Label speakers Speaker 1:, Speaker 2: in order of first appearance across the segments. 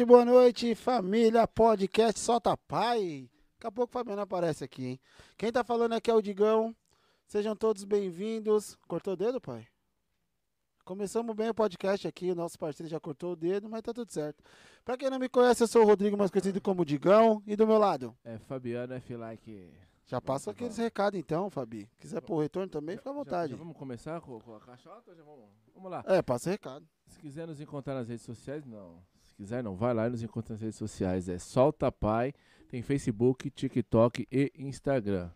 Speaker 1: Noite, boa noite, família podcast Solta Pai. Daqui a pouco o Fabiano aparece aqui, hein? Quem tá falando aqui é o Digão. Sejam todos bem-vindos. Cortou o dedo, pai? Começamos bem o podcast aqui, o nosso parceiro já cortou o dedo, mas tá tudo certo. Pra quem não me conhece, eu sou o Rodrigo, mais conhecido como Digão. E do meu lado?
Speaker 2: É Fabiano F. Like.
Speaker 1: Já passa aqueles recados então, Fabi. Quiser pôr o retorno também, fica à vontade.
Speaker 2: Já, já vamos começar com, com a caixota? Já vamos, vamos lá.
Speaker 1: É, passa o recado.
Speaker 2: Se quiser nos encontrar nas redes sociais, não. Se quiser, não. Vai lá e nos encontra nas redes sociais. É Solta Pai. Tem Facebook, TikTok e Instagram.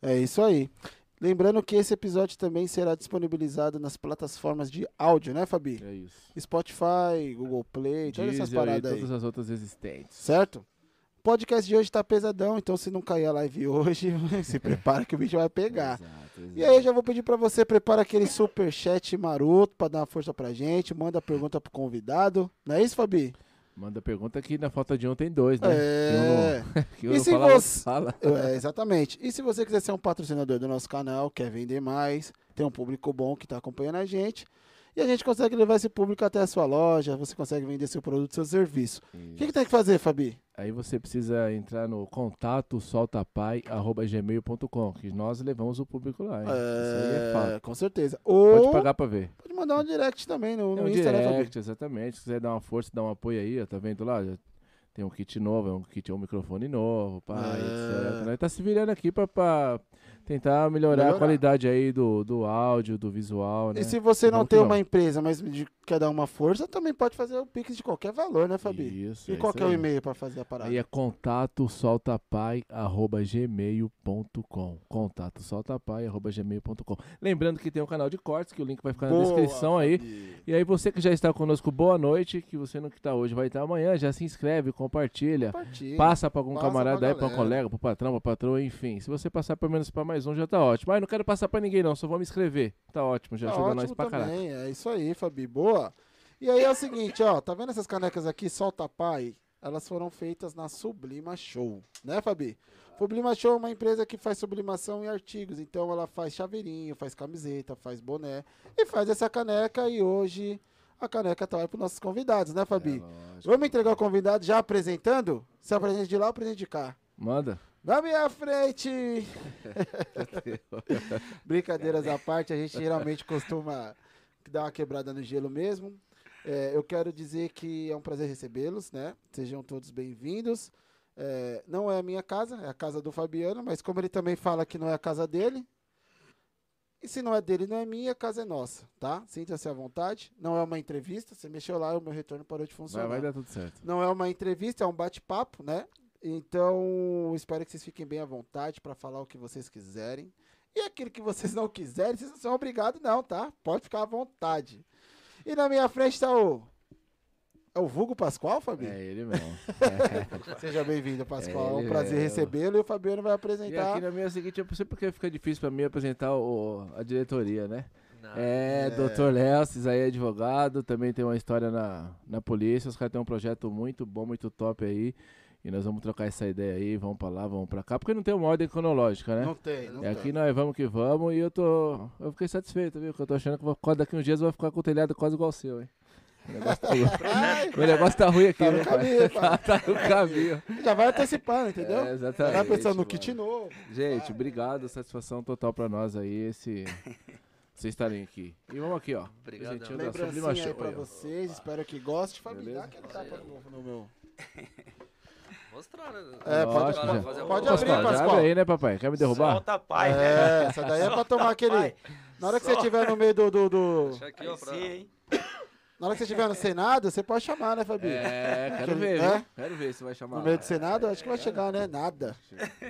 Speaker 1: É isso aí. Lembrando que esse episódio também será disponibilizado nas plataformas de áudio, né, Fabi?
Speaker 2: É isso.
Speaker 1: Spotify, Google Play, todas essas
Speaker 2: Deezer e
Speaker 1: paradas aí.
Speaker 2: todas as outras existentes.
Speaker 1: Certo? O podcast de hoje tá pesadão, então se não cair a live hoje, se prepara que o bicho vai pegar.
Speaker 2: Exato,
Speaker 1: E aí eu já vou pedir pra você prepara aquele super chat maroto pra dar uma força pra gente, manda a pergunta pro convidado. Não é isso, Fabi?
Speaker 2: Manda pergunta que na falta de um tem dois, né?
Speaker 1: É.
Speaker 2: Que um que um
Speaker 1: E se
Speaker 2: fala,
Speaker 1: você-
Speaker 2: fala.
Speaker 1: É, exatamente. E se você quiser ser um patrocinador do nosso canal, quer vender mais, tem um público bom que está acompanhando a gente, e a gente consegue levar esse público até a sua loja, você consegue vender seu produto, seu serviço. O que, que tem que fazer, Fabi?
Speaker 2: Aí você precisa entrar no contato soltapai.gmail.com, que nós levamos o público lá. Hein? Isso aí é fato.
Speaker 1: com certeza. Ou
Speaker 2: Pode
Speaker 1: pode,
Speaker 2: pagar pra ver.
Speaker 1: mandar um direct também no,
Speaker 2: É um
Speaker 1: Insta, né,
Speaker 2: direct, exatamente. Se quiser dar uma força, dar um apoio aí, ó, tá vendo lá? Já tem um kit novo, é um kit, um microfone novo, pá,
Speaker 1: É.
Speaker 2: etc. Nós tá se virando aqui pra, pra tentar melhorar,
Speaker 1: Melhorar.
Speaker 2: a qualidade aí do, do áudio, do visual, né?
Speaker 1: E se você não tem
Speaker 2: vamos.
Speaker 1: uma empresa, mas quer dar uma força, também pode fazer o Pix de qualquer valor, né, Fabi?
Speaker 2: Isso,
Speaker 1: E
Speaker 2: é
Speaker 1: qual
Speaker 2: isso
Speaker 1: é o e-mail para fazer a parada?
Speaker 2: Aí é contato soltapai.gmail.com. Contato soltapai.gmail.com. Lembrando que tem um canal de cortes, que o link vai ficar na
Speaker 1: Boa,
Speaker 2: descrição aí.
Speaker 1: Fabi.
Speaker 2: E aí você que já está conosco, boa noite. Que você não que está hoje vai estar amanhã, já se inscreve, compartilha.
Speaker 1: Compartilha.
Speaker 2: Passa para algum
Speaker 1: Passa
Speaker 2: camarada
Speaker 1: pra
Speaker 2: aí, para um colega, para patrão, para patroa, enfim. Se você passar pelo menos para mais um, já tá ótimo. Ah, não quero passar para ninguém não, só vou me inscrever. Tá ótimo, já
Speaker 1: Tá
Speaker 2: ajuda nós pra caralho.
Speaker 1: também, É isso aí, Fabi. Boa. E aí é o seguinte, ó, tá vendo essas canecas aqui, Solta Pai? Elas foram feitas na Sublima Show, né, Fabi? Sublima Show é uma empresa que faz sublimação em artigos, então ela faz chaveirinho, faz camiseta, faz boné e faz essa caneca e hoje a caneca tá aí pros nossos convidados, né, Fabi?
Speaker 2: É.
Speaker 1: Vamos entregar o convidado já apresentando? Se apresente de lá ou apresente de cá?
Speaker 2: Manda.
Speaker 1: Na minha frente! Brincadeiras à parte, a gente geralmente costuma dar uma quebrada no gelo mesmo. É, eu quero dizer que é um prazer recebê-los, né? Sejam todos bem-vindos. É, não é a minha casa, é a casa do Fabiano, mas como ele também fala que não é a casa dele, e se não é dele, não é minha, a casa é nossa, tá? Sinta-se à vontade. Não é uma entrevista, você mexeu lá e o meu retorno parou de funcionar.
Speaker 2: Vai, vai dar tudo certo.
Speaker 1: Não é uma entrevista, é um bate-papo, né? Então, espero que vocês fiquem bem à vontade para falar o que vocês quiserem. E aquilo que vocês não quiserem, vocês não são obrigados, não, tá? Pode ficar à vontade. E na minha frente tá o. É o Vulgo Pascoal, Fabi?
Speaker 2: É ele mesmo.
Speaker 1: Seja bem-vindo, Pascoal. É um
Speaker 2: ele
Speaker 1: prazer recebê-lo e o Fabiano vai
Speaker 2: e
Speaker 1: apresentar.
Speaker 2: aqui na minha é seguinte, eu não sei porque fica difícil pra mim apresentar o, a diretoria, né? É, doutor Léo, aí é advogado, também tem uma história na, na polícia, os caras têm um projeto muito bom, muito top aí, e nós vamos trocar essa ideia aí, vamos pra lá, vamos pra cá, porque não tem uma ordem cronológica, né?
Speaker 1: Não tem, não
Speaker 2: E
Speaker 1: tem.
Speaker 2: aqui nós vamos que vamos, e eu tô, eu fiquei satisfeito, viu, que eu tô achando que vou- daqui uns dias eu vou ficar com o telhado quase igual o seu, hein? O negócio tá ruim, o negócio tá ruim aqui,
Speaker 1: Tá no
Speaker 2: né, pai?
Speaker 1: caminho, pai.
Speaker 2: tá no caminho.
Speaker 1: Já vai antecipando, entendeu?
Speaker 2: É,
Speaker 1: Já
Speaker 2: exatamente.
Speaker 1: vai pensando no
Speaker 2: mano.
Speaker 1: kit novo.
Speaker 2: Gente, obrigado, satisfação total pra nós aí, esse... Vocês estarem aqui. E vamos aqui, ó.
Speaker 3: Obrigadão.
Speaker 2: Presentinho da Sublima
Speaker 1: Lembrancinha aí pra vocês, espero que goste. Fabi,
Speaker 2: Beleza?
Speaker 1: dá aquele tapa no meu.
Speaker 3: Mostrar, né?
Speaker 1: É, pode-
Speaker 2: Lógico,
Speaker 3: pode- fazer
Speaker 1: pode
Speaker 3: uma-
Speaker 1: abrir,
Speaker 2: Pascoal, abre aí, né, papai? Quer me derrubar?
Speaker 3: Solta, pai.
Speaker 1: É, essa daí é pra tomar aquele.
Speaker 3: pai.
Speaker 1: Na hora que você estiver no meio do. do, do-
Speaker 3: Deixa aqui, ó, pra...
Speaker 1: Na hora que você estiver no Senado, você pode chamar, né, Fabi?
Speaker 2: É, quero ver,
Speaker 1: É?
Speaker 2: viu? Quero ver se vai chamar.
Speaker 1: No meio do Senado, acho que vai chegar, né? Nada.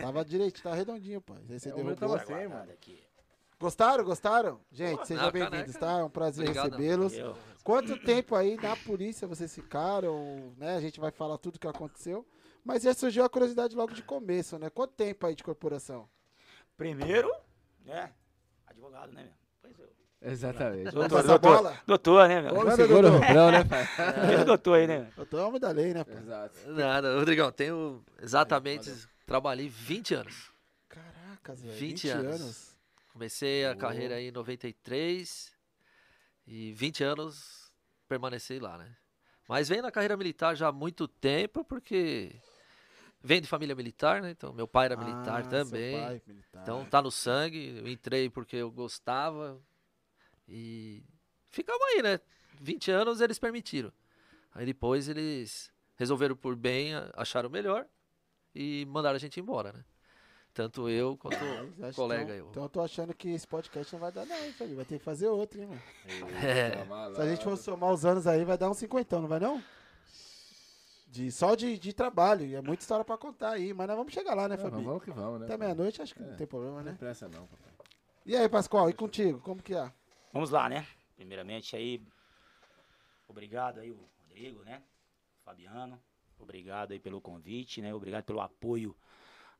Speaker 1: Tava direito, tá redondinho, pai. Aí você
Speaker 2: É, o
Speaker 1: derrubou.
Speaker 2: tava sem, mano.
Speaker 1: Gostaram? Gostaram? Gente,
Speaker 3: Pô,
Speaker 1: sejam bem-vindos, tá? É um prazer recebê-los. Quanto tempo aí na polícia vocês ficaram, né? A gente vai falar tudo que aconteceu. Mas já surgiu a curiosidade logo de começo, né? Quanto tempo aí de corporação?
Speaker 4: Primeiro, né? Advogado, né, meu? Pois eu.
Speaker 2: Exatamente.
Speaker 4: Doutor, doutor,
Speaker 1: bola?
Speaker 4: doutor, né, meu?
Speaker 2: Ô, segura o
Speaker 1: doutor.
Speaker 2: refrão, né, pai?
Speaker 4: Primeiro doutor aí, né? meu?
Speaker 1: Eu tô homem da lei, né? pô?
Speaker 2: Exato.
Speaker 3: Nada, Rodrigão, tenho exatamente. Trabalhei 20 anos.
Speaker 1: Caracas, velho.
Speaker 3: 20
Speaker 1: 20,
Speaker 3: anos.
Speaker 1: anos.
Speaker 3: Comecei a
Speaker 1: Boa.
Speaker 3: carreira aí em 93 e 20 anos permaneci lá, né? Mas venho na carreira militar já há muito tempo, porque venho de família militar, né? Então meu pai era militar
Speaker 1: Ah,
Speaker 3: também.
Speaker 1: pai, militar.
Speaker 3: Então tá no sangue. Eu entrei porque eu gostava e ficamos aí, né? 20 anos eles permitiram. Aí depois eles resolveram por bem, acharam melhor e mandaram a gente embora, né? Tanto eu quanto
Speaker 1: Mas
Speaker 3: o colega eu.
Speaker 1: Então eu tô achando que esse podcast não vai dar, não, hein? Vai ter que fazer outro, hein, mano?
Speaker 3: É.
Speaker 1: Se a gente for somar os anos aí, vai dar uns 50, não vai não? De, só de, de trabalho. E é muita história pra contar aí. Mas nós vamos chegar lá, né,
Speaker 2: Não,
Speaker 1: Fabi?
Speaker 2: vamos que vamos, né?
Speaker 1: Até meia-noite acho que não
Speaker 2: É.
Speaker 1: tem problema,
Speaker 2: Não tem
Speaker 1: né?
Speaker 2: pressa não, papai.
Speaker 1: E aí, Pascoal, e contigo? Como que é?
Speaker 4: Vamos lá, né? Primeiramente aí, obrigado aí o Rodrigo, né? Fabiano, obrigado aí pelo convite, né? Obrigado pelo apoio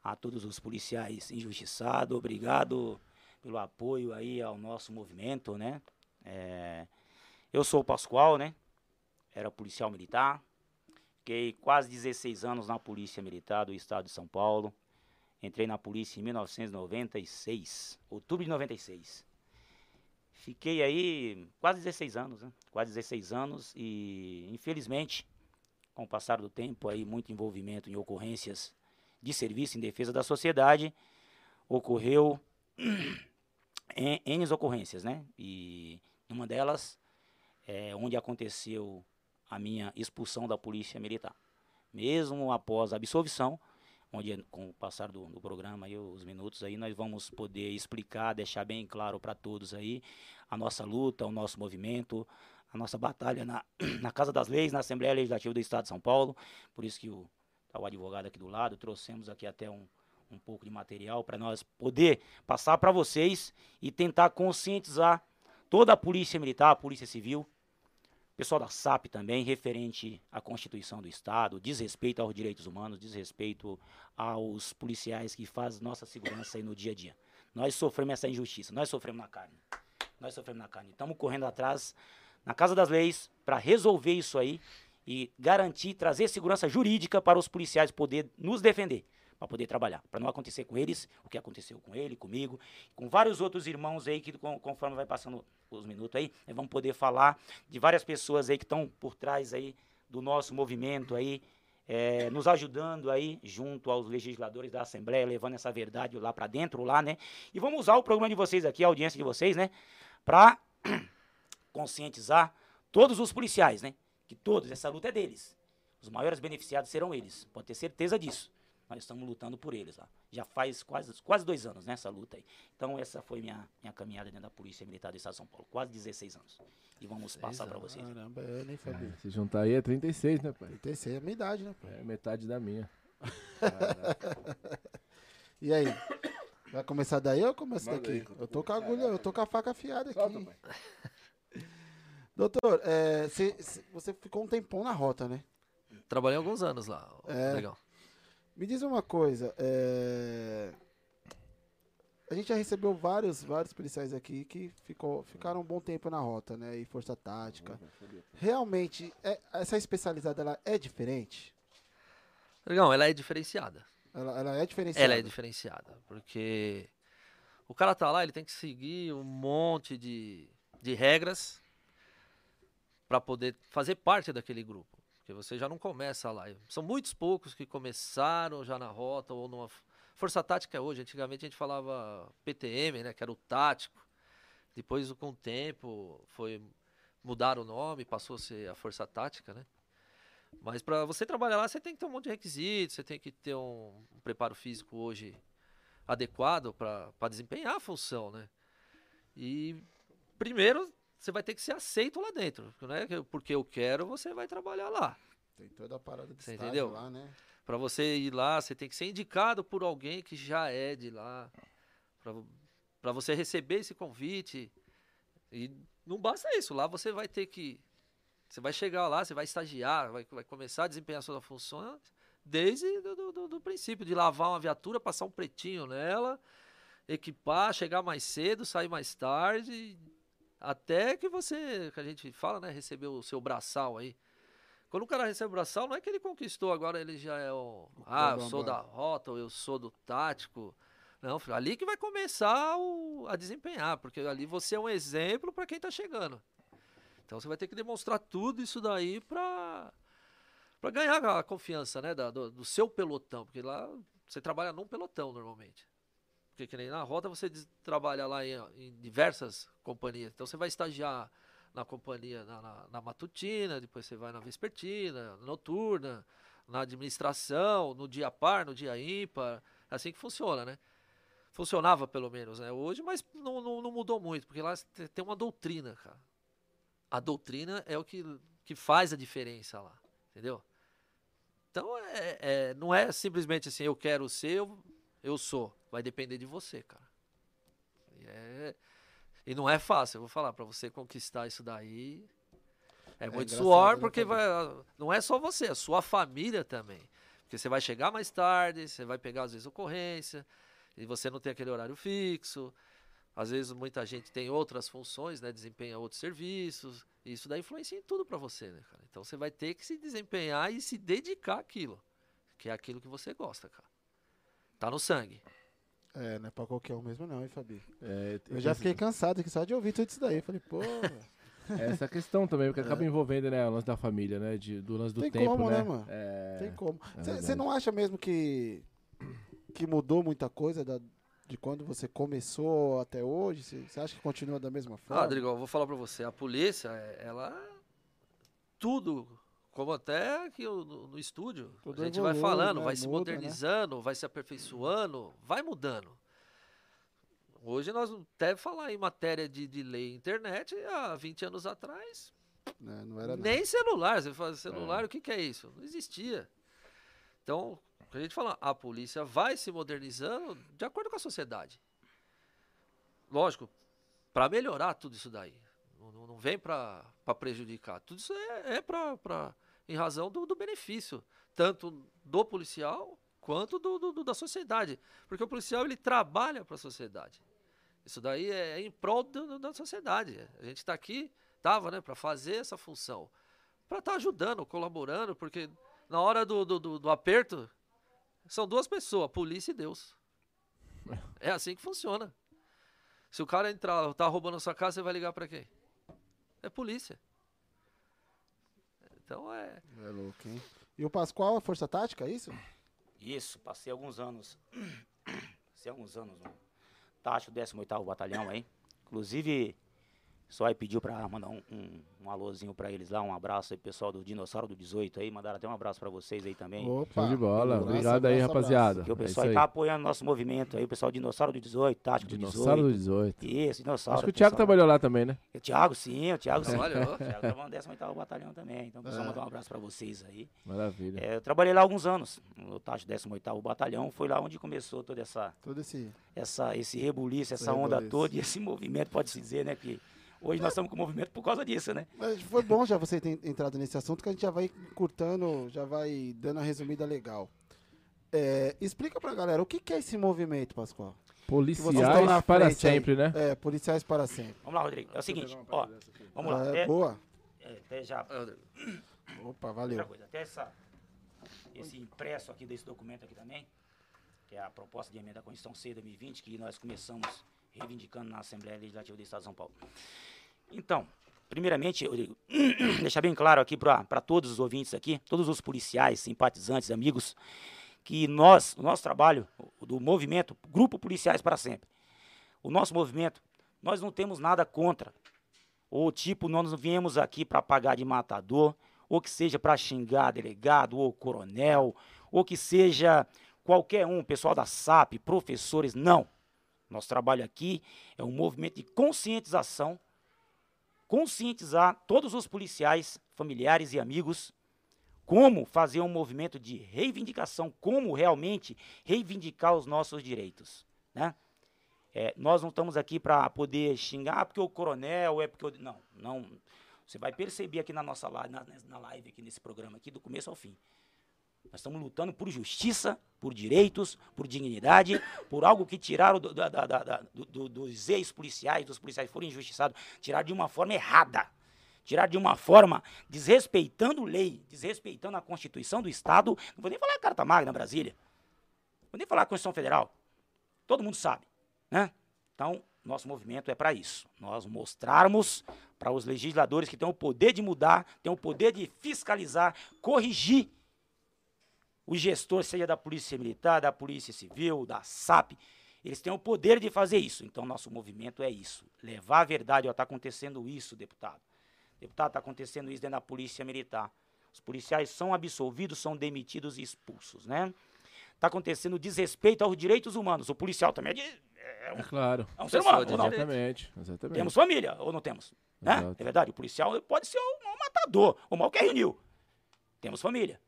Speaker 4: a todos os policiais injustiçados, obrigado pelo apoio aí ao nosso movimento, né? É, eu sou o Pascoal, né? Era policial militar, fiquei quase 16 anos na Polícia Militar do Estado de São Paulo. Entrei na polícia em 1996, outubro de 96. Fiquei aí quase 16 anos, né? Quase 16 anos e, infelizmente, com o passar do tempo aí, muito envolvimento em ocorrências de serviço em defesa da sociedade, ocorreu em N ocorrências, né? E uma delas é onde aconteceu a minha expulsão da polícia militar. Mesmo após a absolvição, onde com o passar do, do programa aí, os minutos aí, nós vamos poder explicar, deixar bem claro para todos aí a nossa luta, o nosso movimento, a nossa batalha na, na Casa das Leis, na Assembleia Legislativa do Estado de São Paulo. Por isso que o, tá o advogado aqui do lado, trouxemos aqui até um, um pouco de material para nós poder passar para vocês e tentar conscientizar toda a Polícia Militar, a Polícia Civil, pessoal da SAP também, referente à Constituição do Estado, desrespeito aos direitos humanos, desrespeito aos policiais que fazem nossa segurança aí no dia a dia. Nós sofremos essa injustiça, nós sofremos na carne. Nós sofremos na carne. Estamos correndo atrás na Casa das Leis para resolver isso aí e garantir, trazer segurança jurídica para os policiais poder nos defender, para poder trabalhar, para não acontecer com eles o que aconteceu com ele, comigo, com vários outros irmãos aí que conforme vai passando os minutos aí, nós vamos poder falar de várias pessoas aí que estão por trás aí do nosso movimento aí, eh, nos ajudando aí junto aos legisladores da Assembleia, levando essa verdade lá para dentro lá, né? E vamos usar o programa de vocês aqui, a audiência de vocês, né? Para conscientizar todos os policiais, né? Que todos, essa luta é deles. Os maiores beneficiados serão eles, pode ter certeza disso. Nós estamos lutando por eles lá. Já faz quase, quase dois anos, né, essa luta aí. Então, essa foi minha, minha caminhada dentro da Polícia Militar do Estado de São Paulo. Quase 16 anos. E vamos passar para vocês.
Speaker 1: Caramba, é, nem Fabi.
Speaker 2: É, se juntar aí é 36, né, pai?
Speaker 1: Tem é a minha idade, né, pai?
Speaker 2: É metade da minha.
Speaker 1: E aí? Vai começar daí ou eu
Speaker 2: Manda
Speaker 1: daqui?
Speaker 2: eu tô
Speaker 1: eu com a agulha, eu tô com a faca afiada aqui.
Speaker 2: Solta, pai.
Speaker 1: Doutor, é, cê- cê- você ficou um tempão na rota, né?
Speaker 3: Trabalhei alguns anos lá.
Speaker 1: É.
Speaker 3: Legal.
Speaker 1: Me diz uma coisa, é, a gente já recebeu vários, vários policiais aqui que ficou, ficaram um bom tempo na rota, né? E força tática. Realmente, é- essa especializada ela é diferente?
Speaker 3: Legal, ela é diferenciada.
Speaker 1: Ela, ela é diferenciada?
Speaker 3: Ela é diferenciada, porque o cara tá lá, ele tem que seguir um monte de, de regras para poder fazer parte daquele grupo. Porque você já não começa lá. São muitos poucos que começaram já na rota ou numa força tática é hoje. Antigamente a gente falava PTM, né, que era o tático. Depois com o tempo foi mudar o nome, passou a ser a força tática, né? Mas para você trabalhar lá, você tem que ter um monte de requisitos, você tem que ter um, um preparo físico hoje adequado para desempenhar a função, né? E primeiro você vai ter que ser aceito lá dentro, né? Que- Porque eu quero, você vai trabalhar lá.
Speaker 1: Tem toda a parada de
Speaker 3: Você entendeu?
Speaker 1: lá, né?
Speaker 3: Para você ir lá, você tem que ser indicado por alguém que já é de lá, para para você receber esse convite. E não basta isso, lá você vai ter que. Você vai chegar lá, você vai estagiar, vai, vai começar a desempenhar suas funções desde do, do, do princípio, de lavar uma viatura, passar um pretinho nela, equipar, chegar mais cedo, sair mais tarde, até que você, que a gente fala, né, recebeu o seu braçal aí. Quando o cara recebe o braçal, não é que ele conquistou, agora ele já é o. Ah, eu sou da rota, ou eu sou do tático. Não, filho, ali que vai começar o, a desempenhar, porque ali você é um exemplo para quem está chegando. Então você vai ter que demonstrar tudo isso daí para para ganhar a confiança, né, da, do, do, seu pelotão, porque lá você trabalha num pelotão normalmente. Porque que nem na rota você trabalha lá em, em, diversas companhias. Então você vai estagiar na companhia na, na, na matutina, depois você vai na vespertina, noturna, na administração, no dia par, no dia ímpar. É assim que funciona, né? Funcionava pelo menos, né? Hoje, mas não, não, não mudou muito, porque lá tem uma doutrina, cara. A doutrina é o que, que faz a diferença lá, entendeu? Então, é, é, não é simplesmente assim, eu quero ser, eu, eu sou. Vai depender de você, cara. E, é, e não é fácil, eu vou falar, para você conquistar isso daí. É, é muito suor, porque vai, não é só você, é a sua família também. Porque você vai chegar mais tarde, você vai pegar às vezes ocorrência, e você não tem aquele horário fixo. Às vezes muita gente tem outras funções, né, desempenha outros serviços, e isso daí influencia em tudo para você, né, cara? Então você vai ter que se desempenhar e se dedicar àquilo, que é aquilo que você gosta, cara. Tá no sangue.
Speaker 1: É, não é pra qualquer um mesmo não, hein, Fabi? É, eu já fiquei cansado aqui só de ouvir tudo isso daí. Falei, pô...
Speaker 2: Essa questão também, porque é. acaba envolvendo, né, o lance da família, né, de, do lance do
Speaker 1: Tem
Speaker 2: tempo,
Speaker 1: como,
Speaker 2: né?
Speaker 1: né mano? É... Tem como. Você é não acha mesmo que, que mudou muita coisa da, de quando você começou até hoje? Você acha que continua da mesma forma?
Speaker 3: Ah, Rodrigo, eu vou falar para você. A polícia, ela. Tudo. Como até aqui no, no estúdio. Tudo a gente evolui, vai falando, né? vai se né? modernizando, né? vai se aperfeiçoando, vai mudando. Hoje nós até falar em matéria de, de lei internet, há 20 anos atrás.
Speaker 1: Não, não era
Speaker 3: nem nada. celular. Você fala celular, é. o que, que é isso? Não existia. Então, a gente fala, a polícia vai se modernizando de acordo com a sociedade. Lógico, para melhorar tudo isso daí. Não, não vem para prejudicar. Tudo isso é, é para em razão do, do, benefício, tanto do policial quanto do, do, da sociedade. Porque o policial ele trabalha para a sociedade. Isso daí é, é em prol da sociedade. A gente está aqui, estava, né, para fazer essa função. Para estar tá ajudando, colaborando, porque na hora do, do, do aperto, são duas pessoas, polícia e Deus. É assim que funciona. Se o cara entrar, tá roubando a sua casa, você vai ligar para quem? É polícia. Então é.
Speaker 1: É louco, hein? E o Pascoal, a Força Tática, é isso?
Speaker 4: Isso, passei alguns anos. passei alguns anos no Tático 18 Batalhão aí. Inclusive, só aí pediu pra mandar um, um, um alôzinho pra eles lá, um abraço aí, pessoal do Dinossauro do 18 aí. Mandaram até um abraço pra vocês aí também.
Speaker 2: Opa, Show de bola. Um Obrigado aí, rapaziada.
Speaker 4: Que o pessoal é aí tá apoiando nosso movimento aí, o pessoal do Dinossauro do 18, Tático do 18.
Speaker 2: Dinossauro do 18.
Speaker 4: Isso, Dinossauro.
Speaker 2: Acho que o Thiago trabalhou lá também, né?
Speaker 4: O Thiago, sim, o Thiago trabalhou. o Thiago trabalhou no 18 Batalhão também. Então, pessoal, é. mandar um abraço pra vocês aí.
Speaker 2: Maravilha.
Speaker 4: É, eu trabalhei lá alguns anos, no Tático 18 Batalhão. Foi lá onde começou toda essa...
Speaker 1: Todo esse...
Speaker 4: Essa, esse rebuliço, essa, onda toda e esse movimento, pode-se dizer, né, que... Hoje nós estamos com o movimento por causa disso, né?
Speaker 1: Mas foi bom já você ter entrado nesse assunto, que a gente já vai curtando, já vai dando uma resumida legal. É, explica pra galera, o que, que é esse movimento, Pascoal?
Speaker 2: Policiais para sempre, aí. né?
Speaker 1: É, policiais para sempre.
Speaker 4: Vamos lá, Rodrigo. É o seguinte, ó, vamos lá.
Speaker 1: É, boa.
Speaker 4: É, até já.
Speaker 1: Opa, valeu.
Speaker 4: Coisa, até essa, esse impresso aqui desse documento aqui também, que é a proposta de emenda da Constituição C 2020, que nós começamos reivindicando na Assembleia Legislativa do Estado de São Paulo. Então, primeiramente, eu digo, deixar bem claro aqui para todos os ouvintes aqui, todos os policiais, simpatizantes, amigos, que nós, o nosso trabalho, do movimento Grupo Policiais para Sempre, o nosso movimento, nós não temos nada contra. Ou tipo, nós não viemos aqui para pagar de matador, ou que seja para xingar delegado ou coronel, ou que seja qualquer um, pessoal da SAP, professores, não. Nosso trabalho aqui é um movimento de conscientização, conscientizar todos os policiais, familiares e amigos como fazer um movimento de reivindicação, como realmente reivindicar os nossos direitos, né? É, nós não estamos aqui para poder xingar porque o coronel é porque o, não, não. Você vai perceber aqui na nossa live, na, na live aqui nesse programa aqui do começo ao fim. Nós estamos lutando por justiça, por direitos, por dignidade, por algo que tiraram do, da, da, da, do, dos ex-policiais, dos policiais que foram injustiçados, tiraram de uma forma errada. Tiraram de uma forma desrespeitando lei, desrespeitando a Constituição do Estado. Não vou nem falar a Carta Magna Brasília. Não vou nem falar a Constituição Federal. Todo mundo sabe. Né? Então, nosso movimento é para isso. Nós mostrarmos para os legisladores que têm o poder de mudar, têm o poder de fiscalizar, corrigir o gestor, seja da Polícia Militar, da Polícia Civil, da SAP, eles têm o poder de fazer isso. Então, nosso movimento é isso. Levar a verdade. Está acontecendo isso, deputado. Deputado, está acontecendo isso dentro da Polícia Militar. Os policiais são absolvidos, são demitidos e expulsos, né? Está acontecendo desrespeito aos direitos humanos. O policial também é, de,
Speaker 2: é, um, é claro.
Speaker 4: É um ser humano.
Speaker 2: Exatamente, exatamente.
Speaker 4: Temos família, ou não temos? Né? É verdade, o policial pode ser um, um matador, o mal que reuniu. Temos família.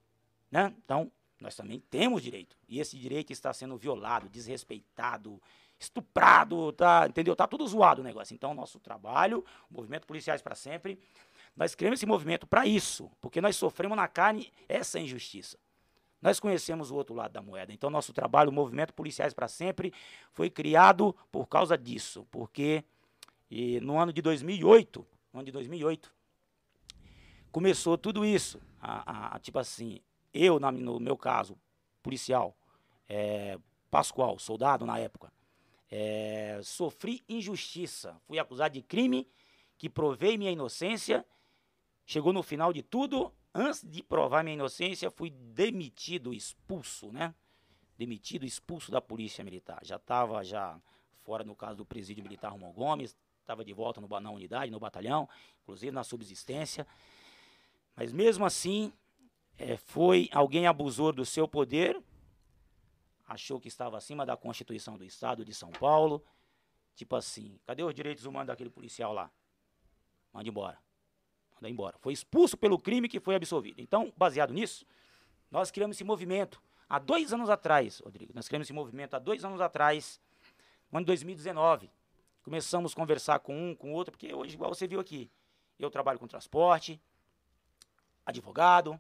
Speaker 4: Né? Então, nós também temos direito. E esse direito está sendo violado, desrespeitado, estuprado, tá, entendeu? Tá tudo zoado o negócio. Então, nosso trabalho, movimento Policiais para Sempre, nós criamos esse movimento para isso, porque nós sofremos na carne essa injustiça. Nós conhecemos o outro lado da moeda. Então, nosso trabalho, o movimento Policiais para Sempre, foi criado por causa disso, porque no ano de 2008, no ano de 2008, começou tudo isso. A, a, tipo assim, eu, no meu caso, policial, é, Pascoal, soldado na época, é, sofri injustiça. Fui acusado de crime que provei minha inocência. Chegou no final de tudo, antes de provar minha inocência, fui demitido, expulso, né? Demitido, expulso da polícia militar. Já estava já fora no caso do presídio militar Romão Gomes, estava de volta no, na unidade, no batalhão, inclusive na subsistência. Mas mesmo assim, é, foi alguém abusou do seu poder, achou que estava acima da Constituição do Estado de São Paulo. Tipo assim, cadê os direitos humanos daquele policial lá? Manda embora. Manda embora. Foi expulso pelo crime que foi absolvido. Então, baseado nisso, nós criamos esse movimento há dois anos atrás, Rodrigo. Nós criamos esse movimento há dois anos atrás, no ano de 2019. Começamos a conversar com um, com outro, porque hoje, igual você viu aqui, eu trabalho com transporte, advogado,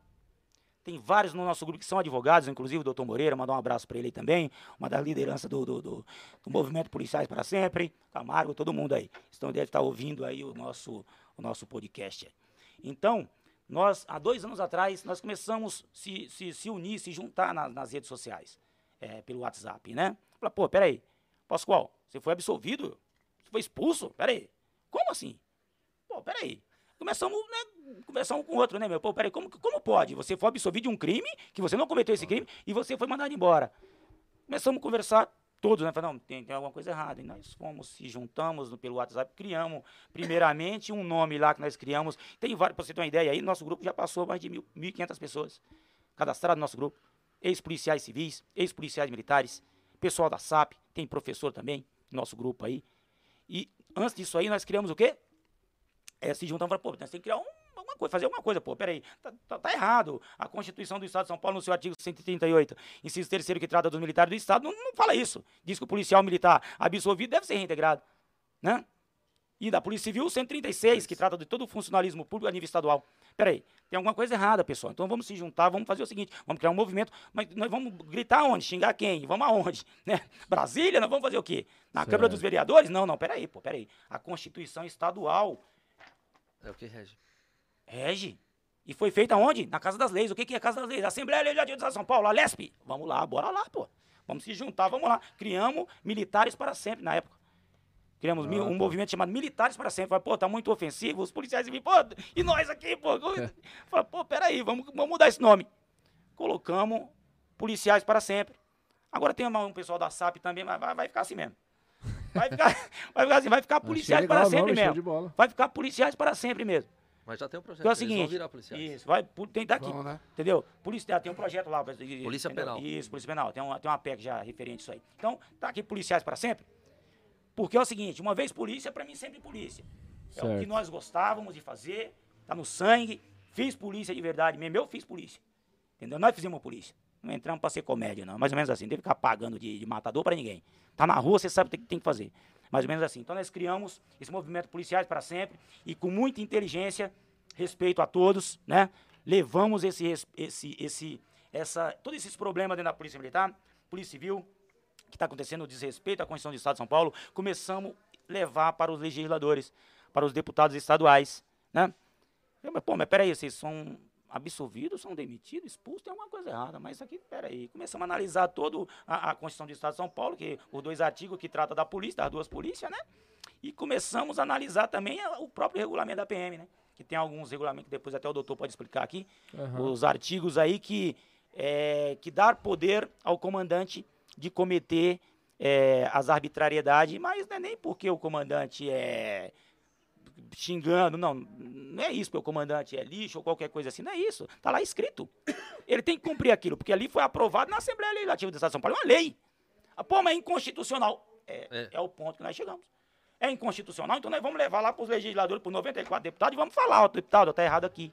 Speaker 4: tem vários no nosso grupo que são advogados, inclusive o doutor Moreira, mandar um abraço para ele também, uma das lideranças do, do, do, do, Movimento Policiais para Sempre, Camargo, todo mundo aí. Então deve estar ouvindo aí o nosso, o nosso podcast. Então, nós, há dois anos atrás, nós começamos a se, se, se unir, se juntar na, nas redes sociais, é, pelo WhatsApp, né? Falar, pô, peraí, Pascoal, você foi absolvido? Você foi expulso? Peraí, como assim? Pô, peraí, começamos, né, um com outro, né, meu? Pô, peraí, como, como pode? Você foi absolvido de um crime, que você não cometeu esse crime, e você foi mandado embora. Começamos a conversar todos, né? Falando, não, tem, tem alguma coisa errada. E nós fomos, se juntamos pelo WhatsApp, criamos, primeiramente, um nome lá que nós criamos. Tem vários, para você ter uma ideia aí, nosso grupo já passou mais de 1.500 pessoas cadastradas no nosso grupo. Ex-policiais civis, ex-policiais militares, pessoal da SAP, tem professor também, nosso grupo aí. E antes disso aí, nós criamos o quê? É, se juntam e falam, pô, temos que criar um, alguma coisa, fazer alguma coisa, pô, peraí, tá, tá, tá, errado. A Constituição do Estado de São Paulo, no seu artigo 138, inciso terceiro que trata dos militares do Estado, não, não fala isso. Diz que o policial militar absolvido deve ser reintegrado, né? E da Polícia Civil, 136, que trata de todo o funcionalismo público a nível estadual. Peraí, tem alguma coisa errada, pessoal. Então vamos se juntar, vamos fazer o seguinte, vamos criar um movimento, mas nós vamos gritar onde? Xingar quem? Vamos aonde? Né? Brasília, nós vamos fazer o quê? Na certo. Câmara dos Vereadores? Não, não, peraí, pô, peraí. A Constituição Estadual
Speaker 3: é o que rege.
Speaker 4: Rege. E foi feita onde? Na Casa das Leis. O que, que é Casa das Leis? Assembleia Legislativa de São Paulo, a LESP. Vamos lá, bora lá, pô. Vamos se juntar, vamos lá. Criamos militares para sempre na época. Criamos ah, um tá. movimento chamado Militares para Sempre. Falei, pô, tá muito ofensivo, os policiais vêm, pô, e nós aqui, pô. Falei, pô, peraí, vamos, vamos mudar esse nome. Colocamos Policiais para Sempre. Agora tem um pessoal da SAP também, mas vai, vai ficar assim mesmo. Vai ficar, vai ficar assim, vai ficar policiais para sempre mesmo. Vai ficar policiais para sempre mesmo.
Speaker 3: Mas já tem um projeto.
Speaker 4: Então é o seguinte, virar policiais. Isso, vai, tem daqui, Bom, né? entendeu? Polícia, tem um projeto lá.
Speaker 3: Polícia
Speaker 4: entendeu?
Speaker 3: Penal.
Speaker 4: Isso, Polícia Penal. Tem uma, tem uma PEC já referente a isso aí. Então, tá aqui policiais para sempre. Porque é o seguinte, uma vez polícia, para mim sempre polícia. É certo. o que nós gostávamos de fazer, tá no sangue. Fiz polícia de verdade mesmo, eu fiz polícia. Entendeu? Nós fizemos polícia. Não entramos para ser comédia, não. Mais ou menos assim. Não tem que ficar pagando de, de matador para ninguém. Tá na rua, você sabe o que tem que fazer. Mais ou menos assim. Então nós criamos esse movimento policiais para sempre e com muita inteligência, respeito a todos, né? Levamos esse, esse, esse, essa, todos esses problemas dentro da Polícia Militar, Polícia Civil, que está acontecendo, o desrespeito à Constituição do Estado de São Paulo, começamos a levar para os legisladores, para os deputados estaduais, né? Eu, mas, pô, mas peraí, vocês são absolvidos, são demitidos, expulsos, tem alguma coisa errada. Mas isso aqui, peraí, começamos a analisar toda a, a, Constituição do Estado de São Paulo, que os dois artigos que trata da polícia, das duas polícias, né? E começamos a analisar também o próprio regulamento da PM, né? Que tem alguns regulamentos que depois até o doutor pode explicar aqui. Uhum. Os artigos aí que, é, que dar poder ao comandante de cometer é, as arbitrariedades, mas não é nem porque o comandante é xingando, não, não é isso, meu comandante é lixo ou qualquer coisa assim, não é isso, tá lá escrito. Ele tem que cumprir aquilo, porque ali foi aprovado na Assembleia Legislativa do Estado de São Paulo, é uma lei. Ah, pô, mas é inconstitucional. É, é. é o ponto que nós chegamos. É inconstitucional, então nós vamos levar lá para os legisladores, para os 94 deputados, e vamos falar, ó, deputado, tá errado aqui.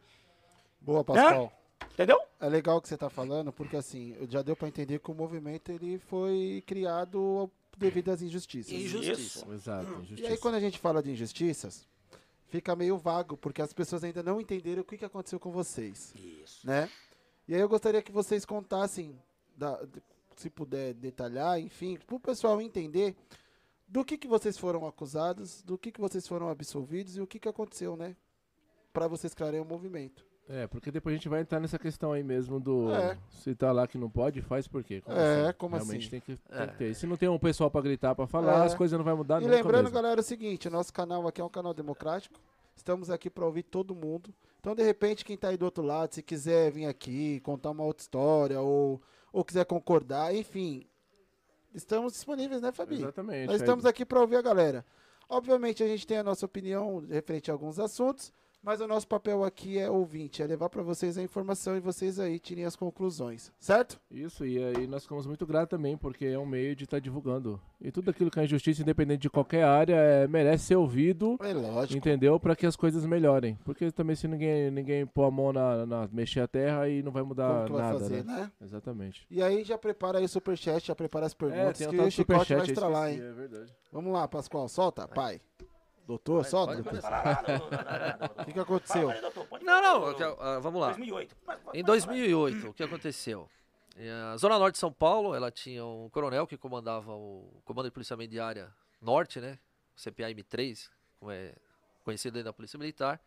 Speaker 1: Boa, Pascal.
Speaker 4: Entendeu?
Speaker 1: É legal o que você está falando, porque assim, já deu para entender que o movimento ele foi criado devido às injustiças.
Speaker 3: Injustiça.
Speaker 2: Exato, injustiça.
Speaker 1: E aí quando a gente fala de injustiças, fica meio vago, porque as pessoas ainda não entenderam o que, que aconteceu com vocês.
Speaker 4: Isso.
Speaker 1: Né? E aí eu gostaria que vocês contassem, da, se puder detalhar, enfim, para o pessoal entender do que, que vocês foram acusados, do que, que vocês foram absolvidos e o que, que aconteceu, né? Para vocês criarem o movimento.
Speaker 2: É, porque depois a gente vai entrar nessa questão aí mesmo do.
Speaker 1: É.
Speaker 2: Se tá lá que não pode, faz por quê?
Speaker 1: Como é, assim? como
Speaker 2: Realmente
Speaker 1: assim?
Speaker 2: Tem que, tem é. que ter. E se não tem um pessoal pra gritar, pra falar, é. as coisas não vão mudar
Speaker 1: E lembrando, mesmo. galera, é o seguinte: nosso canal aqui é um canal democrático. Estamos aqui para ouvir todo mundo. Então, de repente, quem tá aí do outro lado, se quiser vir aqui, contar uma outra história, ou, ou quiser concordar, enfim, estamos disponíveis, né, Fabi?
Speaker 2: Exatamente.
Speaker 1: Nós estamos aqui para ouvir a galera. Obviamente, a gente tem a nossa opinião referente a alguns assuntos. Mas o nosso papel aqui é ouvinte, é levar para vocês a informação e vocês aí tirem as conclusões, certo?
Speaker 2: Isso, e aí nós ficamos muito gratos também, porque é um meio de estar tá divulgando. E tudo aquilo que é injustiça, independente de qualquer área, é, merece ser ouvido.
Speaker 1: É lógico.
Speaker 2: Entendeu? Para que as coisas melhorem. Porque também se ninguém, ninguém pôr a mão na, na mexer a terra, aí não vai mudar
Speaker 1: Como
Speaker 2: nada.
Speaker 1: Vai fazer,
Speaker 2: né?
Speaker 1: né?
Speaker 2: Exatamente.
Speaker 1: E aí já prepara aí o superchat, já prepara as perguntas,
Speaker 2: é,
Speaker 1: que o Chicote vai estralar, hein?
Speaker 2: É verdade.
Speaker 1: Vamos lá, Pascoal, solta, pai. Doutor, vai, solta, doutor. O que, que aconteceu?
Speaker 3: Não, não, uh, vamos lá. 2008. Em 2008, o que aconteceu? A Zona Norte de São Paulo, ela tinha um coronel que comandava o Comando de Policiamento de Área Norte, né? CPAM-3, como é conhecido dentro da Polícia Militar.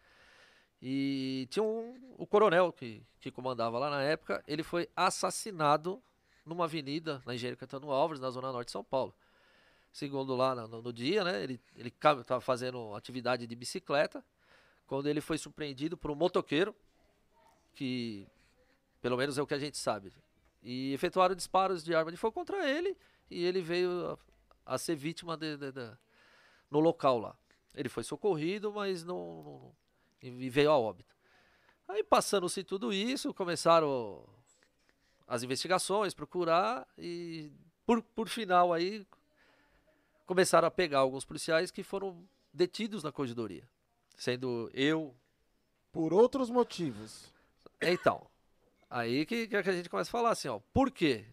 Speaker 3: E tinha um, o coronel que, que comandava lá na época, ele foi assassinado numa avenida na Engenheiro Cantano Alves, na Zona Norte de São Paulo segundo lá no, no dia, né? Ele estava fazendo atividade de bicicleta quando ele foi surpreendido por um motoqueiro que, pelo menos é o que a gente sabe, e efetuaram disparos de arma de fogo contra ele e ele veio a, a ser vítima de, de, de, no local lá. Ele foi socorrido, mas não, não e veio a óbito. Aí passando-se tudo isso, começaram as investigações, procurar e por, por final aí começaram a pegar alguns policiais que foram detidos na corregedoria, sendo eu.
Speaker 1: Por outros motivos.
Speaker 3: Então, aí que, que a gente começa a falar assim, ó, por quê?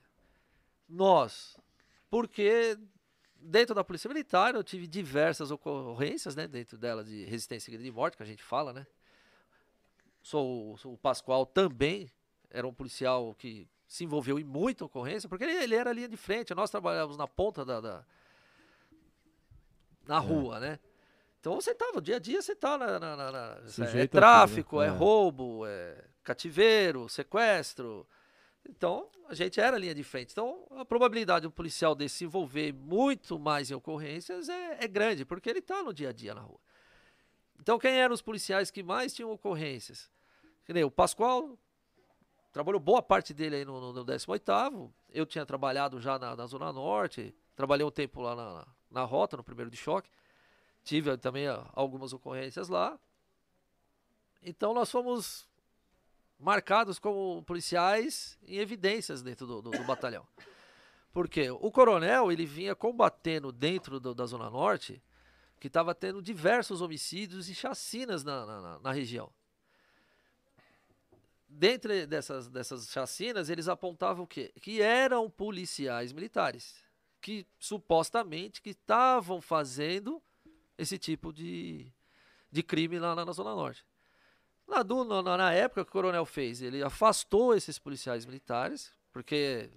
Speaker 3: Nós, porque dentro da Polícia Militar eu tive diversas ocorrências, né, dentro dela de resistência de morte, que a gente fala, né? Sou, sou o Pascoal também era um policial que se envolveu em muita ocorrência, porque ele, ele era linha de frente, nós trabalhávamos na ponta da, da na é. rua, né? Então você tava, dia a dia você tá na. na, na, na é tráfico, né? é, é roubo, é cativeiro, sequestro. Então, a gente era linha de frente. Então, a probabilidade do policial desse se envolver muito mais em ocorrências é, é grande, porque ele está no dia a dia na rua. Então, quem eram os policiais que mais tinham ocorrências? O Pascoal trabalhou boa parte dele aí no, no, no 18º. Eu tinha trabalhado já na, na Zona Norte, trabalhei um tempo lá na, na rota, no primeiro de choque. Tive também algumas ocorrências lá. Então nós fomos marcados como policiais em evidências dentro do, do, do batalhão. Porque o coronel ele vinha combatendo dentro do, da Zona Norte que estava tendo diversos homicídios e chacinas na, na, na região. dentre dessas, dessas chacinas, eles apontavam o quê? Que eram policiais militares. Que supostamente que estavam fazendo esse tipo de, de crime lá, lá na Zona Norte. Na, do, na, na época que o coronel fez, ele afastou esses policiais militares, porque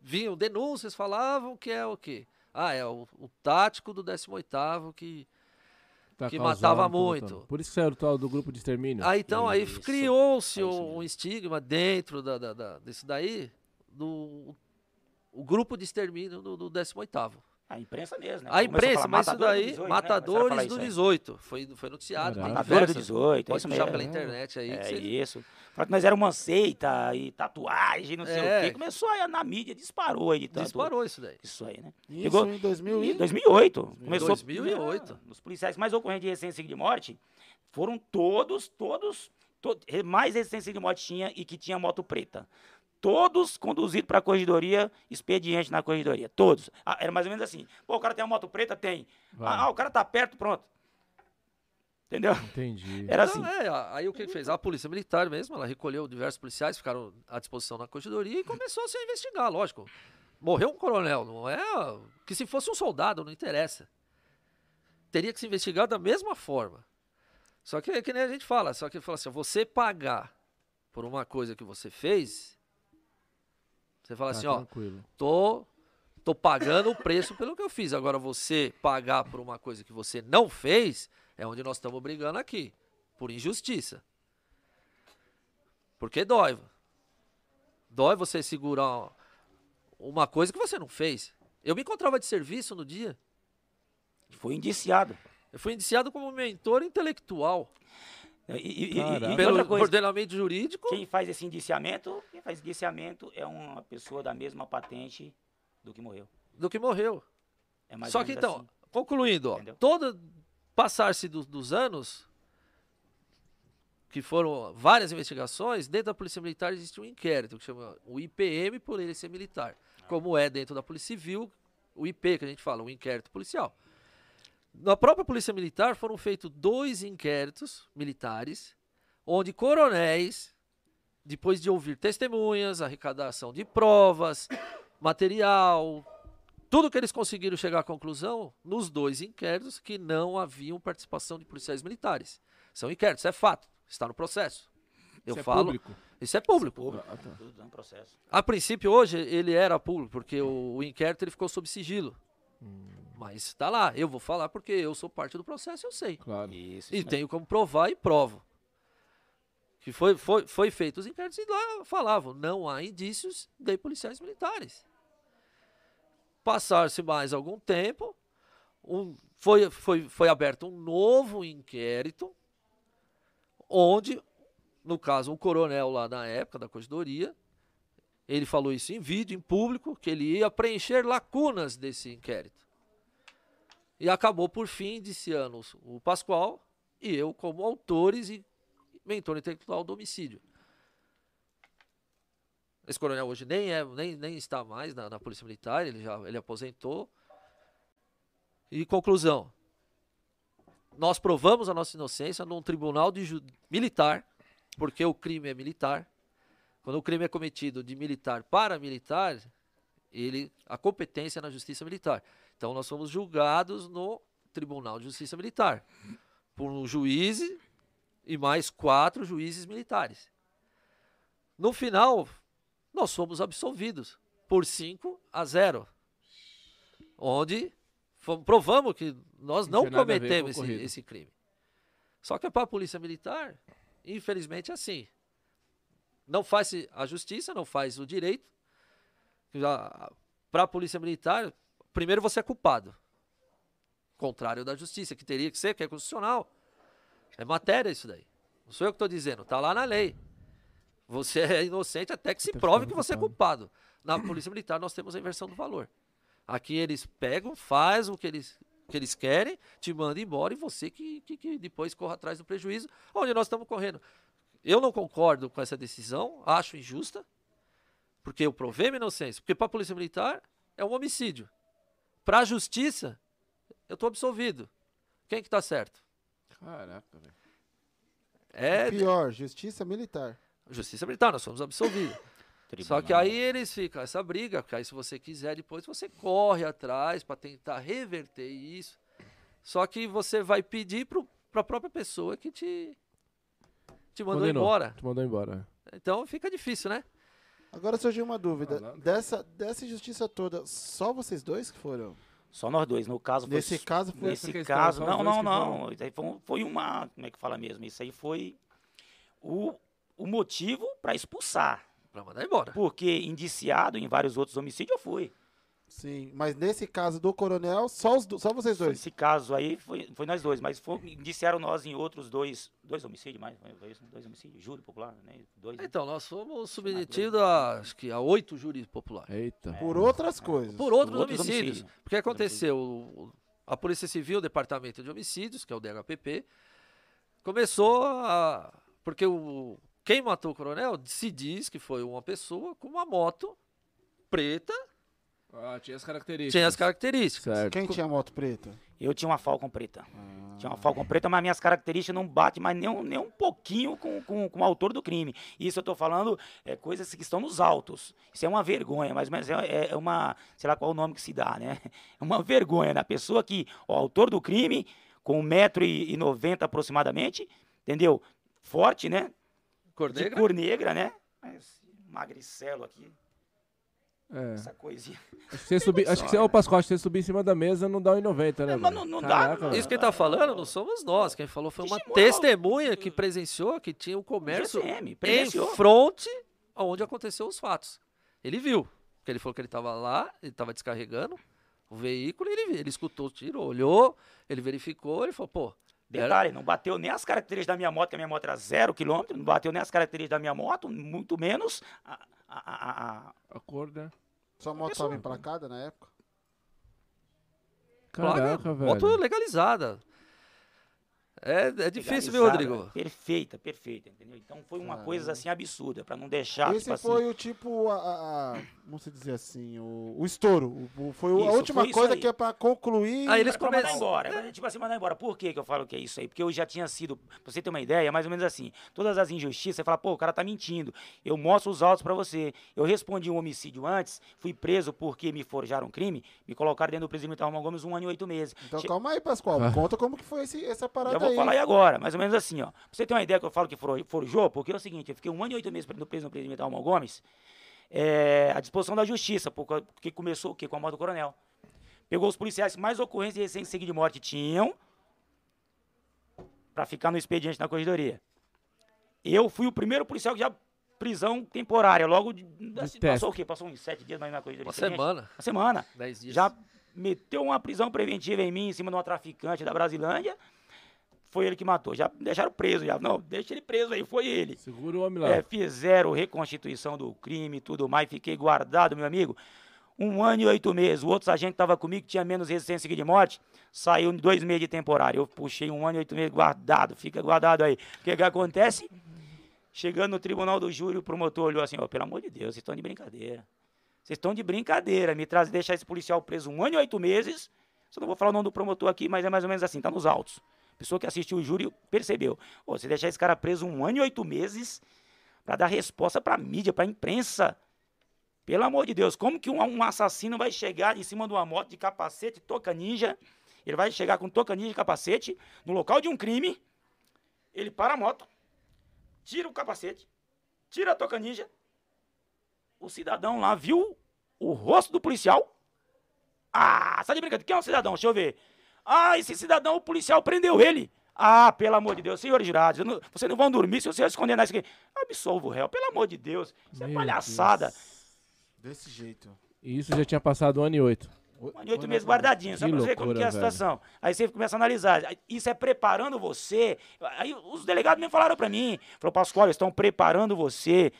Speaker 3: vinham denúncias, falavam que é o quê? Ah, é o, o tático do 18º que,
Speaker 2: Tá
Speaker 3: que
Speaker 2: causando,
Speaker 3: matava
Speaker 2: tá
Speaker 3: muito.
Speaker 2: lutando. Por isso que saiu o tal do grupo de extermínio.
Speaker 3: Aí então, aí criou-se
Speaker 4: É
Speaker 3: um,
Speaker 4: mesmo.
Speaker 3: estigma dentro da, da, da- desse daí, do o grupo de extermínio do, do 18º.
Speaker 4: A imprensa mesmo, né?
Speaker 3: A imprensa,
Speaker 4: falar,
Speaker 3: mas isso daí,
Speaker 4: 18, né? A
Speaker 3: matadores
Speaker 4: falar
Speaker 3: do
Speaker 4: isso aí.
Speaker 3: 18. Foi, foi noticiado.
Speaker 2: Caraca.
Speaker 3: Tem
Speaker 4: Matador do
Speaker 3: diversas.
Speaker 4: 18, é
Speaker 3: Pode
Speaker 4: isso
Speaker 3: puxar
Speaker 4: mesmo.
Speaker 3: pela internet aí.
Speaker 4: É
Speaker 3: você-
Speaker 4: isso. Nós era uma seita e tatuagem, não sei
Speaker 3: É.
Speaker 4: o quê. Começou aí na mídia, disparou aí tanto.
Speaker 3: Disparou isso daí.
Speaker 4: Isso aí, né?
Speaker 1: Isso
Speaker 4: Pegou-
Speaker 1: em 2000
Speaker 4: Em
Speaker 1: e...
Speaker 4: 2008. Começou,
Speaker 3: 2008.
Speaker 4: É, Os policiais mais ocorrentes de resistência de morte foram todos, todos, to- mais resistência de morte tinha e que tinha moto preta. Todos conduzidos para a corregedoria, expediente na corregedoria. Todos. Ah, era mais ou menos assim. Pô, o cara tem uma moto preta? Tem.
Speaker 2: Vai.
Speaker 4: Ah, o cara tá perto, pronto. Entendeu?
Speaker 2: Entendi.
Speaker 4: Era
Speaker 3: Então,
Speaker 4: assim.
Speaker 3: é, a- aí o que que fez? A polícia militar mesmo, ela recolheu diversos policiais, ficaram à disposição na corregedoria e começou -se a investigar, lógico. Morreu um coronel, não é que se fosse um soldado, não interessa. Teria que se investigar da mesma forma. Só que é que nem a gente fala, só que fala assim, você pagar por uma coisa que você fez, você fala
Speaker 2: Tá
Speaker 3: assim, ó,
Speaker 2: tranquilo.
Speaker 3: tô, tô pagando o preço pelo que eu fiz. Agora, você pagar por uma coisa que você não fez, é onde nós estamos brigando aqui. Por injustiça. Porque dói. Dói você segurar uma coisa que você não fez. Eu me encontrava de serviço no dia.
Speaker 4: Foi indiciado.
Speaker 3: Eu fui indiciado como mentor intelectual.
Speaker 4: E, e- e- e
Speaker 3: Pelo
Speaker 4: outra coisa,
Speaker 3: ordenamento jurídico.
Speaker 4: quem faz esse indiciamento, quem faz indiciamento é uma pessoa da mesma patente do que morreu.
Speaker 3: do que morreu.
Speaker 4: É mais
Speaker 3: Só que então,
Speaker 4: assim.
Speaker 3: concluindo, ó, todo passar-se do- dos anos, que foram várias investigações, dentro da Polícia Militar existe um inquérito que chama o IPM por ele ser militar, como é dentro da Polícia Civil, o IP que a gente fala, o inquérito policial. Na própria Polícia Militar foram feitos dois inquéritos militares, onde coronéis, depois de ouvir testemunhas, arrecadação de provas, material, tudo que eles conseguiram chegar à conclusão, nos dois inquéritos, que não haviam participação de policiais militares. São inquéritos, é fato, está no processo. Eu
Speaker 2: Isso é
Speaker 3: falo,
Speaker 2: público.
Speaker 3: isso é público.
Speaker 2: Ah, tá.
Speaker 4: Tudo dando processo.
Speaker 3: A princípio, hoje, ele era público, porque o, o inquérito ele ficou sob sigilo. Mas está lá, eu vou falar porque eu sou parte do processo, eu sei.
Speaker 2: Claro.
Speaker 4: Isso,
Speaker 3: E
Speaker 4: isso
Speaker 3: tenho como provar e provo. Que foi, foi, foi feito os inquéritos e lá falavam, não há indícios de policiais militares. Passar-se mais algum tempo, um, foi, foi, foi aberto um novo inquérito, onde, no caso, o coronel lá na época da corregedoria, ele falou isso em vídeo, em público, que ele ia preencher lacunas desse inquérito. E acabou, por fim, indiciando o Pascoal e eu como autores e mentor intelectual do homicídio. Esse coronel hoje nem, é, nem, nem está mais na, na Polícia Militar, ele já ele aposentou. E conclusão, nós provamos a nossa inocência num tribunal de militar, porque o crime é militar. Quando o crime é cometido de militar para militar, ele a competência é na justiça militar. Então nós fomos julgados no Tribunal de Justiça Militar por um juiz e mais quatro juízes militares. No final, nós fomos absolvidos por 5 a 0. Onde fomos- provamos que nós
Speaker 2: Não
Speaker 3: não
Speaker 2: com
Speaker 3: cometemos esse, esse crime. Só que para a Polícia Militar, infelizmente é assim. Não faz a justiça, não faz o direito. Para a Polícia Militar, primeiro você é culpado. Contrário da justiça, que teria que ser, que é constitucional. É matéria isso daí. Não sou eu que estou dizendo, está lá na lei. Você é inocente até que se
Speaker 2: Até
Speaker 3: prove que você é
Speaker 2: culpado.
Speaker 3: Na Polícia Militar nós temos a inversão do valor. Aqui eles pegam, faz o que eles, que eles querem, te mandam embora e você que, que, que depois corra atrás do prejuízo, onde nós estamos correndo. Eu não concordo com essa decisão, acho injusta, porque eu provei minha inocência. Porque para a Polícia Militar é um homicídio. Para a Justiça, eu estou absolvido. Quem que está certo?
Speaker 2: Caraca, velho.
Speaker 3: É,
Speaker 1: Pior, justiça militar.
Speaker 3: Justiça militar, nós fomos absolvidos. Só que aí eles ficam essa briga, porque aí se você quiser depois você corre atrás para tentar reverter isso. Só que você vai pedir para a própria pessoa que te te mandou
Speaker 2: Condenou.
Speaker 3: embora.
Speaker 2: Te mandou embora.
Speaker 3: Então fica difícil, né?
Speaker 1: Agora surgiu uma dúvida. Dessa, dessa injustiça toda, só vocês dois que foram?
Speaker 4: Só nós dois. No caso, foi
Speaker 1: Nesse caso foi.
Speaker 4: Nesse
Speaker 2: questão,
Speaker 4: caso, não, não, não. Isso aí foi, um- foi uma. Como é que fala mesmo? Isso aí foi o, o motivo para expulsar.
Speaker 3: Para mandar embora.
Speaker 4: Porque indiciado em vários outros homicídios eu fui.
Speaker 1: Sim, mas nesse caso do coronel, só, os, do- só vocês dois.
Speaker 4: Esse caso aí foi, foi nós dois, mas foi, indiciaram nós em outros dois. Dois homicídios mais? Foi, foi isso? Dois homicídios? Júri popular, né? Dois.
Speaker 3: Então, nós fomos submetidos a, acho que a oito júris populares.
Speaker 2: Eita.
Speaker 1: Por outras coisas.
Speaker 3: Por outros,
Speaker 4: outros
Speaker 3: homicídios.
Speaker 4: homicídios.
Speaker 3: Porque aconteceu, o- a Polícia Civil, o Departamento de Homicídios, que é o DHPP, começou a... Porque o, quem matou o coronel se diz que foi uma pessoa com uma moto preta,
Speaker 2: Ah, tinha as características.
Speaker 3: tinha as características.
Speaker 2: Certo.
Speaker 1: Quem tinha moto preta?
Speaker 4: Eu tinha uma Falcon preta. Tinha uma Falcon preta, mas minhas características não batem mais nem um, nem um pouquinho com, com, com o autor do crime. Isso eu tô falando é coisas que estão nos autos. Isso é uma vergonha, mas, mas é, é- é uma, sei lá qual o nome que se dá, né? É uma vergonha da pessoa que, o autor do crime, com 1,90m aproximadamente, entendeu? Forte, né?
Speaker 3: Cor
Speaker 4: De
Speaker 3: negra?
Speaker 4: cor negra, né? Mas magricelo aqui,
Speaker 2: É.
Speaker 4: essa coisinha.
Speaker 2: Acho que você subir, acho que você, ô Pascoal, se você subir em cima da mesa não dá 1,90, né,
Speaker 4: Mas
Speaker 2: mano?
Speaker 4: não- não dá,
Speaker 2: Caraca.
Speaker 3: Isso quem tá falando não somos nós. Quem falou foi uma
Speaker 4: Testemunha.
Speaker 3: testemunha que presenciou que tinha um comércio
Speaker 4: GCM,
Speaker 3: em fronte onde aconteceu os fatos. Ele viu. Porque ele falou que ele estava lá, ele estava descarregando o veículo e ele, viu. ele escutou o tiro, olhou, ele verificou, ele falou, pô, era-
Speaker 4: Detalhe, não bateu nem as características da minha moto, que a minha moto era zero quilômetro, não bateu nem as características da minha moto, muito menos a, a- a- a-
Speaker 2: A cor, né?
Speaker 1: Sua moto
Speaker 4: Pessoa.
Speaker 1: estava emplacada na época?
Speaker 2: Caraca,
Speaker 3: placa,
Speaker 2: velho.
Speaker 3: moto legalizada. É, é difícil, viu, Rodrigo?
Speaker 4: Perfeita, perfeita, entendeu? Então foi uma
Speaker 1: Caramba.
Speaker 4: coisa assim absurda, pra não deixar,
Speaker 1: Esse
Speaker 4: tipo assim,
Speaker 1: foi o tipo, a, a- vamos se dizer assim, o, o estouro. O, o- foi o- a
Speaker 4: Isso,
Speaker 1: última
Speaker 4: foi isso
Speaker 1: coisa
Speaker 4: aí.
Speaker 1: que é pra concluir.
Speaker 3: Aí eles
Speaker 4: pra mandar
Speaker 3: começam-
Speaker 4: embora. Mas, Tipo assim, mandar embora. Por que que eu falo que é isso aí? Porque eu já tinha sido, pra você ter uma ideia, mais ou menos assim, todas as injustiças, você fala, pô, o cara tá mentindo. Eu mostro os autos pra você. Eu respondi um homicídio antes, fui preso porque me forjaram um crime, me colocaram dentro do presídio militar Romão Gomes um ano e oito meses.
Speaker 1: Então
Speaker 4: Che-
Speaker 1: calma aí, Pascoal.
Speaker 2: Ah.
Speaker 1: Conta como que foi esse, essa parada
Speaker 4: vou
Speaker 1: aí.
Speaker 4: falar aí agora, mais ou menos assim, ó. Pra você ter uma ideia que eu falo que for- forjou, porque é o seguinte, eu fiquei um ano e oito meses preso no preso militar Gomes, é, à disposição da justiça, porque, começou o quê? Com a morte do coronel. Pegou os policiais que mais ocorrências de recém seguida de morte tinham, pra ficar no expediente na corredoria. Eu fui o primeiro policial que já prisão temporária, logo de, assim, passou o quê? Passou uns sete dias mais na corredoria.
Speaker 3: Uma semana,
Speaker 4: Uma semana
Speaker 3: dez dias.
Speaker 4: já meteu uma prisão preventiva em mim, em cima de uma traficante da Brasilândia. Foi ele que matou. Já deixaram preso. Já. Não, deixa ele preso aí, foi ele.
Speaker 2: Segura o homem lá.
Speaker 4: É, fizeram reconstituição do crime e tudo mais. Fiquei guardado, meu amigo. Um ano e oito meses. O outro sargento que estava comigo, que tinha menos resistência de morte, saiu dois meses de temporário. Eu puxei um ano e oito meses guardado. Fica guardado aí. O que que acontece? Chegando no tribunal do júri, o promotor olhou assim, ó, pelo amor de Deus, vocês estão de brincadeira. Vocês estão de brincadeira. Me traz deixar esse policial preso um ano e oito meses. Só não vou falar o nome do promotor aqui, mas é mais ou menos assim, tá nos autos. Pessoa que assistiu o júri percebeu. Ô, você deixar esse cara preso um ano e oito meses para dar resposta pra mídia, pra imprensa. Pelo amor de Deus, como que um, um assassino vai chegar em cima de uma moto de capacete, toca ninja? Ele vai chegar com toca ninja e capacete no local de um crime. Ele para a moto, tira o capacete, tira a toca ninja. O cidadão lá viu o rosto do policial. Ah, sai de brincadeira. Quem é o cidadão? Deixa eu ver. Ah, esse cidadão, o policial prendeu ele. Ah, pelo amor de Deus, senhores jurados, não- vocês não vão dormir se vocês condenar isso aqui. Absolvo o réu, pelo amor de Deus. Isso é
Speaker 2: Meu
Speaker 4: palhaçada.
Speaker 1: Desse jeito.
Speaker 2: E isso já tinha passado um ano e oito.
Speaker 4: Um ano e oito meses guardadinho, só pra você ver como que é a
Speaker 2: loucura,
Speaker 4: situação. Aí você começa a analisar. Isso é preparando você. Aí os delegados me falaram pra mim. Falou, Pascoal, eles estão preparando você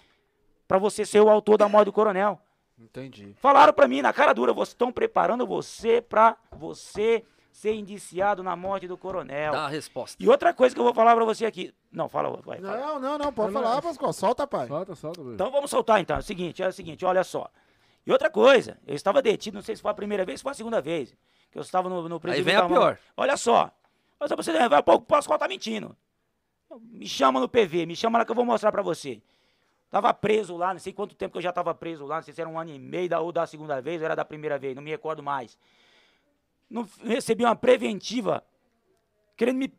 Speaker 4: pra você ser o autor da morte do coronel.
Speaker 1: Entendi.
Speaker 4: Falaram pra mim na cara dura, vocês estão preparando você pra você ser indiciado na morte do coronel.
Speaker 3: Dá a resposta.
Speaker 4: E outra coisa que eu vou falar pra você aqui. Não, fala, vai, fala.
Speaker 1: Não, não, não, pode
Speaker 2: Não, não.
Speaker 1: falar, Pascoal. Solta, pai.
Speaker 2: Solta, solta, Bruno.
Speaker 4: Então vamos soltar então. É o seguinte, é o seguinte, olha só. E outra coisa, eu estava detido, não sei se foi a primeira vez, se foi a segunda vez. Que eu estava no, no
Speaker 3: Aí
Speaker 4: presídio
Speaker 3: vem a pior.
Speaker 4: Olha só. Olha só pra você vai, pô, o Pascoal tá mentindo. Me chama no PV, me chama lá que eu vou mostrar pra você. Tava preso lá, não sei quanto tempo que eu já tava preso lá, não sei se era um ano e meio da, ou da segunda vez, ou era da primeira vez, não me recordo mais. Não recebi uma preventiva querendo me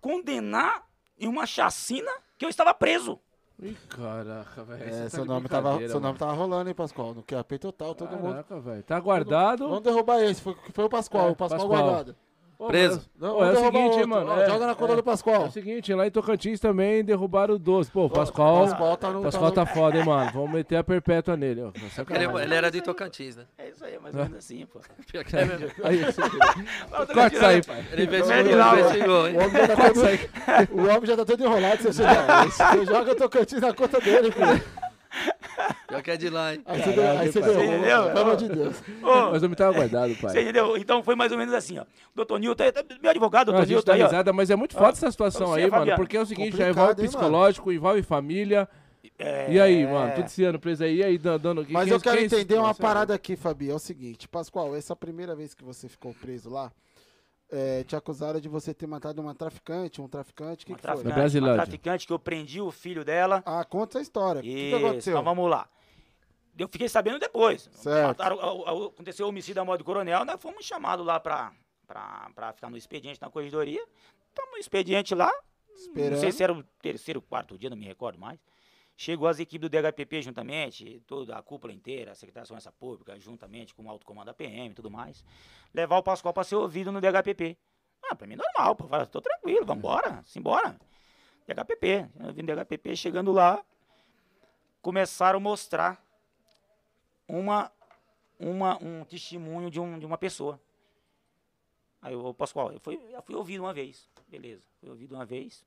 Speaker 4: condenar em uma chacina que eu estava preso.
Speaker 2: Ih, caraca, velho.
Speaker 1: É,
Speaker 2: tá
Speaker 1: seu,
Speaker 2: de
Speaker 1: nome tava,
Speaker 2: brincadeira,
Speaker 1: seu nome tava rolando, hein, Pascoal? No QAP total, todo mundo.
Speaker 2: Caraca, velho. Tá guardado.
Speaker 1: Vamos derrubar esse, foi, foi o Pascoal,
Speaker 2: É,
Speaker 1: o Pascoal,
Speaker 2: Pascoal.
Speaker 1: guardado.
Speaker 2: Ô,
Speaker 3: Preso.
Speaker 1: Não,
Speaker 2: Ô, é o seguinte,
Speaker 1: outro.
Speaker 2: mano.
Speaker 1: Ó,
Speaker 2: é-
Speaker 1: joga na conta
Speaker 2: é-
Speaker 1: do Pascoal.
Speaker 2: É o seguinte, lá em Tocantins também derrubaram o 12. Pô, o Pascoal.
Speaker 1: Pascoal tá no.
Speaker 2: Pascoal
Speaker 1: no-
Speaker 2: tá foda, hein, mano. Vamos meter a perpétua nele, ó. Tá
Speaker 3: Ele,
Speaker 2: sacanagem.
Speaker 3: ele era de Tocantins, né?
Speaker 4: É isso aí, mais ou menos assim, pô.
Speaker 3: Pior que é mesmo.
Speaker 2: Aí, Corta isso aí, pai.
Speaker 3: Ele investigou,
Speaker 4: Ele lá,
Speaker 3: ele investigou, hein?
Speaker 1: O homem, já tá todo, o homem já tá todo enrolado. Você, você joga o Tocantins na conta dele, filho.
Speaker 3: Pior que é de lá, hein?
Speaker 1: Aí você, deu- aí você
Speaker 2: Caralho,
Speaker 1: deu.
Speaker 4: pai. Entendeu?
Speaker 1: Pelo amor de Deus.
Speaker 4: Ô,
Speaker 2: Mas o homem tava guardado, pai.
Speaker 4: Você entendeu? Então foi mais ou menos assim, ó. Doutor Nilton, tá- meu advogado, doutor Nilton,
Speaker 2: dá
Speaker 4: aí,
Speaker 2: risada, mas é muito foda essa situação
Speaker 4: Você,
Speaker 2: aí, mano.
Speaker 4: Fabiano.
Speaker 2: Porque é o seguinte, já envolve
Speaker 1: hein, mano?
Speaker 2: psicológico, envolve família.
Speaker 4: É,
Speaker 2: E aí, mano? Tudo esse ano preso aí, e aí, dan- dando... que-
Speaker 1: Mas
Speaker 2: que-
Speaker 1: eu quero
Speaker 2: é
Speaker 1: entender uma parada aqui, Fabi. É o seguinte, Pascoal, essa primeira vez que você ficou preso lá, é, te acusaram de você ter matado uma traficante, um traficante, que,
Speaker 4: Uma
Speaker 1: que foi?
Speaker 4: Traficante,
Speaker 2: Brasilândia.
Speaker 4: uma traficante que eu prendi o filho dela.
Speaker 1: Ah, conta essa história. O que, que aconteceu?
Speaker 4: então vamos lá. Eu fiquei sabendo depois.
Speaker 1: Certo.
Speaker 4: Mataram- a- a- aconteceu o homicídio da morte do coronel, nós fomos chamados lá pra, pra, pra ficar no expediente na corredoria. Estamos no expediente lá.
Speaker 1: Esperando.
Speaker 4: Não sei se era o terceiro, quarto dia, não me recordo mais. Chegou as equipes do DHPP juntamente, toda a cúpula inteira, a Secretaria de Segurança Pública, juntamente com o alto comando da PM e tudo mais. Levar o Pascoal para ser ouvido no DHPP. Ah, pra mim normal, pô. Tô tranquilo, vambora, simbora. DHPP. Eu vim DHPP, chegando lá, começaram a mostrar uma, uma, um testemunho de, um, de uma pessoa. Aí o Pascoal, eu fui, eu fui ouvido uma vez. Beleza, fui ouvido uma vez.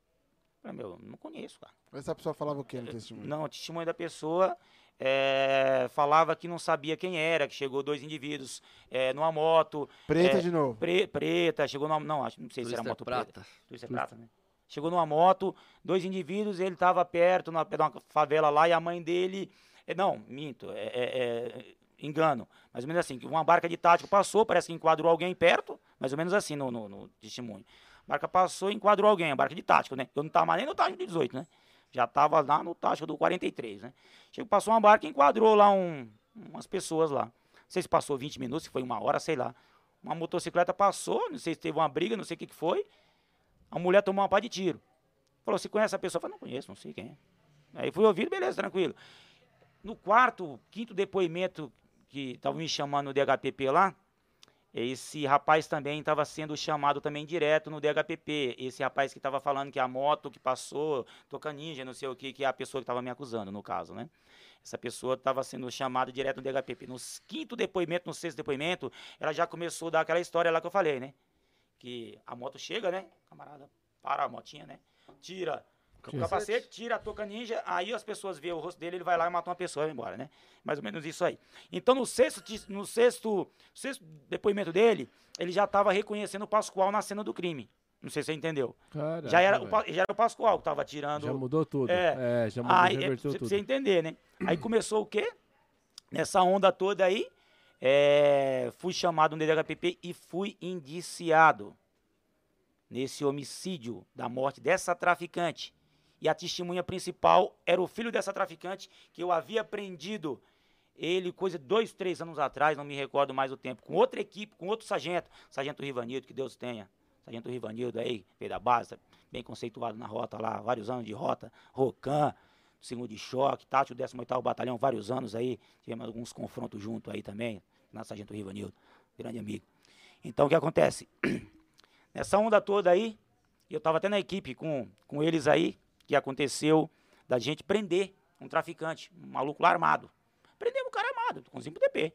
Speaker 4: Falei, meu, não conheço, cara.
Speaker 1: Essa pessoa falava o que no testemunho?
Speaker 4: Não, o testemunho da pessoa é, falava que não sabia quem era, que chegou dois indivíduos é, numa moto,
Speaker 1: Preta
Speaker 4: é,
Speaker 1: de novo.
Speaker 4: pre- preta, chegou numa. Não, acho, não sei se era
Speaker 3: Twister
Speaker 4: moto preta.
Speaker 3: prata.
Speaker 4: Twister prata, né? Chegou numa moto, dois indivíduos, ele estava perto, na, de uma favela lá, e a mãe dele. é, não, minto, é, é- é, engano. Mais ou menos assim, que uma barca de tático passou, parece que enquadrou alguém perto, mais ou menos assim no, no, no testemunho. A barca passou enquadrou alguém, a barca de tático, né? Eu não estava mais nem no tático de 18, né? Já estava lá no tático do 43, né? Chegou, passou uma barca e enquadrou lá um, umas pessoas lá. Não sei se passou 20 minutos, se foi uma hora, sei lá. Uma motocicleta passou, não sei se teve uma briga, não sei o que, que foi. A mulher tomou uma pá de tiro. Falou, você conhece a pessoa? Eu falei, não conheço, não sei quem é. Aí fui ouvido, beleza, tranquilo. No quarto, quinto depoimento que estavam me chamando no DHPP lá, esse rapaz também estava sendo chamado também direto no DHPP. Esse rapaz que estava falando que a moto que passou, toca ninja, não sei o que, que é a pessoa que estava me acusando, no caso, né? Essa pessoa estava sendo chamada direto no DHPP. No quinto depoimento, no sexto depoimento, ela já começou a dar aquela história lá que eu falei, né? Que a moto chega, né? Camarada, para a motinha, né? Tira o capacete, tira a touca ninja, aí as pessoas veem o rosto dele, ele vai lá e mata uma pessoa e vai embora, né? Mais ou menos isso aí. Então, no sexto, no sexto, sexto depoimento dele, ele já estava reconhecendo o Pascoal na cena do crime. Não sei se você entendeu.
Speaker 2: Caraca,
Speaker 4: já, era o, já era o Pascoal que estava tirando.
Speaker 2: Já mudou tudo.
Speaker 4: É.
Speaker 2: É, já mudou,
Speaker 4: Aí, é,
Speaker 2: reverteu
Speaker 4: pra
Speaker 2: tudo.
Speaker 4: você entender, né? Aí começou o quê? Nessa onda toda aí, é, fui chamado no DHPP e fui indiciado nesse homicídio da morte dessa traficante. E a testemunha principal era o filho dessa traficante que eu havia prendido ele, coisa de dois, três anos atrás, não me recordo mais o tempo, com outra equipe, com outro sargento, sargento Rivanildo, que Deus tenha. Sargento Rivanildo aí, veio da base, bem conceituado na rota lá, vários anos de rota, Rocan, segundo de choque, tático 18º Batalhão, vários anos aí, tivemos alguns confrontos junto aí também, na Sargento Rivanildo, grande amigo. Então, o que acontece? Nessa onda toda aí, eu estava até na equipe com, com eles aí, que aconteceu da gente prender um traficante, um maluco lá armado. Prendemos o cara armado, com 5 DP.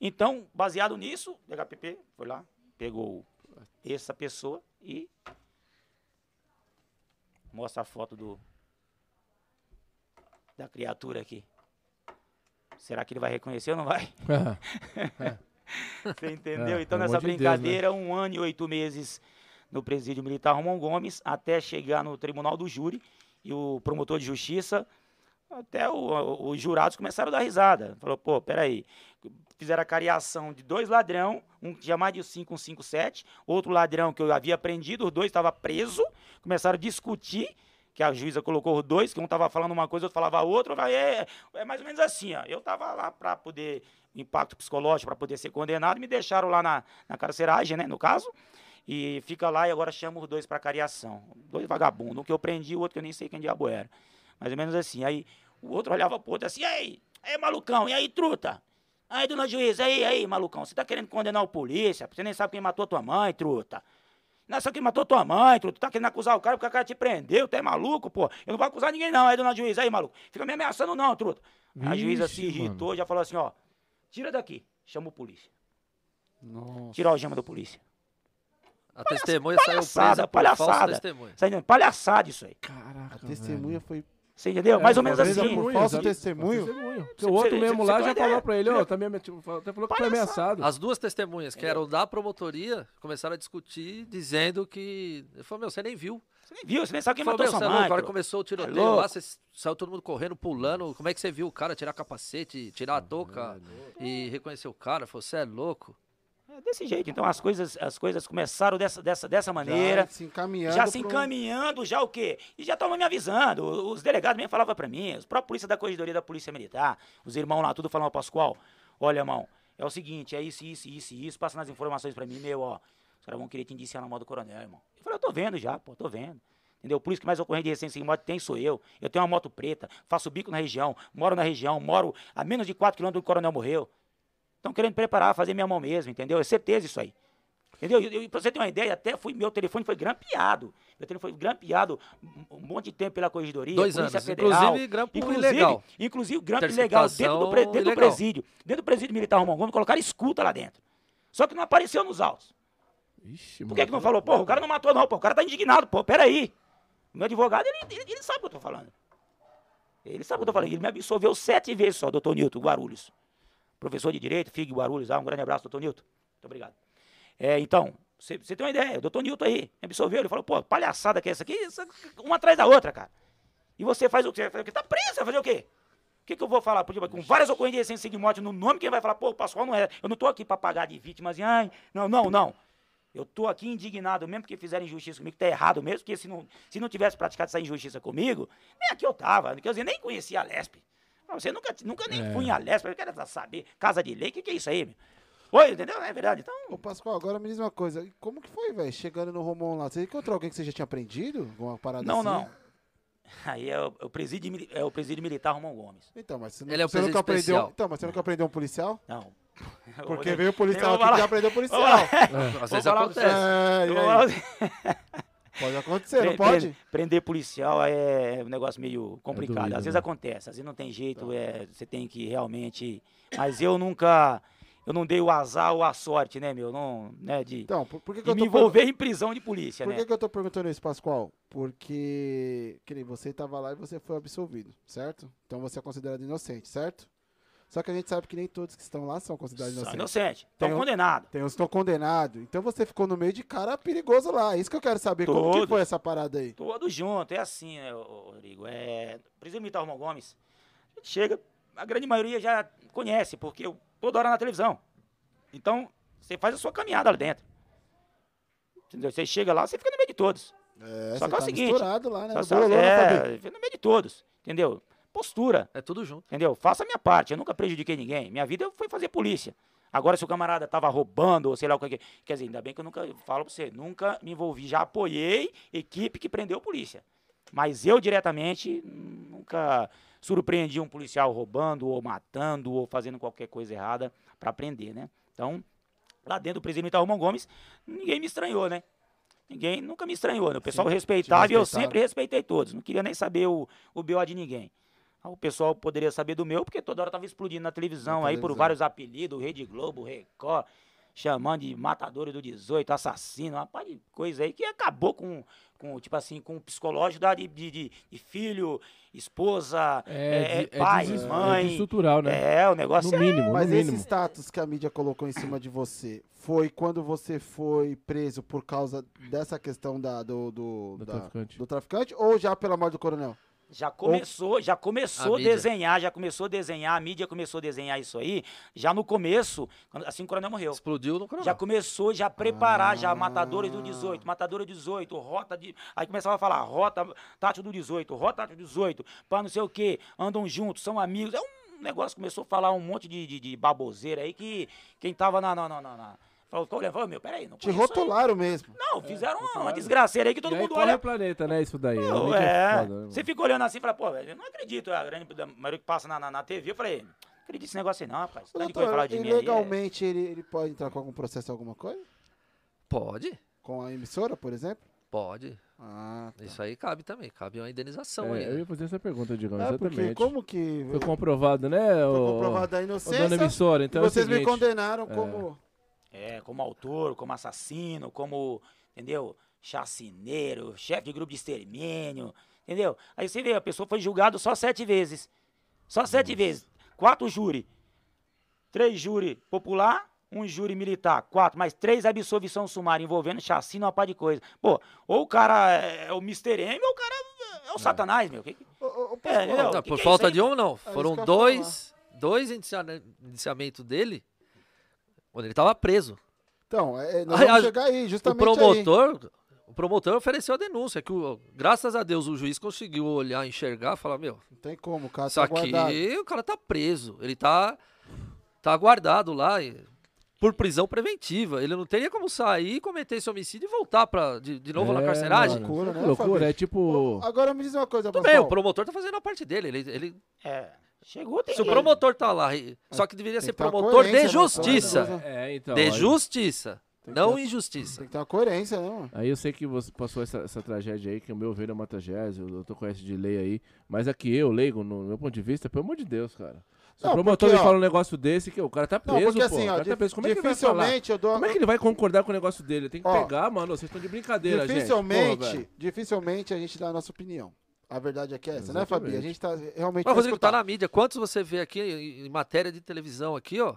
Speaker 4: Então, baseado nisso, o DHPP foi lá, pegou essa pessoa e mostra a foto do da criatura aqui. Será que ele vai reconhecer ou não vai? Você entendeu?
Speaker 2: É,
Speaker 4: então, nessa
Speaker 2: de Deus, né?
Speaker 4: brincadeira, um ano e oito meses no presídio militar Romão Gomes, até chegar no tribunal do júri e o promotor de justiça, até o- os jurados começaram a dar risada. Falou, pô, peraí. Fizeram a cariação de dois ladrão, um que tinha mais de 5, um 5, 7, outro ladrão que eu havia prendido, os dois estavam presos, começaram a discutir que a juíza colocou os dois, que um tava falando uma coisa, outro falava outra, vai, é, é mais ou menos assim, ó. Eu tava lá para poder, impacto psicológico, para poder ser condenado, me deixaram lá na, na carceragem, né, no caso, e fica lá e agora chama os dois para cariação. Dois vagabundos, um que eu prendi, o outro que eu nem sei quem diabo era. Mais ou menos assim. Aí o outro olhava pro outro assim, e aí, aí, malucão, e aí, truta? Aí, dona juíza, aí, aí, malucão, você tá querendo condenar o polícia? Você nem sabe quem matou tua mãe, truta. Não é só quem matou tua mãe, truta. Tu tá querendo acusar o cara porque o cara te prendeu, tu é maluco, pô. Eu não vou acusar ninguém, não. Aí, dona juíza, aí, maluco. Fica me ameaçando, não, truta. a juíza se irritou, já falou assim, ó. Tira daqui. Chama o polícia.
Speaker 1: Nossa.
Speaker 4: Tira a algema do polícia.
Speaker 3: A testemunha saiu
Speaker 4: palhaçada,
Speaker 3: presa por falsa
Speaker 4: palhaçada.
Speaker 3: testemunha.
Speaker 4: Entendendo? Palhaçada isso aí.
Speaker 2: Caraca,
Speaker 1: A testemunha foi
Speaker 4: Você entendeu? Mais ou menos
Speaker 1: presa
Speaker 4: assim.
Speaker 1: por falso testemunho.
Speaker 2: Testemunho. Porque o outro
Speaker 4: você-
Speaker 2: mesmo
Speaker 4: você
Speaker 2: lá
Speaker 4: tem
Speaker 2: já
Speaker 4: ideia?
Speaker 2: falou pra ele, ó, também me- tipo, até falou que foi ameaçado.
Speaker 3: As duas testemunhas, que eram da promotoria, começaram a discutir, dizendo que. Ele falou, meu, você nem viu.
Speaker 4: Você nem viu, você nem sabe quem
Speaker 3: falou,
Speaker 4: matou sua
Speaker 3: é
Speaker 4: mãe.
Speaker 3: agora começou o tiroteio
Speaker 4: louco.
Speaker 3: lá, você saiu todo mundo correndo, pulando. Como é que você viu o cara tirar capacete, tirar a touca e reconhecer o cara? Falou, você é louco.
Speaker 4: É desse jeito. Então as coisas, as coisas começaram dessa, dessa, dessa maneira.
Speaker 1: Já se encaminhando.
Speaker 4: Já se encaminhando, já o quê? E já estavam me avisando. Os delegados mesmo falavam pra mim, os próprios polícia da corregedoria da Polícia Militar, os irmãos lá, tudo falavam, Pascoal, olha, irmão, é o seguinte, é isso, isso, isso, isso, passa nas informações pra mim, meu, ó, os caras vão querer te indiciar na moda do coronel, irmão. Eu falei, eu tô vendo já, pô, tô vendo. Entendeu? Por isso que mais ocorrente de recência em moto tem sou eu. Eu tenho uma moto preta, faço bico na região, moro na região, moro a menos de 4 quilômetros do coronel morreu. Estão querendo preparar, fazer minha mão mesmo, entendeu? É certeza isso aí. Entendeu? E, e pra você ter uma ideia, até fui, meu telefone foi grampeado. Meu telefone foi grampeado um, monte de tempo pela corredoria,
Speaker 3: Dois
Speaker 4: Polícia
Speaker 3: anos.
Speaker 4: Federal.
Speaker 3: Inclusive, grampo
Speaker 4: inclusive,
Speaker 3: ilegal.
Speaker 4: Inclusive, grampo ilegal dentro do, pre- dentro do
Speaker 3: ilegal.
Speaker 4: presídio. Dentro do presídio militar Romão Gomes, colocaram escuta lá dentro. Só que não apareceu nos autos.
Speaker 2: Ixi,
Speaker 4: Por que, que não falou? Pô, o cara não matou não, pô. O cara tá indignado, pô. Peraí. Meu advogado, ele, ele, ele sabe o que eu tô falando. Ele sabe o que eu tô falando. Ele me absolveu sete vezes só, doutor Nilton Guarulhos. Professor de Direito, FIG Guarulhos. Ah, um grande abraço, doutor Nilton. Muito obrigado. É, então, você tem uma ideia. O doutor Nilton aí me absolveu. Ele falou, pô, palhaçada que é essa aqui? Essa, uma atrás da outra, cara. E você faz o quê? Quê? Tá preso, vai fazer o quê? O que, que eu vou falar? Porque, com várias ocorrências sem seguir morte no nome, quem vai falar, pô, o Pascoal não é. Eu não tô aqui pra pagar de vítimas e, ai, não, não, não. Eu tô aqui indignado mesmo porque fizeram injustiça comigo, tá errado mesmo, porque se não, se não tivesse praticado essa injustiça comigo, nem aqui eu tava, quer dizer, nem conhecia a Você nunca, nunca nem
Speaker 2: É.
Speaker 4: fui em a Lesp, eu quero saber, casa de lei, o que, que é isso aí, meu? Oi, entendeu? É verdade, então...
Speaker 1: Ô, Pascoal, agora me diz uma coisa. Como que foi, velho? Chegando no Romão lá, você encontrou alguém que você já tinha aprendido? Alguma parada
Speaker 4: Não,
Speaker 1: assim?
Speaker 4: não. Aí é o, é o presídio, é o presídio militar Romão Gomes.
Speaker 1: Então, mas você, não,
Speaker 3: Ele é o
Speaker 1: você nunca
Speaker 3: presídio
Speaker 1: aprendeu.
Speaker 3: especial.
Speaker 1: Então, mas você nunca aprendeu um policial?
Speaker 4: Não.
Speaker 1: Porque veio o policial aqui que aprendeu policial.
Speaker 3: Às vezes acontece.
Speaker 1: É, Pode acontecer, não pode?
Speaker 4: pre- Prender policial é um negócio meio complicado.
Speaker 2: doído,
Speaker 4: às vezes
Speaker 2: né?
Speaker 4: acontece, às vezes não tem jeito, é, você tem que realmente. Mas eu nunca. Eu não dei o azar ou a sorte, né, meu? Não, né, de,
Speaker 1: Então, por, por que, que eu
Speaker 4: me envolver em prisão de polícia,
Speaker 1: Por
Speaker 4: né?
Speaker 1: que, que eu tô perguntando isso, Pascoal? Porque que nem você tava lá e você foi absolvido, certo? Então você é considerado inocente, certo? Só que a gente sabe que nem todos que estão lá são considerados
Speaker 4: São
Speaker 1: inocentes.
Speaker 4: inocentes. Estão condenados.
Speaker 1: Tem os que estão condenados. Então você ficou no meio de cara perigoso lá. Isso que eu quero saber. Como que
Speaker 4: Todos.
Speaker 1: foi essa parada aí?
Speaker 4: Todos juntos, é assim, né, Rodrigo? É, Presídio Militar Romão Gomes, a gente chega, a grande maioria já conhece, porque eu toda hora na televisão. Então, você faz a sua caminhada lá dentro. Entendeu? Você chega lá, você fica no meio de todos.
Speaker 1: É,
Speaker 4: Só que é o
Speaker 1: tá
Speaker 4: seguinte,
Speaker 1: misturado lá, né?
Speaker 4: Só-
Speaker 1: No bololô, né,
Speaker 4: é, fica no meio de todos, entendeu? Postura,
Speaker 3: É tudo junto.
Speaker 4: entendeu? Faça a minha parte, eu nunca prejudiquei ninguém. Minha vida foi fazer polícia. Agora, se o camarada tava roubando, ou sei lá o que. Quer dizer, ainda bem que eu nunca falo pra você, nunca me envolvi. Já apoiei equipe que prendeu polícia. Mas eu diretamente nunca surpreendi um policial roubando, ou matando, ou fazendo qualquer coisa errada pra prender, né? Então, lá dentro do militar Romão Gomes, ninguém me estranhou, né? Ninguém nunca me estranhou, né? O pessoal
Speaker 1: Sim,
Speaker 4: respeitava e eu sempre respeitei todos. Não queria nem saber o, o BO de ninguém. O pessoal poderia saber do meu, porque toda hora tava explodindo na televisão,
Speaker 1: Na
Speaker 4: aí por vários apelidos, Rede Globo, Record, chamando de matadores do 18, assassino, uma par de coisa aí que acabou com, com tipo assim, com o psicológico da, de, de, de- filho, esposa, é,
Speaker 2: de-
Speaker 4: pai,
Speaker 2: des-
Speaker 4: mãe.
Speaker 2: desestrutural, né?
Speaker 4: É, o negócio
Speaker 2: No
Speaker 4: é
Speaker 2: mínimo,
Speaker 1: Mas
Speaker 2: no
Speaker 1: esse
Speaker 2: mínimo.
Speaker 1: status que a mídia colocou em cima de você foi quando você foi preso por causa dessa questão da, do, do,
Speaker 2: Do
Speaker 1: da-
Speaker 2: traficante.
Speaker 1: do traficante ou já pela morte do coronel?
Speaker 4: Já começou, já começou a, desenhar, já começou a desenhar, a mídia começou a desenhar isso aí, já no começo, assim o coronel morreu.
Speaker 3: Explodiu no coronel.
Speaker 4: Já começou já a preparar, já
Speaker 1: Ah.
Speaker 4: matadores do 18, matadora 18, rota de. Aí começava a falar, rota tátil do 18, rota tátil do 18, pra não sei o quê, andam juntos, são amigos. É um negócio, começou a falar um monte de, de, de baboseira aí que quem tava na. na, na, na, na falou, olhando, falou, meu, peraí, não
Speaker 1: Te
Speaker 4: conheço aí.
Speaker 1: rotularam mesmo.
Speaker 4: Não, fizeram uma, uma desgraceira aí que todo
Speaker 2: e
Speaker 4: mundo olha.
Speaker 2: o planeta, né? Isso daí.
Speaker 4: Pô, é,
Speaker 2: né,
Speaker 4: você fica olhando assim e fala, pô, velho, eu não acredito, a grande a maioria que passa na, na, na TV, eu falei, não acredito nesse negócio aí não, rapaz. De coisa falar
Speaker 1: doutor,
Speaker 4: de
Speaker 1: e
Speaker 4: mim aí, é-
Speaker 1: legalmente ele, ele pode entrar com algum processo, alguma coisa?
Speaker 3: Pode,
Speaker 1: Com a emissora, por exemplo?
Speaker 3: pode.
Speaker 1: Ah, tá.
Speaker 3: Isso aí cabe também. Cabe uma indenização
Speaker 2: É,
Speaker 3: aí.
Speaker 2: eu
Speaker 3: né?
Speaker 2: ia fazer essa pergunta, Digão,
Speaker 1: É, porque
Speaker 2: exatamente.
Speaker 1: como que
Speaker 2: Foi comprovado, né?
Speaker 1: foi
Speaker 2: o...
Speaker 1: comprovada a
Speaker 2: o
Speaker 1: inocência
Speaker 2: dona emissora, então
Speaker 1: e
Speaker 2: é o
Speaker 1: vocês me
Speaker 2: seguinte,
Speaker 1: condenaram
Speaker 2: é.
Speaker 1: como...
Speaker 4: É, como autor, como assassino, como, entendeu? Chacineiro, chefe de grupo de extermínio, entendeu? Aí você vê, a pessoa foi julgada só sete vezes. Só sete vezes. Quatro júri. Três júri popular, um júri militar. Quatro, mais três absolvição sumária envolvendo chacina, uma pá de coisa. Pô, ou o cara é o Mr. M ou o cara é o Satanás, meu. Que- É?
Speaker 3: Não,
Speaker 4: que
Speaker 3: por
Speaker 4: que é
Speaker 3: falta de um, não. Foram dois, dois indiciamentos dele quando ele tava preso.
Speaker 1: Então, é, nós vamos
Speaker 3: a-
Speaker 1: chegar aí,
Speaker 3: O
Speaker 1: justamente aí.
Speaker 3: promotor, o promotor ofereceu a denúncia, que o- graças a Deus o juiz conseguiu olhar, enxergar, falar, meu,
Speaker 1: Não tem como, o cara
Speaker 3: isso
Speaker 1: tá
Speaker 3: aqui
Speaker 1: guardado.
Speaker 3: o cara tá preso, ele tá tá guardado lá e- por prisão preventiva. Ele não teria como sair, cometer esse homicídio e voltar para de, de novo na
Speaker 2: É,
Speaker 3: carceragem.
Speaker 2: mano,
Speaker 1: Loucura, né,
Speaker 2: loucura, é tipo...
Speaker 1: Agora me diz uma coisa,
Speaker 3: Tudo bem, o promotor tá fazendo a parte dele. Ele, ele-
Speaker 4: É, chegou, tem
Speaker 3: se o promotor tá lá, e- só que deveria
Speaker 1: Tem
Speaker 3: ser promotor de
Speaker 1: né?
Speaker 3: justiça.
Speaker 1: Coisa.
Speaker 2: É, então...
Speaker 3: De
Speaker 2: aí-
Speaker 3: justiça, não
Speaker 1: ter-
Speaker 3: injustiça.
Speaker 1: Tem que ter uma coerência, né, mano?
Speaker 2: Aí eu sei que você passou essa, essa tragédia aí, que o meu ver é uma tragédia, o doutor conhece de lei aí, mas aqui eu, leigo, no meu ponto de vista, pelo amor de Deus, cara. Se
Speaker 1: Não,
Speaker 2: o promotor
Speaker 1: porque,
Speaker 2: me
Speaker 1: ó-
Speaker 2: fala um negócio desse, que o cara tá
Speaker 1: Não,
Speaker 2: preso,
Speaker 1: porque
Speaker 2: pô.
Speaker 1: assim, ó,
Speaker 2: cara tá preso. Como é que ele vai falar?
Speaker 1: dificilmente eu dou...
Speaker 2: Como é que ele vai concordar com o negócio dele? Tem que
Speaker 1: Ó,
Speaker 2: pegar, mano, vocês estão de brincadeira,
Speaker 1: dificilmente,
Speaker 2: gente. Velho.
Speaker 1: dificilmente a gente dá a nossa opinião. A verdade é que é essa, né,
Speaker 2: Exatamente.
Speaker 1: Fabi? A gente tá realmente
Speaker 3: Mas, Rodrigo, tá
Speaker 1: escutar.
Speaker 3: na mídia. Quantos você vê aqui em, matéria de televisão aqui, ó?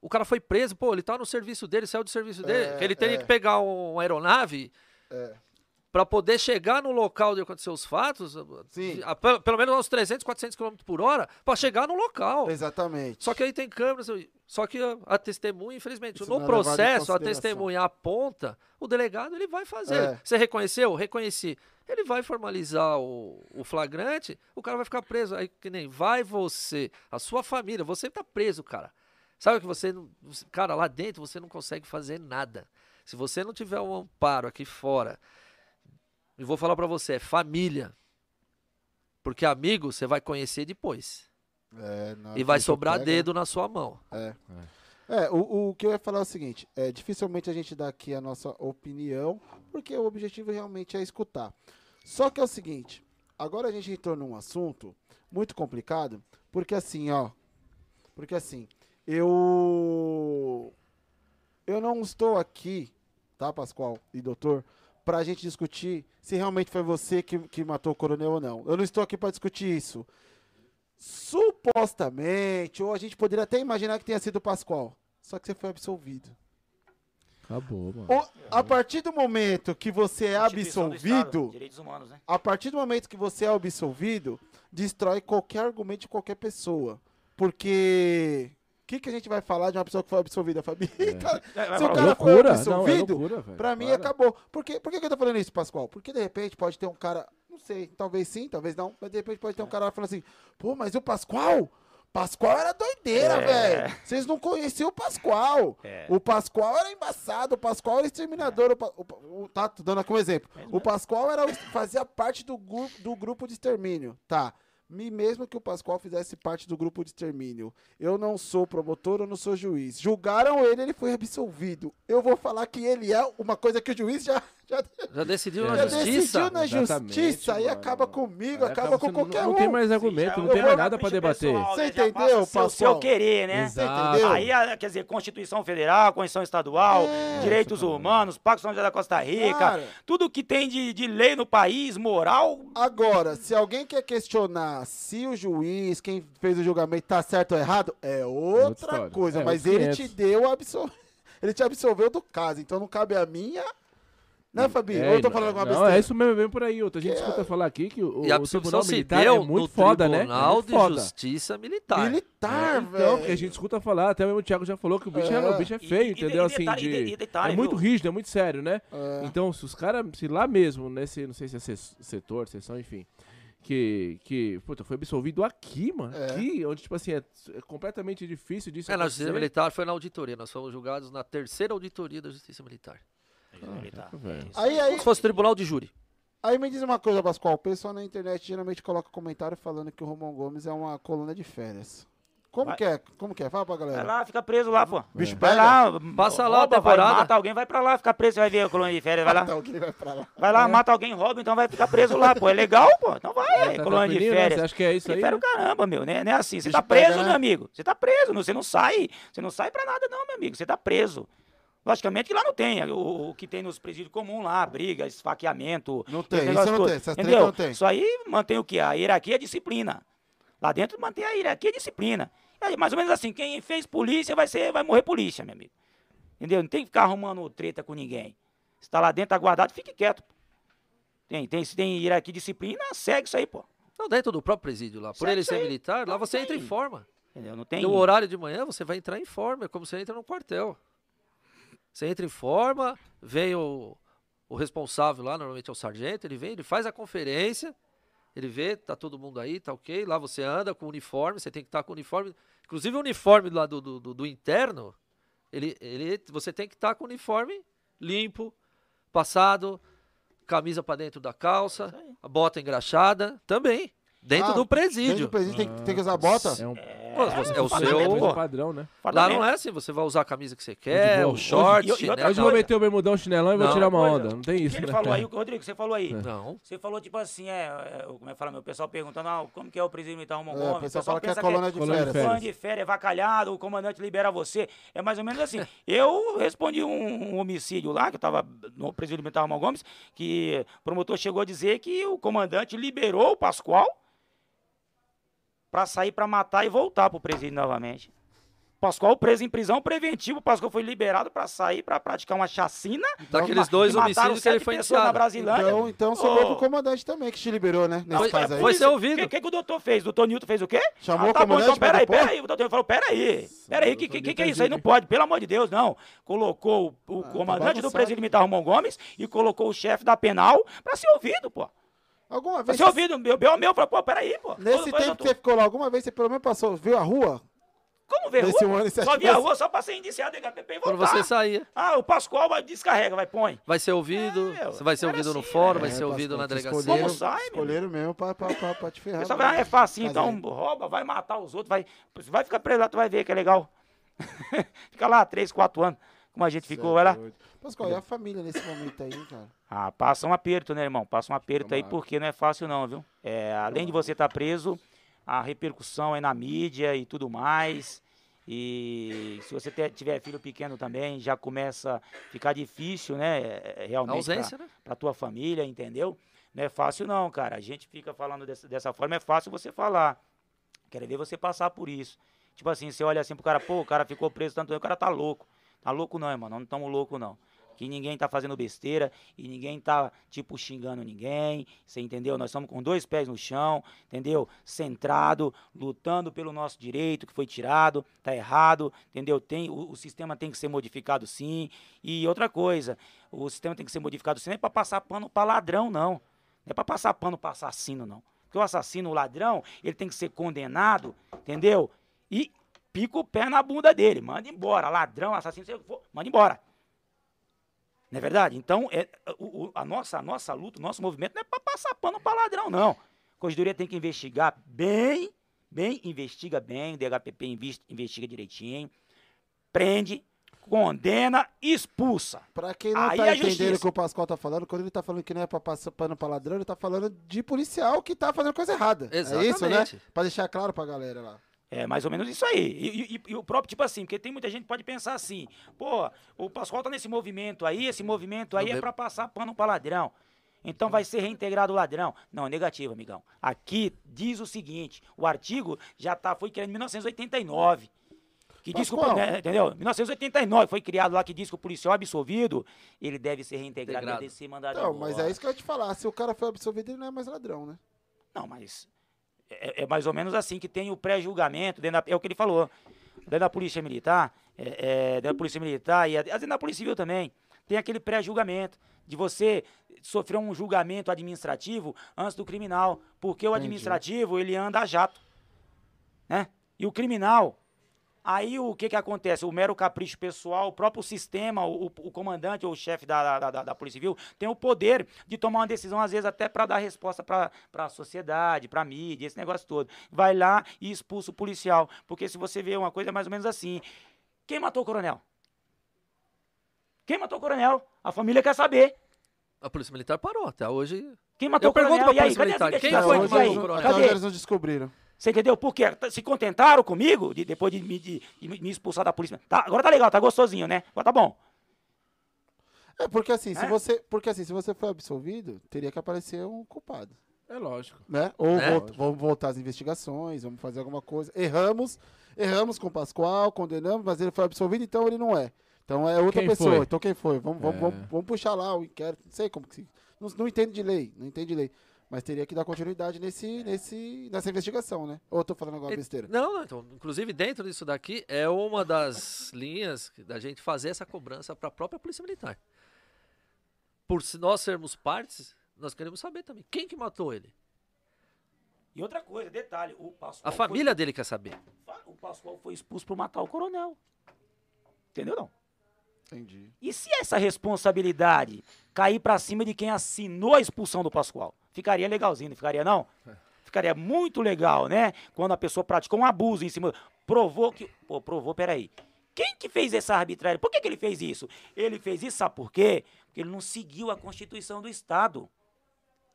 Speaker 3: O cara foi preso, pô, ele tá no serviço dele, saiu do serviço dele.
Speaker 1: É,
Speaker 3: que ele teria
Speaker 1: é.
Speaker 3: que pegar um- uma aeronave
Speaker 1: É.
Speaker 3: pra poder chegar no local onde aconteceu os fatos,
Speaker 1: Sim.
Speaker 3: a- pelo, pelo menos uns 300, 400 km por hora, pra chegar no local.
Speaker 1: Exatamente.
Speaker 3: Só que aí tem câmeras, só que a, a testemunha, infelizmente,
Speaker 1: Isso
Speaker 3: no
Speaker 1: não é
Speaker 3: processo, a testemunha aponta, o delegado ele vai fazer.
Speaker 1: É.
Speaker 3: Você reconheceu? Reconheci. Ele vai formalizar o, o flagrante, o cara vai ficar preso. Aí que nem vai você, a sua família, você tá preso, cara. Sabe que você, não- cara, lá dentro você não consegue fazer nada. Se você não tiver um amparo aqui fora, e vou falar pra você, é família. Porque amigo você vai conhecer depois.
Speaker 1: É,
Speaker 3: E vai sobrar
Speaker 1: pega-
Speaker 3: dedo na sua mão.
Speaker 1: É, o, o que eu ia falar é o seguinte: é, dificilmente a gente dá aqui a nossa opinião, porque o objetivo realmente é escutar. Só que é o seguinte: agora a gente entrou num assunto muito complicado, porque assim, ó. Porque assim, eu. Eu não estou aqui, tá, Pascoal e doutor, pra gente discutir se realmente foi você que, que matou o coronel ou não. Eu não estou aqui pra discutir isso. Supostamente, ou a gente poderia até imaginar que tenha sido o Pascoal. Só que você foi absolvido.
Speaker 2: Acabou, mano.
Speaker 1: O- a partir do momento que você é absolvido,
Speaker 4: Direitos humanos, né?
Speaker 1: a partir do momento que você é absolvido, destrói qualquer argumento de qualquer pessoa. Porque. O que, que a gente vai falar de uma pessoa que foi absolvida, Fabi?
Speaker 4: É,
Speaker 1: Se o cara
Speaker 4: falar,
Speaker 1: foi
Speaker 2: loucura, não, é
Speaker 1: absolvido,
Speaker 2: loucura.
Speaker 1: Pra mim
Speaker 2: Para.
Speaker 1: acabou. Por, quê? Por que, que eu tô falando isso, Pascoal? Porque de repente pode ter um cara, não sei, talvez sim, talvez não, mas de repente pode ter um cara falando assim, pô, mas o Pascoal? Pascoal era doideira,
Speaker 4: É.
Speaker 1: velho. Vocês não conheciam o Pascoal.
Speaker 4: É.
Speaker 1: O Pascoal era embaçado, o Pascoal era exterminador. O, Pa- o, Pa- o- tá, tô dando como exemplo. O Pascoal era, o- fazia parte do, do grupo de extermínio. Tá. Me mesmo que o Pascoal fizesse parte do grupo de extermínio. Eu não sou promotor, eu não sou juiz. Julgaram ele, ele foi absolvido. Eu vou falar que ele é uma coisa que o juiz já, já,
Speaker 3: Já decidiu
Speaker 2: É.
Speaker 3: na
Speaker 1: já
Speaker 3: justiça.
Speaker 1: decidiu na
Speaker 2: Exatamente,
Speaker 1: justiça e acaba comigo,
Speaker 2: Aí
Speaker 1: acaba com qualquer
Speaker 2: não,
Speaker 1: um.
Speaker 2: não tem mais argumento, não
Speaker 4: é
Speaker 2: tem
Speaker 4: um
Speaker 2: mais nada pra
Speaker 4: capricho
Speaker 2: debater.
Speaker 4: pessoal,
Speaker 1: Você
Speaker 4: né?
Speaker 1: Entendeu,
Speaker 4: a o
Speaker 1: Pascoal?
Speaker 4: seu querer, né?
Speaker 2: Exato.
Speaker 1: entendeu?
Speaker 4: Aí, a- quer dizer, Constituição Federal, Constituição Estadual,
Speaker 1: É,
Speaker 4: Direitos Humanos, Pacto São José da Costa Rica,
Speaker 1: Cara.
Speaker 4: tudo que tem de, de lei no país, moral,
Speaker 1: Agora, se alguém quer questionar se o juiz, quem fez o julgamento, tá certo ou errado, é outra
Speaker 2: história.
Speaker 1: coisa.
Speaker 2: É,
Speaker 1: mas ele te
Speaker 2: 500.
Speaker 1: deu absol... Ele te absolveu do caso, então não cabe a minha Né, Fabi?
Speaker 2: É,
Speaker 1: Ou eu tô falando alguma
Speaker 2: não,
Speaker 1: besteira?
Speaker 2: é isso mesmo, vem por aí. Outra gente escuta falar aqui que o,
Speaker 3: E a
Speaker 2: o Tribunal
Speaker 3: se
Speaker 2: Militar é muito foda, né? É
Speaker 3: Tribunal
Speaker 2: muito
Speaker 3: de
Speaker 2: foda.
Speaker 3: Justiça Militar.
Speaker 1: Militar,
Speaker 2: Então,
Speaker 1: velho.
Speaker 2: porque a gente escuta falar, até mesmo o Thiago já falou que o bicho é,
Speaker 1: É.
Speaker 2: o bicho é feio,
Speaker 4: e-
Speaker 2: entendeu?
Speaker 4: e
Speaker 2: assim,
Speaker 4: detalhe-
Speaker 2: de,
Speaker 4: e- e detalhe,
Speaker 2: é muito
Speaker 4: viu?
Speaker 2: rígido, é muito sério, né?
Speaker 1: É.
Speaker 2: Então, se os caras, se lá mesmo, nesse, não sei se é se- setor, seção, enfim, que, que puta, foi absolvido aqui, mano,
Speaker 1: É.
Speaker 2: aqui, onde, tipo assim, é, é completamente difícil disso
Speaker 3: É, na Justiça
Speaker 2: acontecer.
Speaker 3: Militar foi na auditoria. Nós fomos julgados na terceira auditoria da Justiça Militar.
Speaker 4: Militar. É.
Speaker 1: Aí, aí,
Speaker 3: Como se fosse tribunal de júri.
Speaker 1: aí me diz uma coisa, Pascoal. O pessoal na internet geralmente coloca comentário falando que o Romão Gomes é uma coluna de férias. Como
Speaker 4: Vai.
Speaker 1: que é? Como que é? Fala pra
Speaker 4: Vai
Speaker 1: galera.
Speaker 4: lá, fica preso lá, pô.
Speaker 1: Bicho
Speaker 4: Vai lá,
Speaker 3: Passa lá a
Speaker 4: rouba, vai,
Speaker 3: temporada.
Speaker 4: mata alguém, vai pra lá, fica preso, você vai ver a colônia de férias, vai lá.
Speaker 1: Então, que vai pra lá.
Speaker 4: Vai lá, mata alguém, rouba, então vai ficar preso lá, pô. É legal, pô. Então vai,
Speaker 2: Tá
Speaker 4: colônia de
Speaker 2: né?
Speaker 4: férias.
Speaker 2: Você acha que é isso aí?
Speaker 4: Prefere
Speaker 2: né?
Speaker 4: o caramba, meu, né? Não é assim. Você
Speaker 1: Bicho
Speaker 4: tá preso,
Speaker 1: pega, né?
Speaker 4: meu amigo. Você tá preso, não- você não sai. Você não sai pra nada, não, meu amigo. Você tá preso. Logicamente que lá não tem. O, o que tem nos presídios comuns lá, briga, esfaqueamento.
Speaker 1: Não tem, isso não
Speaker 4: todo,
Speaker 1: tem. Essas
Speaker 4: Entendeu?
Speaker 1: não tem.
Speaker 4: Isso aí mantém o quê? A hierarquia e a disciplina. Lá dentro mantém a hierarquia e a disciplina. É mais ou menos assim, quem fez polícia vai, ser, vai morrer polícia, meu amigo. Entendeu? Não tem que ficar arrumando treta com ninguém. Se tá lá dentro, tá guardado, fique quieto. pô. Tem, tem, se tem hierarquia e disciplina, segue isso aí, pô.
Speaker 3: Não, dentro do próprio presídio lá. Por
Speaker 4: Certo,
Speaker 3: ele ser
Speaker 4: aí.
Speaker 3: militar, lá
Speaker 4: Não
Speaker 3: você entra em
Speaker 4: tem.
Speaker 3: forma.
Speaker 4: Entendeu? Não tem.
Speaker 3: No horário de manhã, você vai entrar em forma. É como você entra no quartel. Você entra em forma, vem o, o responsável lá, normalmente é o sargento, ele vem, ele faz a conferência, ele vê, tá todo mundo aí, tá ok. Lá você anda com o uniforme, você tem que estar com o uniforme. Inclusive o uniforme lá do, do, do- do interno, ele, ele, você tem que estar com o uniforme limpo, passado, camisa pra dentro da calça, a bota engraxada, também. Dentro
Speaker 1: Ah,
Speaker 3: do
Speaker 1: Dentro
Speaker 3: presídio.
Speaker 1: do presídio tem, tem que usar bota?
Speaker 2: É um
Speaker 3: Você- é o seu.
Speaker 4: pô.
Speaker 2: padrão, né?
Speaker 3: Lá não é assim, você vai usar a camisa que você quer, o short,
Speaker 4: Hoje-
Speaker 3: chinelo.
Speaker 2: Hoje eu vou meter o bermudão, chinelão e vou tirar uma onda. Não tem isso,
Speaker 4: Ele
Speaker 2: né?
Speaker 4: falou aí, Rodrigo, você falou aí.
Speaker 3: Não.
Speaker 4: Você falou tipo assim, é, é, como é que fala, meu pessoal perguntando, ah, como que é o presídio militar Romão
Speaker 1: É,
Speaker 4: Gomes?
Speaker 1: o pessoal fala que é colônia de férias.
Speaker 4: Colônia de férias, vacalhado, o comandante libera você. É mais ou menos assim. Eu respondi um, um homicídio lá, que eu tava no presídio militar Romão Gomes, que o promotor chegou a dizer que o comandante liberou o Pascoal pra sair pra matar e voltar pro presídio novamente. Pascoal preso em prisão preventiva, o Pascoal foi liberado pra sair pra praticar uma chacina.
Speaker 3: Daqueles dois homicídios que ele foi
Speaker 4: pessoas na
Speaker 3: iniciado.
Speaker 4: Brasilândia.
Speaker 1: Então, então sobrou
Speaker 4: Ô.
Speaker 1: pro comandante também, que te liberou, né? Nesse
Speaker 3: Foi-
Speaker 1: caso aí.
Speaker 3: foi ser ouvido.
Speaker 4: O que, que, que o doutor fez? O doutor Nilton fez o quê?
Speaker 1: Chamou
Speaker 4: ah,
Speaker 1: o
Speaker 4: tá bom,
Speaker 1: comandante
Speaker 4: então peraí, peraí. O doutor falou, peraí. Peraí, o que, que, que, que é isso aí? Não pode, pelo amor de Deus, não. Colocou o, o
Speaker 1: tá
Speaker 4: comandante do
Speaker 1: bagunçado.
Speaker 4: presídio militar Romão Gomes e colocou o chefe da penal pra ser ouvido, pô.
Speaker 1: Alguma vez.
Speaker 4: ser ouvido. Meu, meu, meu, falou, pô, peraí, pô.
Speaker 1: Nesse tempo que você ficou lá, alguma vez você pelo menos passou, viu a rua?
Speaker 4: Como ver
Speaker 1: nesse
Speaker 4: rua?
Speaker 1: um ano
Speaker 4: Só vi a rua só pra ser indiciado em HPP e
Speaker 3: Quando
Speaker 4: voltar.
Speaker 3: você saía,
Speaker 4: Ah, o Pascoal vai descarrega, vai, põe.
Speaker 3: vai ser ouvido,
Speaker 4: É,
Speaker 3: você vai ser ouvido no
Speaker 4: assim,
Speaker 3: fórum,
Speaker 4: é.
Speaker 3: vai ser
Speaker 1: É,
Speaker 3: ouvido
Speaker 1: Pascoal,
Speaker 3: na delegacia.
Speaker 1: Escolheram,
Speaker 4: Como sai, meu?
Speaker 1: escolheram mesmo pra, pra, pra, pra te ferrar.
Speaker 4: Você
Speaker 1: mano.
Speaker 4: vai, é fácil,
Speaker 1: Mas
Speaker 4: então
Speaker 1: aí-
Speaker 4: rouba, vai matar os outros, vai, você vai ficar preso lá, tu vai ver que é legal. Fica lá três, quatro anos, como a gente ficou, vai lá.
Speaker 1: Pascoal, e a família nesse momento aí, cara?
Speaker 4: Ah, passa um aperto, né, irmão? Passa um aperto aí, porque não é fácil não, viu? É, além de você estar preso, a repercussão é na mídia e tudo mais. E se você te- tiver filho pequeno também, já começa a ficar difícil, né? é, é,
Speaker 3: A
Speaker 4: Realmente pra-
Speaker 3: ausência, né?
Speaker 4: pra tua família, entendeu? Não é fácil não, cara. A gente fica falando dessa, dessa forma, é fácil você falar. Quero ver você passar por isso. Tipo assim, você olha assim pro cara, pô, o cara ficou preso tanto tempo, o cara tá louco. Tá louco não, irmão, não estamos louco não. Que ninguém tá fazendo besteira e ninguém tá, tipo, xingando ninguém, você entendeu? Nós estamos com dois pés no chão, entendeu? Centrado, lutando pelo nosso direito que foi tirado, tá errado, entendeu? Tem, o, o sistema tem que ser modificado sim. E outra coisa, o sistema tem que ser modificado sim, não é pra passar pano pra ladrão, não. Não é pra passar pano pra assassino, não. Porque o assassino, o ladrão, ele tem que ser condenado, entendeu? E pica o pé na bunda dele, manda embora. Ladrão, assassino, for, manda embora. Não é verdade? Então, é, o- o- a, nossa, a nossa luta, o nosso movimento não é para passar pano para ladrão, não. A Corregedoria tem que investigar bem, bem, investiga bem, o DHPP investi- investiga direitinho, prende, condena, expulsa.
Speaker 1: Pra quem não
Speaker 4: Aí
Speaker 1: tá entendendo o que o Pascoal tá falando, quando ele tá falando que não é pra passar pano pra ladrão, ele tá falando de policial que tá fazendo coisa errada. É isso, né?
Speaker 3: Exatamente.
Speaker 1: Pra deixar claro pra galera lá.
Speaker 4: É mais ou menos isso aí. E, e- e o próprio, tipo assim, porque tem muita gente que pode pensar assim, pô, o Pascoal tá nesse movimento aí, esse movimento aí
Speaker 3: Não
Speaker 4: é pra passar pano pra ladrão. Então vai ser reintegrado o ladrão. Não, é negativo, amigão. Aqui diz o seguinte, o artigo já tá, foi criado em 1989. que diz que né, entendeu? 1989 foi criado lá que diz que o policial absolvido, ele deve ser reintegrado, Integrado. deve ser mandado
Speaker 1: Não, mas é isso que eu ia te falar. Se o cara foi absolvido, ele não é mais ladrão, né?
Speaker 4: Não, mas é, é mais ou menos assim que tem o pré-julgamento, é o que ele falou. Dentro da polícia militar, é, é, dentro da polícia militar e às vezes na polícia civil também, tem aquele pré-julgamento de você sofrer um julgamento administrativo antes do criminal, porque o Entendi. administrativo ele anda a jato, né? E o criminal, aí o que que acontece? O mero capricho pessoal, o próprio sistema, o, o comandante ou o chefe da, da, da, da, Polícia Civil tem o poder de tomar uma decisão, às vezes até para dar resposta para a sociedade, para a mídia, esse negócio todo. Vai lá e expulsa o policial, porque se você vê uma coisa é mais ou menos assim, quem matou o coronel? Quem matou o coronel? A família quer saber.
Speaker 3: A Polícia Militar parou até hoje.
Speaker 4: Quem matou eu o coronel?
Speaker 3: Pergunto pra Polícia Militar, quem foi que matou o coronel?
Speaker 1: Cadê? eles não descobriram.
Speaker 4: Você entendeu? Porque se contentaram comigo de, depois de, de, de, de, me expulsar da polícia. Tá, agora tá legal, tá gostosinho, né? Agora tá bom.
Speaker 1: É porque assim, é? se você, porque assim, se você foi absolvido, teria que aparecer um culpado.
Speaker 2: É lógico.
Speaker 1: Né? Ou é? vamos voltar às investigações, vamos fazer alguma coisa. Erramos, erramos com o Pascoal, condenamos, mas ele foi absolvido, então ele não é. Então é outra quem pessoa. Foi? Então quem foi? Vamos, vamos, é. vamos, vamos, puxar lá o inquérito. Não sei como que. Não, não entendo de lei, não entendo de lei. Mas teria que dar continuidade nesse, nesse, nessa investigação, né? Ou eu tô falando agora é, besteira?
Speaker 3: Não, não, então, inclusive dentro disso daqui é uma das linhas da gente fazer essa cobrança para a própria Polícia Militar. Por se nós sermos partes, nós queremos saber também quem que matou ele.
Speaker 4: E outra coisa, detalhe, o
Speaker 3: Pascoal. A família foi... dele quer saber.
Speaker 4: O Pascoal foi expulso por matar o coronel. Entendeu não?
Speaker 1: Entendi.
Speaker 4: E se essa responsabilidade cair para cima de quem assinou a expulsão do Pascoal? Ficaria legalzinho, não ficaria não? É. Ficaria muito legal, né? Quando a pessoa praticou um abuso em cima. Provou que. Pô, provou, peraí. Quem que fez essa arbitragem? Por que, que ele fez isso? Ele fez isso, sabe por quê? Porque ele não seguiu a Constituição do Estado.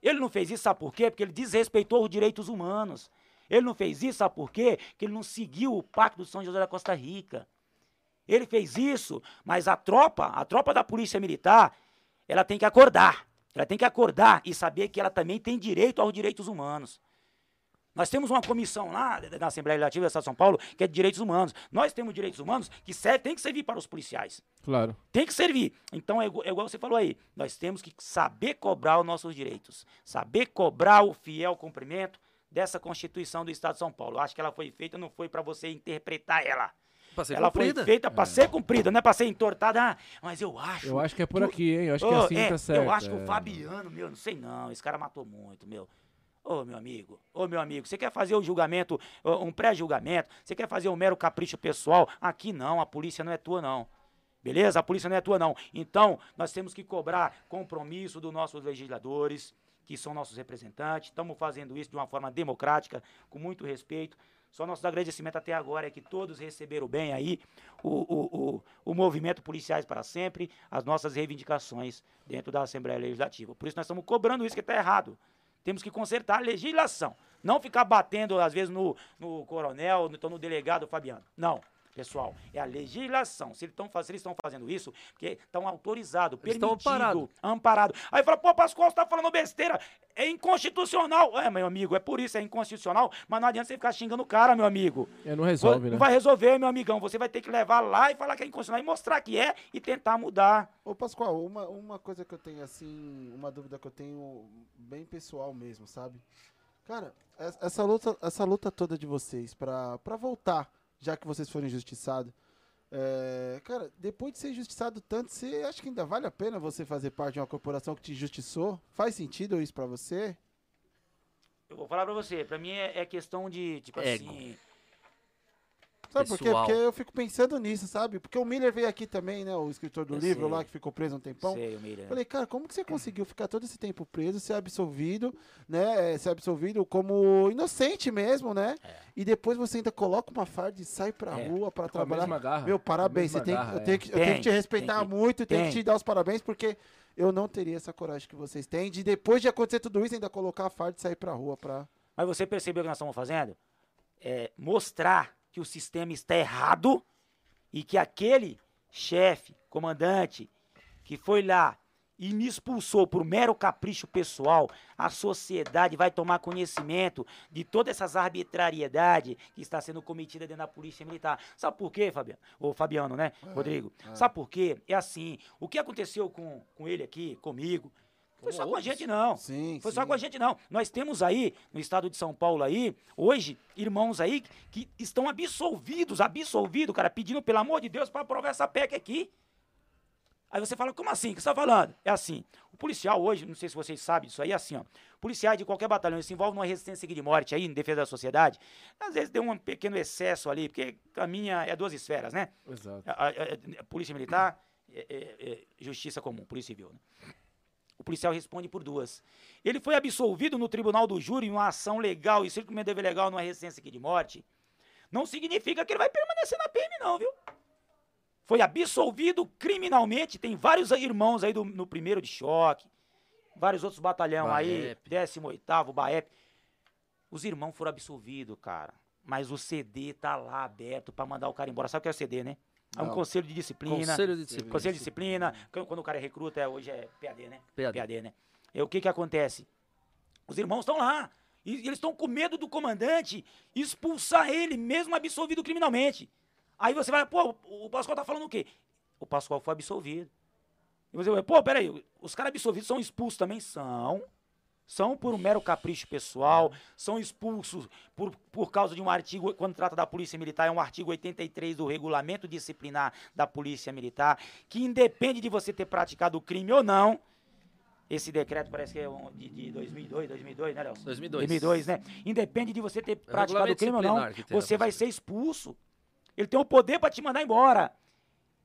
Speaker 4: Ele não fez isso, sabe por quê? Porque ele desrespeitou os direitos humanos. Ele não fez isso, sabe por quê? Porque ele não seguiu o Pacto do São José da Costa Rica. Ele fez isso, mas a tropa, a tropa da Polícia Militar, ela tem que acordar. Ela tem que acordar e saber que ela também tem direito aos direitos humanos. Nós temos uma comissão lá na Assembleia Legislativa do Estado de São Paulo que é de direitos humanos. Nós temos direitos humanos que serve, tem que servir para os policiais.
Speaker 2: Claro.
Speaker 4: Tem que servir. Então é, é igual você falou aí. Nós temos que saber cobrar os nossos direitos. Saber cobrar o fiel cumprimento dessa Constituição do Estado de São Paulo. Acho que ela foi feita, não foi para você interpretar ela. Ela
Speaker 3: cumprida.
Speaker 4: foi feita para é. ser cumprida, não é para ser entortada. Ah, mas eu acho.
Speaker 2: Eu acho que é por aqui, hein? Eu acho oh, que assim é, tá certo.
Speaker 4: Eu acho que o é. Fabiano, meu, não sei não. Esse cara matou muito, meu. Ô, oh, meu amigo, ô, oh, meu amigo, você quer fazer o julgamento, um pré-julgamento? Você quer fazer um mero capricho pessoal? Aqui não, a polícia não é tua, não. Beleza? A polícia não é tua, não. Então, nós temos que cobrar compromisso dos nossos legisladores, que são nossos representantes. Estamos fazendo isso de uma forma democrática, com muito respeito. Só nosso agradecimento até agora é que todos receberam bem aí o, o, o, o movimento Policiais para Sempre, as nossas reivindicações dentro da Assembleia Legislativa. Por isso nós estamos cobrando isso que está errado. Temos que consertar a legislação. Não ficar batendo, às vezes, no, no coronel, então no delegado Fabiano. Não pessoal, é a legislação. Se eles estão fazendo isso, porque estão autorizados, permitido, amparado. amparado. Aí fala, pô, Pascoal, você tá falando besteira. É inconstitucional. É, meu amigo, é por isso, é inconstitucional, mas não adianta você ficar xingando o cara, meu amigo.
Speaker 2: É, não resolve,
Speaker 4: não
Speaker 2: né?
Speaker 4: Não vai resolver, meu amigão. Você vai ter que levar lá e falar que é inconstitucional e mostrar que é e tentar mudar.
Speaker 1: Ô, Pascoal, uma, uma coisa que eu tenho, assim, uma dúvida que eu tenho bem pessoal mesmo, sabe? Cara, essa luta, essa luta toda de vocês para voltar já que vocês foram injustiçados. É, cara, depois de ser injustiçado tanto, você acha que ainda vale a pena você fazer parte de uma corporação que te injustiçou? Faz sentido isso para você?
Speaker 4: Eu vou falar para você, para mim é, é, questão de, tipo Ego. assim,
Speaker 1: Sabe por quê? Porque eu fico pensando nisso, sabe? Porque o Miller veio aqui também, né? O escritor do eu livro sei. lá, que ficou preso um tempão.
Speaker 4: Sei, o Miller.
Speaker 1: Falei, cara, como que você conseguiu ficar todo esse tempo preso, ser absolvido, né? É, ser absolvido como inocente mesmo, né? É. E depois você ainda coloca uma farda e sai pra é. rua pra trabalhar.
Speaker 2: Garra,
Speaker 1: Meu, parabéns. Você tem, garra, eu, tenho que, eu tenho que te respeitar que, muito e tenho que te dar os parabéns, porque eu não teria essa coragem que vocês têm de depois de acontecer tudo isso, ainda colocar a farda e sair pra rua pra.
Speaker 4: Mas você percebeu o que nós estamos fazendo? É mostrar que o sistema está errado e que aquele chefe, comandante, que foi lá e me expulsou por mero capricho pessoal, a sociedade vai tomar conhecimento de todas essas arbitrariedades que está sendo cometida dentro da Polícia Militar. Sabe por quê, Fabiano? Ô, Fabiano, né,
Speaker 1: É,
Speaker 4: Rodrigo?
Speaker 1: é.
Speaker 4: Sabe por quê? É assim, o que aconteceu com, com ele aqui, comigo, foi só com a gente, não.
Speaker 1: Sim,
Speaker 4: Foi
Speaker 1: sim.
Speaker 4: só com a gente, não. Nós temos aí, no estado de São Paulo aí, hoje, irmãos aí que estão absolvidos, absolvidos, cara, pedindo, pelo amor de Deus, para aprovar essa PEC aqui. Aí você fala, como assim? O que você está falando? É assim, o policial hoje, não sei se vocês sabem disso aí, é assim, ó. Policiais de qualquer batalhão se envolve numa resistência de morte aí, em defesa da sociedade. Às vezes tem um pequeno excesso ali, porque a minha é duas esferas, né?
Speaker 2: Exato.
Speaker 4: A, a- a- a polícia militar, é- é- é justiça comum, polícia civil. Né? O policial responde por duas. Ele foi absolvido no tribunal do júri em uma ação legal e circuito dever legal numa resistência aqui de morte. Não significa que ele vai permanecer na PM, não, viu? Foi absolvido criminalmente. Tem vários irmãos aí do, no primeiro de choque, vários outros batalhão aí,
Speaker 3: Baep.
Speaker 4: 18º, Baep. Os irmãos foram absolvidos, cara. Mas o CD tá lá aberto pra mandar o cara embora. Sabe o que é o CD, né? É um
Speaker 1: Não.
Speaker 4: conselho de disciplina.
Speaker 3: Conselho de disciplina.
Speaker 4: Conselho de disciplina. Quando o cara é recruta, é- hoje é PAD, né?
Speaker 3: PAD.
Speaker 4: né? E o que que acontece? Os irmãos estão lá. E, e eles estão com medo do comandante expulsar ele, mesmo absolvido criminalmente. Aí você vai, pô, o Pascoal tá falando o quê? O Pascoal foi absolvido. E você vai, pô, peraí, os caras absolvidos são expulsos também? São. São por um mero capricho pessoal, são expulsos por, por causa de um artigo, quando trata da Polícia Militar, é um artigo 83 do Regulamento Disciplinar da Polícia Militar, que independe de você ter praticado o crime ou não, esse decreto parece que é de, de 2002, 2002, né, Léo?
Speaker 3: 2002.
Speaker 4: 2002, né? Independe de você ter praticado o crime ou não, você vai ser expulso. Ele tem o poder para te mandar embora.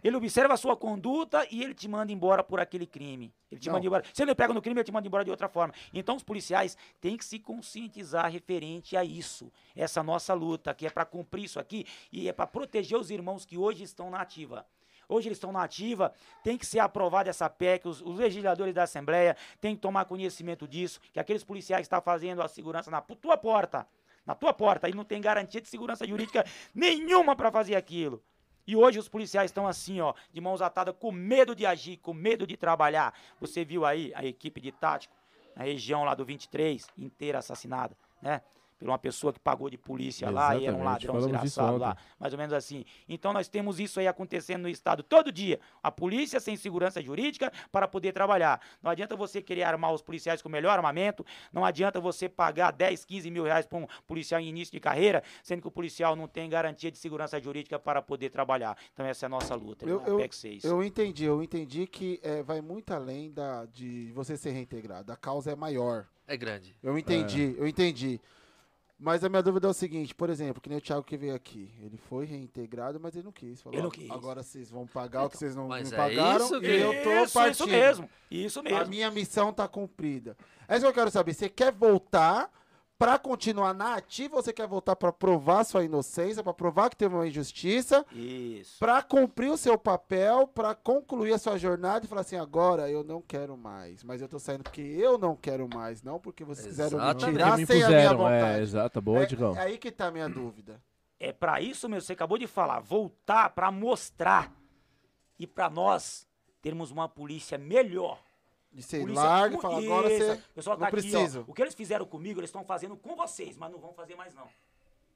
Speaker 4: Ele observa a sua conduta e ele te manda embora por aquele crime. Ele te
Speaker 1: Não.
Speaker 4: manda embora. Se ele pega no crime, ele te manda embora de outra forma. Então os policiais têm que se conscientizar referente a isso. Essa nossa luta, que é para cumprir isso aqui e é para proteger os irmãos que hoje estão na ativa. Hoje eles estão na ativa, tem que ser aprovada essa PEC, os, os legisladores da Assembleia têm que tomar conhecimento disso, que aqueles policiais que estão fazendo a segurança na tua porta, na tua porta, e não tem garantia de segurança jurídica nenhuma para fazer aquilo. E hoje os policiais estão assim, ó, de mãos atadas, com medo de agir, com medo de trabalhar. Você viu aí a equipe de tático, na região lá do 23, inteira assassinada, né? Por uma pessoa que pagou de polícia lá e era um
Speaker 2: Exatamente,
Speaker 4: ladrão desgraçado lá. Mais ou menos assim. Então nós temos isso aí acontecendo no estado todo dia. A polícia sem segurança jurídica para poder trabalhar. Não adianta você querer armar os policiais com o melhor armamento, não adianta você pagar 10, 15 mil reais para um policial em início de carreira, sendo que o policial não tem garantia de segurança jurídica para poder trabalhar. Então essa é a nossa luta.
Speaker 1: Eu-
Speaker 4: né?
Speaker 1: eu-
Speaker 4: PEC 6.
Speaker 1: Eu entendi, eu entendi que é, vai muito além da, de você ser reintegrado. A causa é maior.
Speaker 3: É grande.
Speaker 1: Eu entendi, eu entendi. Mas a minha dúvida é o seguinte, por exemplo, que nem o Thiago que veio aqui. Ele foi reintegrado, mas ele não quis. Falou,
Speaker 4: Ele não
Speaker 1: "Ó,
Speaker 4: quis.
Speaker 1: Agora vocês vão pagar o que vocês não
Speaker 3: mas
Speaker 1: me
Speaker 3: é
Speaker 1: pagaram
Speaker 3: isso que-
Speaker 1: e eu tô
Speaker 4: isso,
Speaker 1: partindo.
Speaker 4: isso mesmo. Isso
Speaker 1: A
Speaker 4: mesmo.
Speaker 1: minha missão tá cumprida. É isso que eu quero saber. Você quer voltar pra continuar na ativa você quer voltar pra provar sua inocência, pra provar que teve uma injustiça,
Speaker 4: Isso.
Speaker 1: pra cumprir o seu papel, pra concluir a sua jornada e falar assim, agora eu não quero mais, mas eu tô saindo porque eu não quero mais, não porque vocês quiseram me tirar
Speaker 2: me
Speaker 1: sem a minha
Speaker 2: é,
Speaker 1: vontade.
Speaker 2: exato, boa,
Speaker 1: É-
Speaker 2: Digão.
Speaker 1: é aí que tá a minha dúvida.
Speaker 4: É para isso mesmo, você acabou de falar, voltar para mostrar e para nós termos uma polícia melhor.
Speaker 1: De ser
Speaker 4: Polícia
Speaker 1: larga e falar, agora você
Speaker 4: o pessoal
Speaker 1: não
Speaker 4: tá aqui, ó, o que eles fizeram comigo, eles estão fazendo com vocês, mas não vão fazer mais não.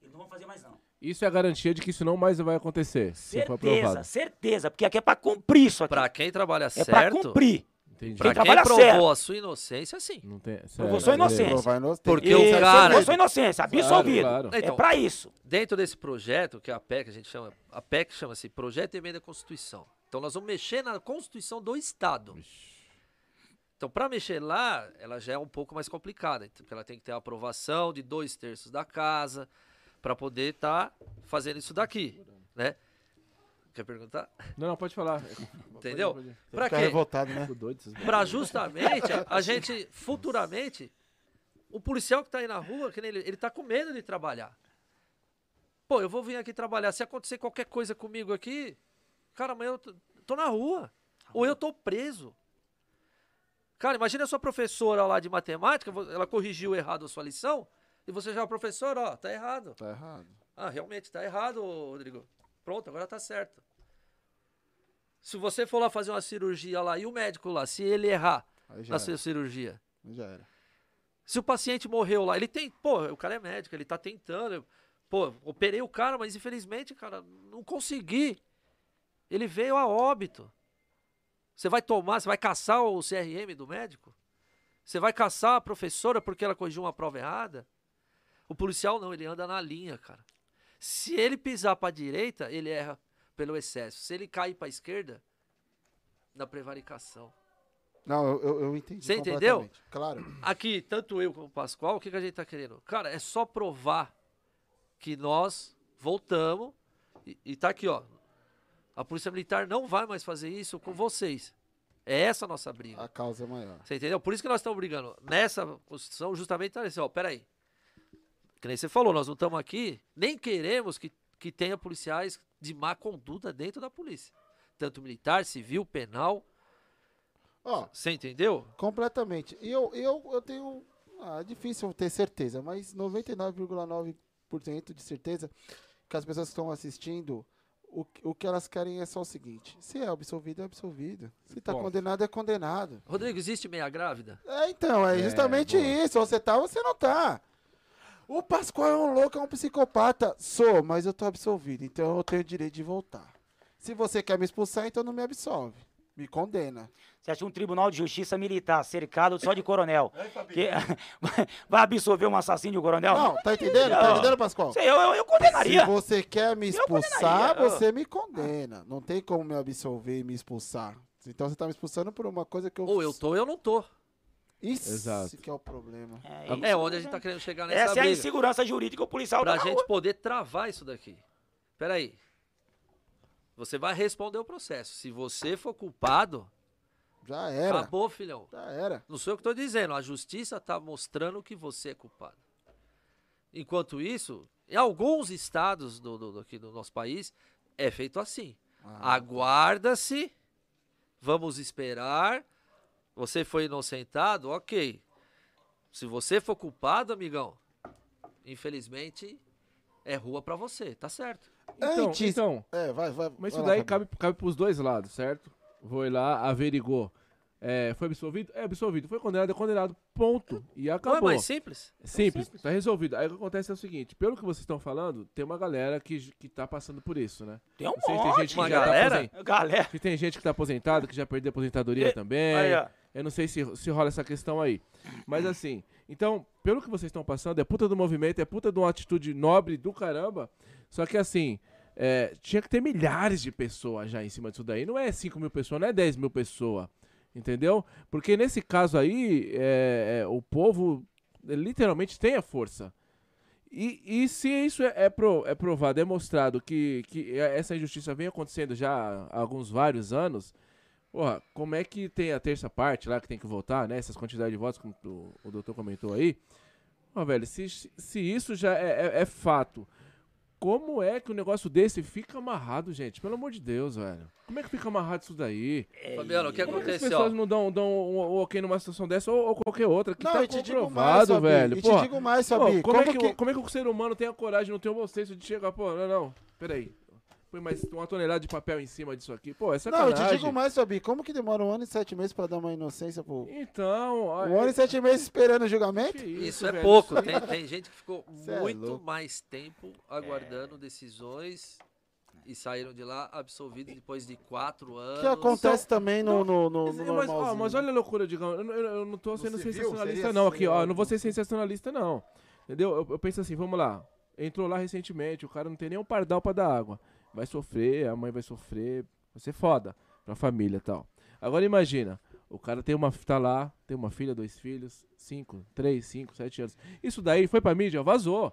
Speaker 4: Eles não vão fazer mais não.
Speaker 2: Isso é a garantia de que isso não mais vai acontecer, se for
Speaker 4: Certeza,
Speaker 2: aprovado.
Speaker 4: certeza, porque aqui é para cumprir isso aqui.
Speaker 3: Pra quem trabalha
Speaker 4: é para
Speaker 3: certo,
Speaker 4: cumprir.
Speaker 2: Entendi.
Speaker 3: pra
Speaker 4: Quem
Speaker 3: quem
Speaker 4: trabalha
Speaker 3: provou
Speaker 4: certo.
Speaker 3: a sua inocência, sim.
Speaker 2: Não tem,
Speaker 4: Provou
Speaker 2: sério,
Speaker 4: sua
Speaker 2: beleza.
Speaker 4: inocência.
Speaker 1: Nós-
Speaker 3: Porque o cara-
Speaker 4: Provou sua inocência, absolvido.
Speaker 2: claro.
Speaker 4: É
Speaker 3: Então,
Speaker 4: para isso.
Speaker 3: Dentro desse projeto, que é a PEC, a gente chama, a PEC chama-se Projeto de Emenda à Constituição. Então nós vamos mexer na Constituição do Estado. Então, para mexer lá, ela já é um pouco mais complicada, então, porque ela tem que ter a aprovação de dois terços da casa para poder estar fazendo isso daqui, né? Quer perguntar?
Speaker 2: Não, não, pode falar.
Speaker 3: Entendeu? Para quê?
Speaker 1: revoltado, né?
Speaker 3: Para justamente a, gente futuramente o policial que tá aí na rua, que nem ele, ele tá com medo de trabalhar. Pô, eu vou vir aqui trabalhar, se acontecer qualquer coisa comigo aqui, cara, amanhã eu tô, tô na rua ou eu tô preso. Cara, imagina a sua professora lá de matemática, ela corrigiu errado a sua lição, e você já, professor, ó, tá errado.
Speaker 1: Tá errado.
Speaker 3: Ah, realmente tá errado, Rodrigo. Pronto, agora tá certo. Se você for lá fazer uma cirurgia lá e o médico lá, se ele errar na sua cirurgia,
Speaker 1: Já era.
Speaker 3: se o paciente morreu lá, ele tem, pô, o cara é médico, ele tá tentando, pô, operei o cara, mas infelizmente, cara, não consegui. Ele veio a óbito. Você vai tomar, você vai caçar o CRM do médico? Você vai caçar a professora porque ela corrigiu uma prova errada? O policial não, ele anda na linha, cara. Se ele pisar pra direita, ele erra pelo excesso. Se ele cair pra esquerda, na prevaricação.
Speaker 1: Não, eu, eu, eu entendi.
Speaker 3: Você entendeu?
Speaker 1: Claro.
Speaker 3: Aqui, tanto eu como o Pascoal, o que, que a gente tá querendo? Cara, é só provar que nós voltamos e, e tá aqui, ó. A Polícia Militar não vai mais fazer isso com vocês. É essa a nossa briga.
Speaker 1: A causa é maior.
Speaker 3: Você entendeu? Por isso que nós estamos brigando. Nessa Constituição, justamente tá assim, ó, peraí. Que nem você falou, nós não estamos aqui, nem queremos que, que tenha policiais de má conduta dentro da polícia. Tanto militar, civil, penal.
Speaker 1: Ó,
Speaker 3: Você entendeu?
Speaker 1: completamente. E eu, eu, eu tenho. Ah, é difícil ter certeza, mas 99,9% de certeza que as pessoas que estão assistindo, o, que- o que elas querem é só o seguinte: se é absolvido, é absolvido. Se tá
Speaker 2: Ponto.
Speaker 1: condenado, é condenado.
Speaker 3: Rodrigo, existe meia grávida?
Speaker 1: É, então, é
Speaker 2: É,
Speaker 1: justamente
Speaker 2: boa.
Speaker 1: isso. Ou você tá ou você não tá. O Pascoal é um louco, é um psicopata. Sou, mas eu tô absolvido, então eu tenho o direito de voltar. Se você quer me expulsar, então não me absolve. Me condena.
Speaker 4: Você acha um tribunal de justiça militar cercado só de coronel? Que, vai absolver um assassino de um coronel?
Speaker 1: Não, tá entendendo? Tá entendendo, Pascoal?
Speaker 4: Sei, eu, eu, eu condenaria.
Speaker 1: Se você quer me expulsar, você me condena. Não tem como me absolver e me expulsar. Então você tá me expulsando por uma coisa que eu
Speaker 3: Ou eu tô ou eu não tô.
Speaker 1: Isso
Speaker 2: Exato.
Speaker 1: que é o problema.
Speaker 4: É,
Speaker 3: É onde a gente tá querendo chegar nessa
Speaker 4: Essa é a
Speaker 3: briga.
Speaker 4: insegurança jurídica o policial
Speaker 3: Pra
Speaker 4: tá
Speaker 3: gente poder travar isso daqui. Peraí. Você vai responder o processo. Se você for culpado,
Speaker 1: Já era.
Speaker 3: acabou, filhão.
Speaker 1: Já era.
Speaker 3: Não sou eu que tô dizendo. A justiça tá mostrando que você é culpado. Enquanto isso, em alguns estados do, do, do- aqui do nosso país, é feito assim.
Speaker 1: Ah.
Speaker 3: Aguarda-se. Vamos esperar. Você foi inocentado, ok. Se você for culpado, amigão, infelizmente é rua pra você, tá certo.
Speaker 2: Então,
Speaker 1: Antes-
Speaker 2: então
Speaker 1: É, vai, vai.
Speaker 2: mas
Speaker 1: vai
Speaker 2: isso
Speaker 1: lá,
Speaker 2: daí cabe, cabe pros dois lados, certo? Foi lá, averigou. É, foi absolvido? É absolvido. Foi condenado? É condenado. Ponto. E
Speaker 3: Não é
Speaker 2: acabou.
Speaker 3: mais simples?
Speaker 2: Simples, tá resolvido. Aí o que acontece é o seguinte, pelo que vocês estão falando, tem uma galera que, que tá passando por isso, né?
Speaker 4: Tem um
Speaker 2: tem
Speaker 4: monte.
Speaker 2: gente que
Speaker 3: Uma
Speaker 2: já
Speaker 3: galera?
Speaker 2: tá
Speaker 4: Galera.
Speaker 2: se tem gente que tá aposentado, que já perdeu a aposentadoria
Speaker 4: E-
Speaker 2: também.
Speaker 4: Aí, ó.
Speaker 2: Eu não sei se, se rola essa questão aí. Mas assim, então, pelo que vocês estão passando, é puta do movimento, é puta de uma atitude nobre do caramba. Só que assim, é, tinha que ter milhares de pessoas já em cima disso daí. Não é 5 mil pessoas, não é 10 mil pessoas. Entendeu? Porque nesse caso aí, é, é, o povo é, literalmente tem a força. E, e se isso é, é, pro- é provado, é mostrado que, que essa injustiça vem acontecendo já há alguns vários anos, porra, como é que tem a terça parte lá que tem que votar, né? Essas quantidades de votos, como o, o doutor comentou aí. Ó, velho, se, se isso já é, é- é fato, como é que um negócio desse fica amarrado, gente? Pelo amor de Deus, velho. Como é que fica amarrado isso daí?
Speaker 3: Fabiano, o que
Speaker 2: Como é que as
Speaker 3: aconteceu?
Speaker 2: pessoas não dão, dão um, um ok numa situação dessa ou, ou qualquer outra que
Speaker 1: Não,
Speaker 2: tá comprovado, velho?
Speaker 1: E te digo mais, Fabi.
Speaker 2: como, é
Speaker 1: como
Speaker 2: que,
Speaker 1: que...
Speaker 2: como é que o ser humano tem a coragem, não tem o bom senso de chegar, pô, não, não, peraí. Põe mais uma tonelada de papel em cima disso aqui. Pô, é
Speaker 1: Não, eu te digo mais, Fabi. Como que demora um ano e sete meses pra dar uma inocência pro...
Speaker 2: Então, ó,
Speaker 1: Um ano e sete meses esperando o julgamento?
Speaker 2: que
Speaker 3: Isso é
Speaker 2: velho,
Speaker 3: pouco.
Speaker 2: isso-
Speaker 3: Tem, tem gente que ficou
Speaker 1: Cê é
Speaker 3: muito
Speaker 1: louco.
Speaker 3: mais tempo aguardando decisões e saíram de lá absolvidos depois de quatro anos.
Speaker 1: Que acontece também no, no, no, no
Speaker 2: Mas, ó, mas olha a loucura, Digão. Eu, não- eu, eu não tô sendo sensacionalista,
Speaker 1: seria
Speaker 2: não.
Speaker 1: assim,
Speaker 2: Aqui, ó. Eu não vou ser sensacionalista, não. Entendeu? Eu, eu penso assim, vamos lá. Entrou lá recentemente, o cara não tem nem um pardal pra dar água. Vai sofrer, a mãe vai sofrer. Vai ser foda pra família e tal. Agora imagina, o cara tem uma, tá lá, tem uma filha, dois filhos, cinco, três, cinco, sete anos. Isso daí foi pra mídia, vazou.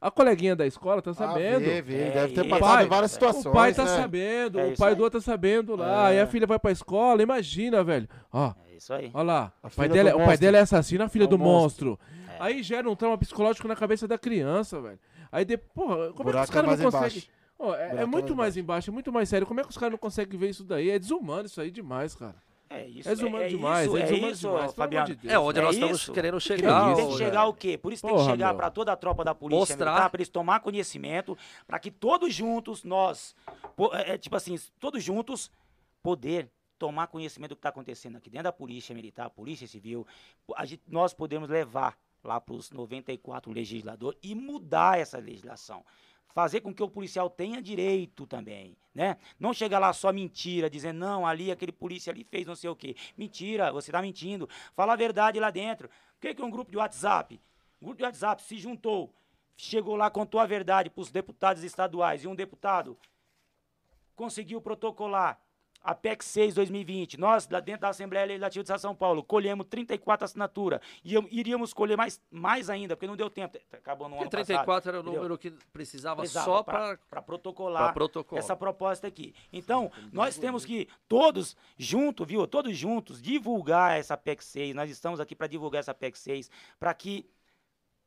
Speaker 2: A coleguinha da escola tá
Speaker 1: Ah,
Speaker 2: sabendo.
Speaker 1: vê, vê,
Speaker 4: É
Speaker 1: deve ter passado
Speaker 2: Pai,
Speaker 1: em várias situações,
Speaker 2: O pai tá
Speaker 1: né?
Speaker 2: sabendo,
Speaker 4: É
Speaker 2: o pai
Speaker 4: aí.
Speaker 2: do outro tá sabendo lá,
Speaker 1: É.
Speaker 2: e a filha vai pra escola, imagina, velho. Ó,
Speaker 4: É isso aí.
Speaker 2: ó lá,
Speaker 1: A
Speaker 2: o pai,
Speaker 1: filha
Speaker 2: dela,
Speaker 1: do
Speaker 2: o pai
Speaker 1: monstro.
Speaker 2: dela é assassino, a filha
Speaker 1: É
Speaker 2: do monstro.
Speaker 4: É.
Speaker 2: Aí gera um trauma psicológico na cabeça da criança, velho. Aí depois, porra, como é que
Speaker 1: Buraco
Speaker 2: os caras não conseguem... Ó, é, é muito
Speaker 1: mais
Speaker 2: embaixo, é muito mais sério. Como é que os caras não conseguem ver isso daí? É desumano isso aí demais, cara.
Speaker 4: É isso.
Speaker 2: É desumano
Speaker 4: é,
Speaker 2: demais,
Speaker 4: isso,
Speaker 2: é
Speaker 4: é
Speaker 2: desumano
Speaker 4: isso,
Speaker 2: demais,
Speaker 4: Fabiano.
Speaker 2: de Deus.
Speaker 3: É onde
Speaker 4: É
Speaker 3: nós estamos
Speaker 4: isso.
Speaker 3: querendo
Speaker 2: Que
Speaker 3: chegar.
Speaker 2: isso,
Speaker 4: Tem que chegar o quê? Por isso tem
Speaker 2: Porra,
Speaker 4: que chegar para toda a tropa da polícia
Speaker 3: Mostrar.
Speaker 4: militar, para eles tomar conhecimento, para que todos juntos, nós, é, é, tipo assim, todos juntos, poder tomar conhecimento do que está acontecendo aqui dentro da Polícia Militar, Polícia Civil, gente, nós podemos levar lá para os 94 legisladores e mudar essa legislação. Fazer com que o policial tenha direito também, né? Não chegar lá só mentira, dizendo, não, ali aquele polícia ali fez não sei o quê. Mentira, você está mentindo. Fala a verdade lá dentro. Por que, que um grupo de WhatsApp, um grupo de WhatsApp se juntou, chegou lá, contou a verdade para os deputados estaduais e um deputado conseguiu protocolar a PEC 6 2020, nós, dentro da Assembleia Legislativa de São Paulo, colhemos 34 assinaturas. E iríamos colher mais, mais ainda, porque não deu tempo. Acabou no porque ano
Speaker 3: 34
Speaker 4: passado,
Speaker 3: era o entendeu? número que precisava, precisava só para
Speaker 4: protocolar essa proposta aqui. Então, nós temos que todos juntos, viu? Todos juntos, divulgar essa PEC 6. Nós estamos aqui para divulgar essa PEC 6, para que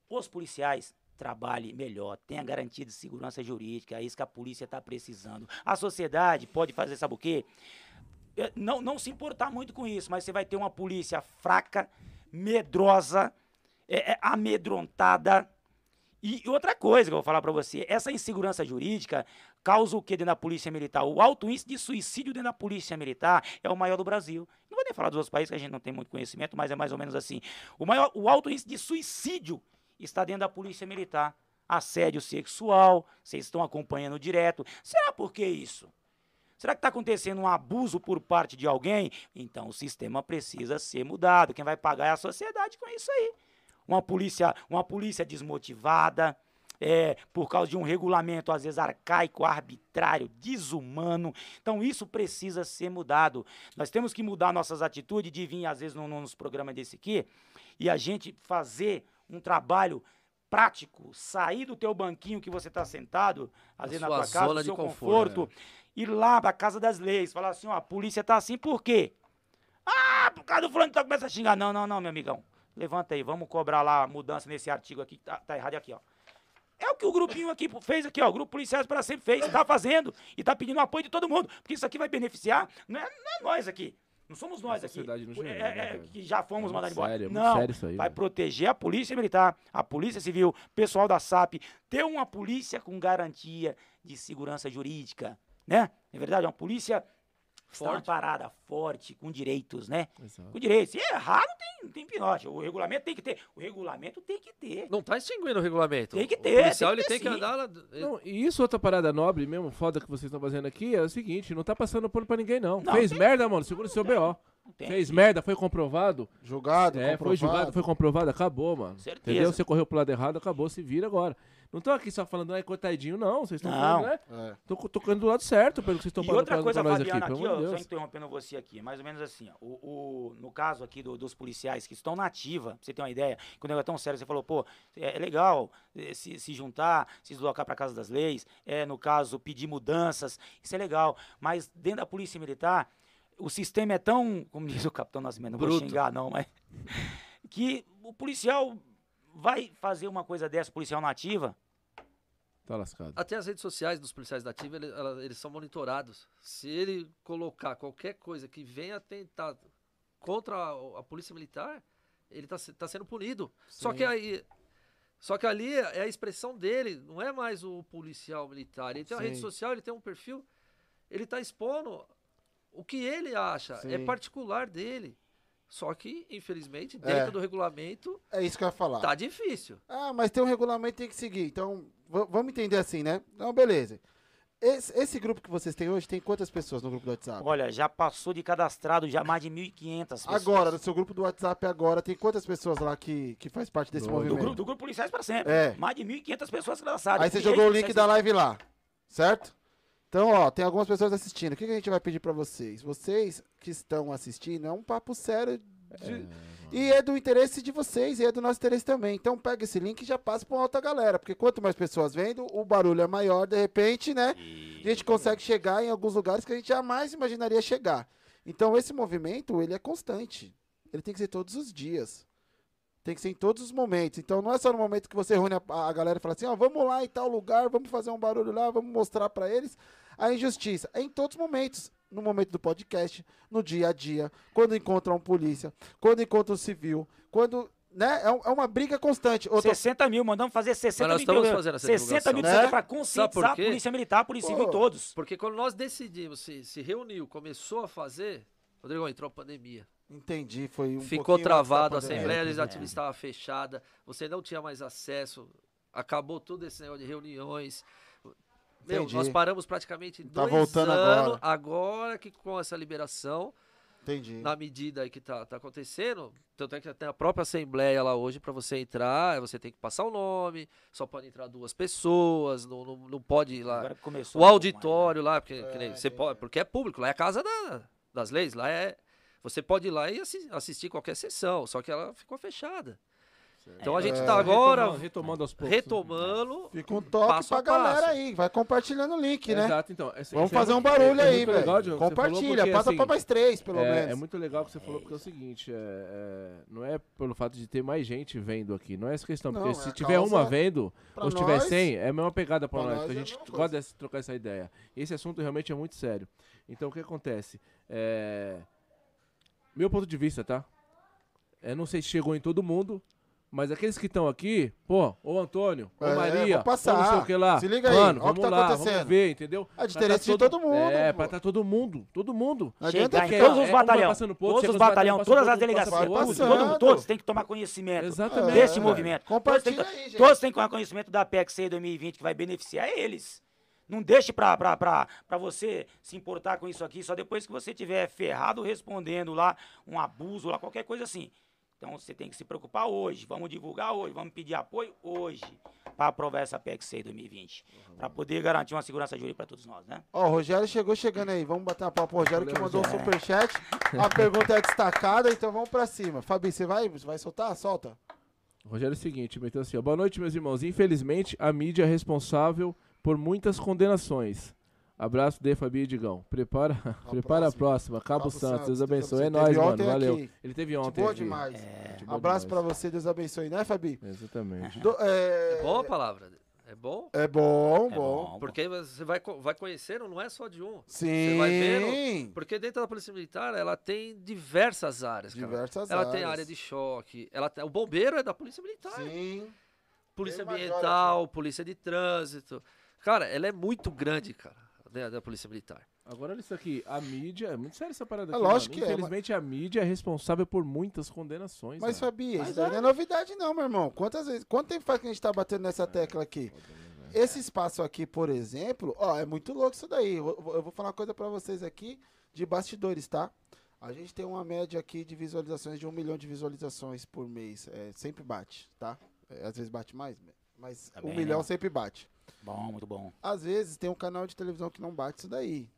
Speaker 4: os policiais trabalhe melhor, tenha garantia de segurança jurídica, é isso que a polícia está precisando. A sociedade pode fazer, sabe o quê? Não, não se importar muito com isso, mas você vai ter uma polícia fraca, medrosa, é, é, amedrontada. E outra coisa que eu vou falar para você, essa insegurança jurídica causa o que dentro da polícia militar? O alto índice de suicídio dentro da polícia militar é o maior do Brasil. Não vou nem falar dos outros países que a gente não tem muito conhecimento, mas é mais ou menos assim. O, maior, o alto índice de suicídio está dentro da polícia militar. Assédio sexual, vocês estão acompanhando direto. Será por que isso? Será que está acontecendo um abuso por parte de alguém? Então o sistema precisa ser mudado. Quem vai pagar é a sociedade com isso aí. Uma polícia, uma polícia desmotivada, é, por causa de um regulamento, às vezes, arcaico, arbitrário, desumano. Então, isso precisa ser mudado. Nós temos que mudar nossas atitudes de vir, às vezes, nos programas desse aqui, e a gente fazer um trabalho prático, sair do teu banquinho que você está sentado, às vezes na tua casa, no seu conforto, conforto é. ir lá para a casa das leis, falar assim, ó, a polícia tá assim por quê? Ah, por causa do fulano que começa a xingar. Não, não, não, meu amigão. Levanta aí, vamos cobrar lá a mudança nesse artigo aqui, tá, tá errado aqui, ó. É o que o grupinho aqui fez aqui, ó. O Grupo Policiais para Sempre fez, está fazendo e está pedindo apoio de todo mundo. Porque isso aqui vai beneficiar, não é, não é nós aqui. Não somos nós aqui. No é, é, né, que já fomos é mandados embora. Sério, é não, sério isso aí, vai proteger a polícia militar, a polícia civil, pessoal da SAP, ter uma polícia com garantia de segurança jurídica, né? É verdade, uma polícia forte. uma parada forte, com direitos, né? Exato. Com direitos. Se errar, não tem, não tem pinote. O regulamento tem que ter. O regulamento tem que ter.
Speaker 3: Não tá extinguindo o regulamento.
Speaker 4: Tem que ter.
Speaker 3: O policial,
Speaker 4: tem
Speaker 3: ele tem que andar lá.
Speaker 2: Não, e isso, outra parada nobre mesmo, foda que vocês estão fazendo aqui, é o seguinte, não tá passando pano pra ninguém, não. não Fez tem... merda, mano, segura o seu BO. Fez merda, foi comprovado.
Speaker 1: Julgado,
Speaker 2: é, foi julgado, foi comprovado, acabou, mano. Certeza. Entendeu? Você correu pro lado errado, acabou, se vira agora. Não tô aqui só falando, ai, coitadinho, não. Vocês estão falando, né? É. Tô tocando do lado certo, pelo que vocês estão falando
Speaker 4: outra coisa, Fabiana, aqui, aqui ó, só interrompendo você aqui, mais ou menos assim, ó, o, o, no caso aqui do, dos policiais que estão na ativa, pra você ter uma ideia, quando é tão sério, você falou, pô, é, é legal é, se, se juntar, se deslocar pra Casa das Leis, é, no caso, pedir mudanças, isso é legal, mas dentro da Polícia Militar, o sistema é tão, como diz o Capitão Nascimento, não Bruto. vou xingar não, mas que o policial vai fazer uma coisa dessa, policial nativa,
Speaker 2: Tá lascado.
Speaker 3: Até as redes sociais dos policiais da ativa, eles, eles são monitorados. Se ele colocar qualquer coisa que venha tentar contra a, a polícia militar, ele está tá sendo punido. Só que aí só que ali é a expressão dele, não é mais o policial militar. Ele tem Sim. uma rede social, ele tem um perfil, ele está expondo o que ele acha, é Sim. é particular dele. Só que, infelizmente, dentro é. do regulamento.
Speaker 1: É isso que eu ia falar.
Speaker 3: Tá difícil.
Speaker 1: Ah, mas tem um regulamento tem que seguir. Então, vamos entender assim, né? Então, beleza. Esse, esse, grupo que vocês têm hoje tem quantas pessoas no grupo do WhatsApp?
Speaker 4: Olha, já passou de cadastrado já mais de 1.500 pessoas.
Speaker 1: Agora, no seu grupo do WhatsApp agora, tem quantas pessoas lá que, que faz parte desse do, movimento?
Speaker 4: Do grupo, do grupo Policiais para Sempre.
Speaker 1: É.
Speaker 4: Mais de 1.500 pessoas cadastradas.
Speaker 1: Aí você jogou o link da live lá, certo? Então, ó, tem algumas pessoas assistindo. O que, que a gente vai pedir para vocês? Vocês que estão assistindo, é um papo sério de... É. E é do interesse de vocês e é do nosso interesse também. Então pega esse link e já passa para outra galera. Porque quanto mais pessoas vendo, o barulho é maior, de repente, né? A gente consegue chegar em alguns lugares que a gente jamais imaginaria chegar. Então esse movimento, ele é constante. Ele tem que ser todos os dias. Tem que ser em todos os momentos. Então não é só no momento que você reúne a, a galera e fala assim, ó, oh, vamos lá em tal lugar, vamos fazer um barulho lá, vamos mostrar para eles a injustiça. É em todos os momentos no momento do podcast, no dia a dia, quando encontra um polícia, quando encontra um civil, quando né? É, um- é uma briga constante. Tô-
Speaker 4: 60 mil, mandamos fazer 60
Speaker 3: Mas nós
Speaker 4: mil.
Speaker 3: estamos fazendo essa
Speaker 4: 60 mil né? para conscientizar a polícia militar, a polícia civil
Speaker 1: Pô.
Speaker 4: e todos.
Speaker 3: Porque quando nós decidimos, se, se reuniu, começou a fazer, Rodrigo, entrou a pandemia.
Speaker 1: Entendi, foi um
Speaker 3: Ficou travado, a. Assembleia
Speaker 4: É,
Speaker 3: Legislativa
Speaker 4: é.
Speaker 3: estava fechada, você não tinha mais acesso, acabou tudo esse negócio de reuniões. Meu,
Speaker 1: Entendi.
Speaker 3: nós paramos praticamente
Speaker 1: Tá
Speaker 3: dois
Speaker 1: voltando
Speaker 3: anos,
Speaker 1: agora.
Speaker 3: agora que com essa liberação,
Speaker 1: Entendi.
Speaker 3: na medida aí que tá, tá acontecendo, tanto é que tem a própria Assembleia lá hoje para você entrar, você tem que passar o nome, só pode entrar duas pessoas, não, não, não pode ir lá.
Speaker 4: Agora começou
Speaker 3: O
Speaker 4: pouco mais,
Speaker 3: auditório lá, porque, que nem
Speaker 1: É,
Speaker 3: você
Speaker 1: entendi.
Speaker 3: pode, porque é público, lá é a casa da- das leis, lá é. Você pode ir lá e assi- assistir qualquer sessão, só que ela ficou fechada. Então a gente
Speaker 1: É.
Speaker 3: tá agora
Speaker 2: Retomando, retomando aos poucos.
Speaker 3: retomando.
Speaker 1: Fica um toque
Speaker 3: Passo
Speaker 1: pra
Speaker 3: a
Speaker 1: galera aí. Vai compartilhando o link, né?
Speaker 2: Exato, então. esse-
Speaker 1: Vamos
Speaker 2: é
Speaker 1: fazer um barulho
Speaker 2: é- é
Speaker 1: aí, velho. Compartilha,
Speaker 2: porque,
Speaker 1: passa
Speaker 2: assim,
Speaker 1: pra mais três, pelo
Speaker 2: é,
Speaker 1: menos.
Speaker 2: é muito legal que você falou, porque é o seguinte, é, é, não é pelo fato de ter mais gente vendo aqui, não é essa questão, porque
Speaker 1: Não,
Speaker 2: se
Speaker 1: é
Speaker 2: tiver uma vendo, ou se tiver
Speaker 1: nós,
Speaker 2: 100, é a mesma pegada pra,
Speaker 1: pra
Speaker 2: nós,
Speaker 1: nós
Speaker 2: porque a
Speaker 1: é
Speaker 2: gente gosta de trocar essa ideia. Esse assunto realmente é muito sério. Então, o que acontece? É, meu ponto de vista, tá? É, não sei se chegou em todo mundo, mas aqueles que estão aqui, pô, ô Antônio, ô
Speaker 1: É,
Speaker 2: Maria,
Speaker 1: vou passar.
Speaker 2: ô não sei o que lá.
Speaker 1: Se liga aí,
Speaker 2: Mano,
Speaker 1: que
Speaker 2: vamos
Speaker 1: tá
Speaker 2: lá,
Speaker 1: acontecendo.
Speaker 2: vamos ver, entendeu?
Speaker 1: É de
Speaker 2: Pra tá
Speaker 1: interesse de todo mundo,
Speaker 2: É,
Speaker 1: pô.
Speaker 2: pra tá todo mundo, todo mundo.
Speaker 1: Não adianta
Speaker 4: Chegar em
Speaker 1: ficar-
Speaker 4: todos os
Speaker 2: é,
Speaker 4: batalhões, todos os
Speaker 2: batalhões,
Speaker 4: todas as delegacias, todos, todo- todos têm que tomar conhecimento
Speaker 2: Exatamente.
Speaker 4: desse
Speaker 1: É.
Speaker 4: movimento.
Speaker 1: Compartilha
Speaker 4: todos têm,
Speaker 1: aí, gente.
Speaker 4: todos têm que tomar conhecimento da PEC 2020 que vai beneficiar eles. Não deixe pra, pra, pra, pra você se importar com isso aqui só depois que você tiver ferrado respondendo lá um abuso, lá qualquer coisa assim. Então você tem que se preocupar hoje. Vamos divulgar hoje, vamos pedir apoio hoje para aprovar essa PEC 6 2020. Para poder garantir uma segurança jurídica para todos nós, né?
Speaker 1: Ó, o Rogério chegou chegando aí. Vamos bater uma papo. O Rogério que mandou um superchat. A pergunta é destacada, então vamos pra cima. Fabi, você vai, você vai soltar? Solta.
Speaker 2: Rogério é o seguinte, meteu assim, ó, boa noite meus irmãos, infelizmente a mídia é responsável por muitas condenações. Abraço de Fabi e Digão. Prepara, prepara a próxima. Cabo,
Speaker 1: Cabo
Speaker 2: Santos, Deus abençoe. É nóis, mano. Valeu.
Speaker 1: aqui.
Speaker 2: Ele teve
Speaker 1: De
Speaker 2: ontem.
Speaker 1: boa demais.
Speaker 2: Boa
Speaker 1: Abraço
Speaker 2: demais.
Speaker 1: pra você, Deus abençoe, né, Fabi?
Speaker 2: Exatamente.
Speaker 1: Do- é...
Speaker 3: É boa a palavra. É bom?
Speaker 1: É bom,
Speaker 4: É
Speaker 1: bom.
Speaker 3: Porque você vai, vai conhecendo, não é só de um.
Speaker 1: Sim.
Speaker 3: vai vendo, Porque dentro da Polícia Militar, ela tem diversas áreas. cara.
Speaker 1: Diversas
Speaker 3: ela
Speaker 1: áreas.
Speaker 3: tem área de choque. Ela tem- o bombeiro é da Polícia Militar.
Speaker 1: Sim.
Speaker 3: Polícia Ambiental, Polícia de Trânsito. Cara, ela é muito grande, cara, da, da Polícia Militar.
Speaker 2: Agora olha isso aqui, a mídia, é muito sério essa parada
Speaker 1: É
Speaker 2: aqui,
Speaker 1: lógico
Speaker 2: mano.
Speaker 1: que é,
Speaker 2: Infelizmente a mídia é responsável por muitas condenações.
Speaker 1: Mas,
Speaker 2: mano.
Speaker 1: Fabi,
Speaker 2: Mas
Speaker 1: isso daí não é novidade não, meu irmão. Quantas vezes, quanto tempo faz que a gente tá batendo nessa tecla aqui? Esse espaço aqui, por exemplo, ó, é muito louco isso daí. Eu vou, eu vou falar uma coisa pra vocês aqui de bastidores, tá? A gente tem uma média aqui de visualizações de um milhão de visualizações por mês. É, sempre bate, tá? É, às vezes bate mais, mas
Speaker 4: Tá
Speaker 1: um
Speaker 4: bem,
Speaker 1: milhão
Speaker 4: né?
Speaker 1: sempre bate.
Speaker 4: Bom, muito bom.
Speaker 1: Às vezes tem um canal de televisão que não bate isso daí.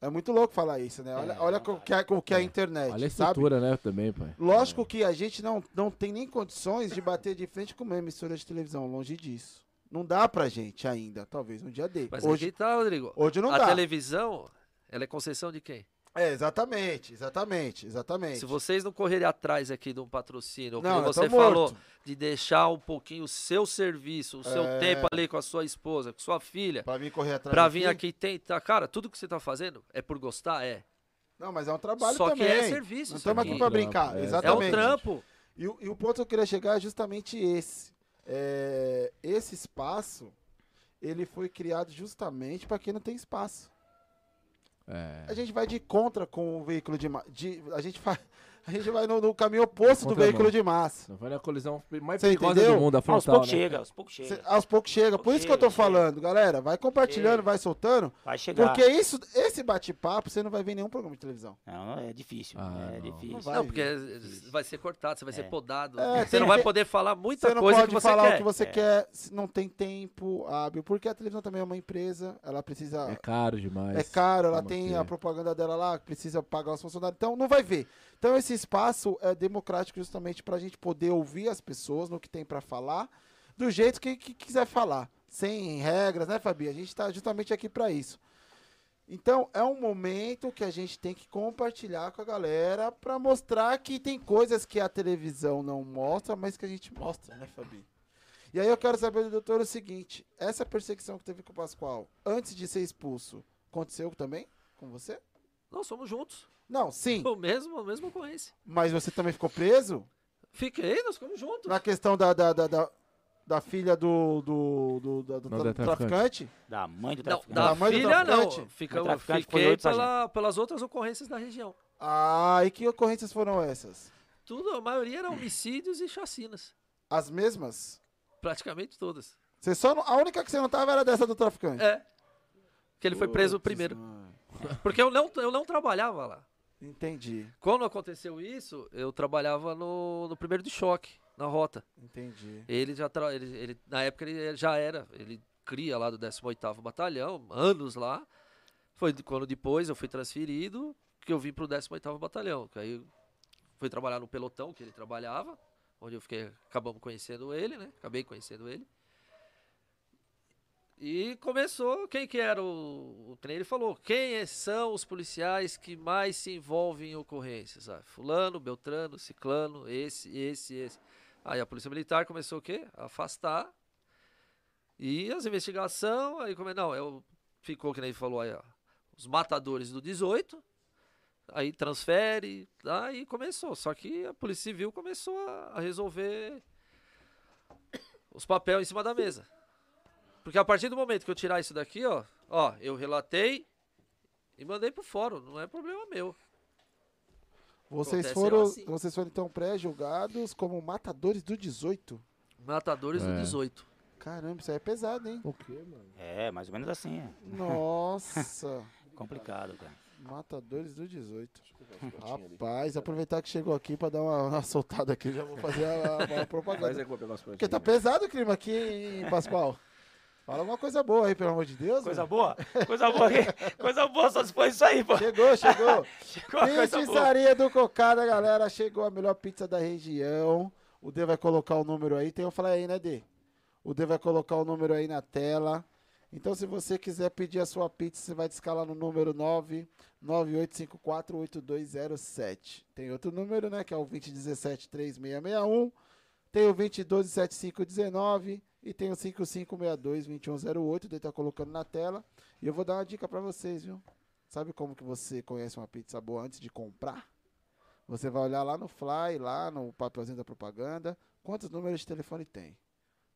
Speaker 1: É muito louco falar isso, né? Olha,
Speaker 4: É,
Speaker 1: olha
Speaker 4: não
Speaker 1: o que é, o que é a internet,
Speaker 2: Olha a
Speaker 1: sabe?
Speaker 2: estrutura, né, também, pai.
Speaker 1: Lógico que a gente não, não tem nem condições de bater de frente com uma emissora de televisão, longe disso. Não dá pra gente ainda, talvez um dia dê.
Speaker 3: Mas
Speaker 1: Hoje,
Speaker 3: aqui tá, Rodrigo.
Speaker 1: hoje não
Speaker 3: a
Speaker 1: dá.
Speaker 3: televisão, ela é concessão de quem?
Speaker 1: É, exatamente, exatamente, exatamente.
Speaker 3: Se vocês não correrem atrás aqui de um patrocínio,
Speaker 1: Não,
Speaker 3: como você falou,
Speaker 1: morto.
Speaker 3: de deixar um pouquinho o seu serviço, o seu
Speaker 1: É.
Speaker 3: tempo ali com a sua esposa, com sua filha,
Speaker 1: Pra vir correr atrás
Speaker 3: pra vir aqui tentar. Cara, tudo que você tá fazendo é por gostar? É.
Speaker 1: Não, mas é um trabalho
Speaker 3: Só que
Speaker 1: também.
Speaker 3: é serviço
Speaker 1: Não estamos
Speaker 3: aqui.
Speaker 1: aqui pra
Speaker 2: É
Speaker 1: brincar,
Speaker 2: é.
Speaker 3: É
Speaker 1: exatamente.
Speaker 3: um trampo.
Speaker 1: E, o- e o ponto que eu queria chegar é justamente esse. É, esse espaço, ele foi criado justamente para quem não tem espaço.
Speaker 2: É.
Speaker 1: A gente vai de contra com o veículo de massa. A gente vai, a gente vai no, no caminho oposto do veículo de massa.
Speaker 2: Não foi a colisão mais
Speaker 1: Você
Speaker 2: perigosa do mundo, a
Speaker 4: Aos
Speaker 2: frontal,
Speaker 4: poucos
Speaker 2: né?
Speaker 4: chega, aos poucos
Speaker 1: Cê-
Speaker 4: chega.
Speaker 1: aos poucos chega. Por isso que eu tô
Speaker 4: Chega, chega.
Speaker 1: falando, galera. Vai compartilhando,
Speaker 4: Chega.
Speaker 1: vai soltando.
Speaker 4: Vai chegar.
Speaker 1: Porque isso, esse bate-papo você não vai ver em nenhum programa de televisão.
Speaker 4: Não, não, é difícil.
Speaker 2: Ah,
Speaker 4: é
Speaker 2: não.
Speaker 4: difícil.
Speaker 1: Não vai.
Speaker 3: Não, porque
Speaker 4: Difícil.
Speaker 3: vai ser cortado, você vai ser
Speaker 4: É.
Speaker 3: podado.
Speaker 1: É,
Speaker 3: você
Speaker 1: tem-
Speaker 3: não vai poder falar muita
Speaker 1: Você não
Speaker 3: coisa
Speaker 1: pode
Speaker 3: que você
Speaker 1: falar
Speaker 3: quer.
Speaker 1: o que você
Speaker 4: É.
Speaker 1: quer, se não tem tempo hábil. Porque a televisão também é uma empresa, ela precisa.
Speaker 2: É caro demais.
Speaker 1: É caro, ela tem a propaganda dela lá, que precisa pagar os funcionários, então não vai ver. Então esse espaço é democrático justamente para a gente poder ouvir as pessoas no que tem para falar, do jeito que, que quiser falar, sem regras, né, Fabi? A gente está justamente aqui para isso. Então é um momento que a gente tem que compartilhar com a galera para mostrar que tem coisas que a televisão não mostra, mas que a gente mostra, né, Fabi? E aí eu quero saber do doutor o seguinte: essa perseguição que teve com o Pascoal, antes de ser expulso, aconteceu também com você?
Speaker 3: Não, somos juntos.
Speaker 1: Não, sim.
Speaker 3: O mesmo, a mesma ocorrência.
Speaker 1: Mas você também ficou preso?
Speaker 3: Fiquei, nós ficamos juntos.
Speaker 1: Na questão da, da, da, da, da filha do, do, do, da- do
Speaker 2: Não,
Speaker 1: tra-
Speaker 2: da traficante.
Speaker 1: traficante?
Speaker 4: Da mãe do
Speaker 3: Não,
Speaker 4: traficante.
Speaker 3: da
Speaker 1: Da mãe do
Speaker 3: filha não.
Speaker 1: traficante?
Speaker 3: Fica,
Speaker 4: O traficante foi
Speaker 3: fiquei
Speaker 4: outro
Speaker 3: pela, pelas outras ocorrências da região.
Speaker 1: Ah, e que ocorrências foram essas?
Speaker 3: Tudo, a maioria eram homicídios e chacinas.
Speaker 1: As mesmas?
Speaker 3: Praticamente todas.
Speaker 1: Você só não- a única que você não tava era dessa do traficante.
Speaker 3: É. Que ele foi preso
Speaker 1: Putz,
Speaker 3: primeiro.
Speaker 1: mano.
Speaker 3: Porque eu não, eu não trabalhava lá.
Speaker 1: Entendi,
Speaker 3: Quando aconteceu isso, eu trabalhava no, no primeiro de choque, na rota.
Speaker 1: entendi.
Speaker 3: Ele já tra... ele, ele- na época ele já era, ele cria lá do 18º Batalhão, anos lá. Foi quando depois eu fui transferido que eu vim pro 18º Batalhão, que aí fui trabalhar no pelotão que ele trabalhava, onde eu fiquei acabamos conhecendo ele, né? Acabei conhecendo ele. E começou, quem que era o, o ele falou, quem é- são os policiais que mais se envolvem em ocorrências? Ah, fulano, Beltrano, Ciclano, esse, esse, esse. Aí a Polícia Militar começou o quê? A afastar. E as investigações, aí como não, é o- ficou que nem falou aí, ó, os matadores do 18. Aí transfere, aí começou. Só que a Polícia Civil começou a, a resolver os papéis em cima da mesa. Porque a partir do momento que eu tirar isso daqui, ó, ó, eu relatei e mandei pro fórum, não é problema meu.
Speaker 1: Vocês
Speaker 3: Acontece
Speaker 1: foram,
Speaker 3: assim.
Speaker 1: vocês foram então pré-julgados como matadores do 18.
Speaker 3: Matadores do
Speaker 2: É.
Speaker 3: 18.
Speaker 1: Caramba, isso aí é pesado, hein?
Speaker 2: O quê, mano?
Speaker 4: É, mais ou menos assim. é.
Speaker 1: Nossa,
Speaker 4: Complicado, cara.
Speaker 1: matadores do 18. Rapaz, aproveitar que chegou aqui pra dar uma, uma soltada aqui, já vou fazer a, a- a propaganda. Porque tá pesado o clima aqui, hein, Pascoal? Fala alguma coisa boa aí, pelo amor de Deus.
Speaker 4: Coisa
Speaker 1: mano.
Speaker 4: boa? Coisa boa. coisa boa, só se for isso aí, pô.
Speaker 1: Chegou, chegou.
Speaker 4: Chegou.
Speaker 1: Pizzaria do Cocada, galera. Chegou a melhor pizza da região. O D vai colocar o número aí. Tem eu falei aí, né, D? O D vai colocar o número aí na tela. Então, se você quiser pedir a sua pizza, você vai descalar no número 998548207. Tem outro número, né, que é o 2017-3661. Tem o 2012-7519 e tem o 5562-2108. O D tá colocando na tela. E eu vou dar uma dica pra vocês, viu? Sabe como que você conhece uma pizza boa antes de comprar? Você vai olhar lá no Fly, lá no papelzinho da propaganda, quantos números de telefone tem.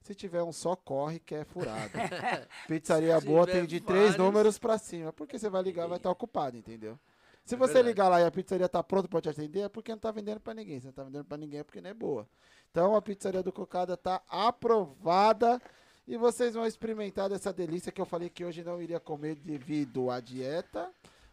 Speaker 1: Se tiver um só, corre que é furado. Pizzaria boa tem de três
Speaker 3: vários-
Speaker 1: números pra cima, porque você vai ligar vai estar ocupado, entendeu? Se
Speaker 3: É
Speaker 1: você
Speaker 3: verdade.
Speaker 1: ligar lá e a pizzaria tá pronta pra te atender, é porque não tá vendendo pra ninguém. Se não tá vendendo pra ninguém é porque não é boa. Então a pizzaria do Cocada tá aprovada e vocês vão experimentar dessa delícia que eu falei que hoje não iria comer devido à dieta.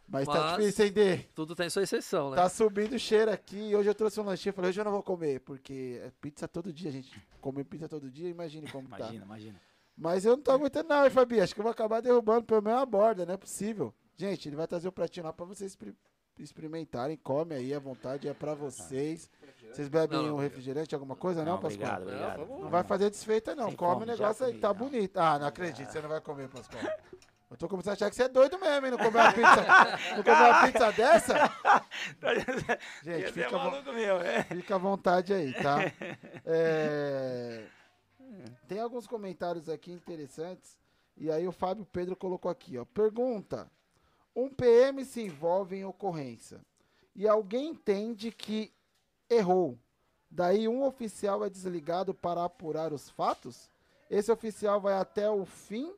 Speaker 1: Mas, tá
Speaker 3: Mas-
Speaker 1: difícil, hein, Dê?
Speaker 3: Tudo tem sua exceção, né?
Speaker 1: Tá subindo o cheiro aqui. e Hoje eu trouxe um lanchinho. eu Falei, hoje eu não vou comer, porque é pizza todo dia, gente. Comer pizza todo dia, imagine como tá.
Speaker 4: Imagina, imagina.
Speaker 1: Mas eu não tô aguentando, não, hein, Fabi? Acho que eu vou acabar derrubando pelo menos a borda, não é possível. Gente, ele vai trazer o pratinho lá pra vocês experi- experimentarem. Come aí à vontade, é pra vocês. Vocês bebem
Speaker 3: Não,
Speaker 1: um refrigerante, alguma coisa? Não,
Speaker 4: Não,
Speaker 1: Pascoal?
Speaker 4: obrigado, obrigado.
Speaker 3: Não,
Speaker 1: Não vai fazer desfeita, não.
Speaker 4: Sem
Speaker 1: Come o negócio aí, tá bonito. Ah, não acredito, você não vai comer, Pascoal. Eu tô começando a achar que você é doido mesmo, hein? Não comer uma pizza, não comer uma pizza dessa? Gente, fica, à vo-
Speaker 4: maluco meu, é.
Speaker 1: fica à vontade aí, tá? É, Tem alguns comentários aqui interessantes. E aí o Fábio Pedro colocou aqui, ó. Pergunta. Um PM se envolve em ocorrência e alguém entende que errou. Daí um oficial é desligado para apurar os fatos? Esse oficial vai até o fim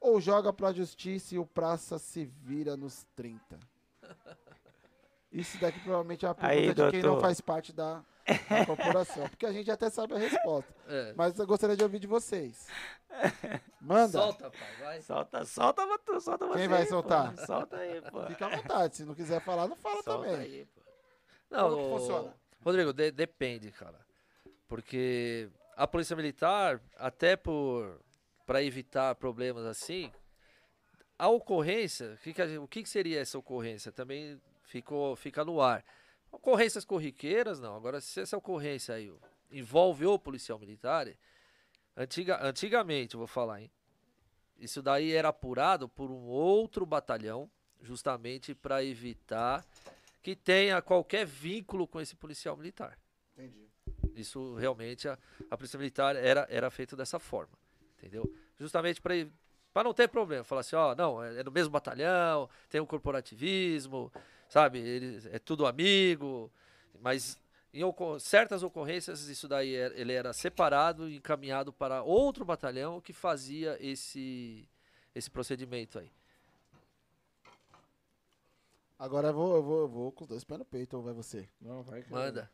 Speaker 1: ou joga para a justiça e o praça se vira nos 30? Isso daqui provavelmente é uma pergunta
Speaker 4: Aí,
Speaker 1: de quem não faz parte da, da corporação, porque a gente até sabe a resposta.
Speaker 3: É.
Speaker 1: Mas eu gostaria de ouvir de vocês. Manda.
Speaker 3: Solta, pai, vai.
Speaker 4: Solta, solta, solta você.
Speaker 1: Quem vai
Speaker 4: aí, pô.
Speaker 1: soltar?
Speaker 4: Solta aí, pô.
Speaker 1: Fica à vontade. Se não quiser falar, não fala
Speaker 4: Solta
Speaker 1: também.
Speaker 4: aí, pô.
Speaker 3: Não,
Speaker 1: Como que
Speaker 3: o-
Speaker 1: funciona?
Speaker 3: Rodrigo, de- depende, cara. Porque a Polícia Militar, até por para evitar problemas assim, a ocorrência, o que, que, a gente- o que que seria essa ocorrência? Também ficou, fica no ar. Ocorrências corriqueiras, não. Agora, se essa ocorrência aí envolve o policial militar, antiga, antigamente, eu vou falar, hein? Isso daí era apurado por um outro batalhão, justamente para evitar que tenha qualquer vínculo com esse policial militar.
Speaker 1: Entendi.
Speaker 3: Isso realmente a, a polícia militar era era feito dessa forma, entendeu? Justamente para para não ter problema, falar assim, ó, não, é, é no mesmo batalhão, tem um corporativismo, sabe? Ele é tudo amigo, mas em ocor certas ocorrências, isso daí era, ele era separado e encaminhado para outro batalhão que fazia esse, esse procedimento aí.
Speaker 1: Agora eu vou, eu vou, eu vou com os dois pés no peito, ou vai você?
Speaker 2: Não, vai que
Speaker 3: Manda.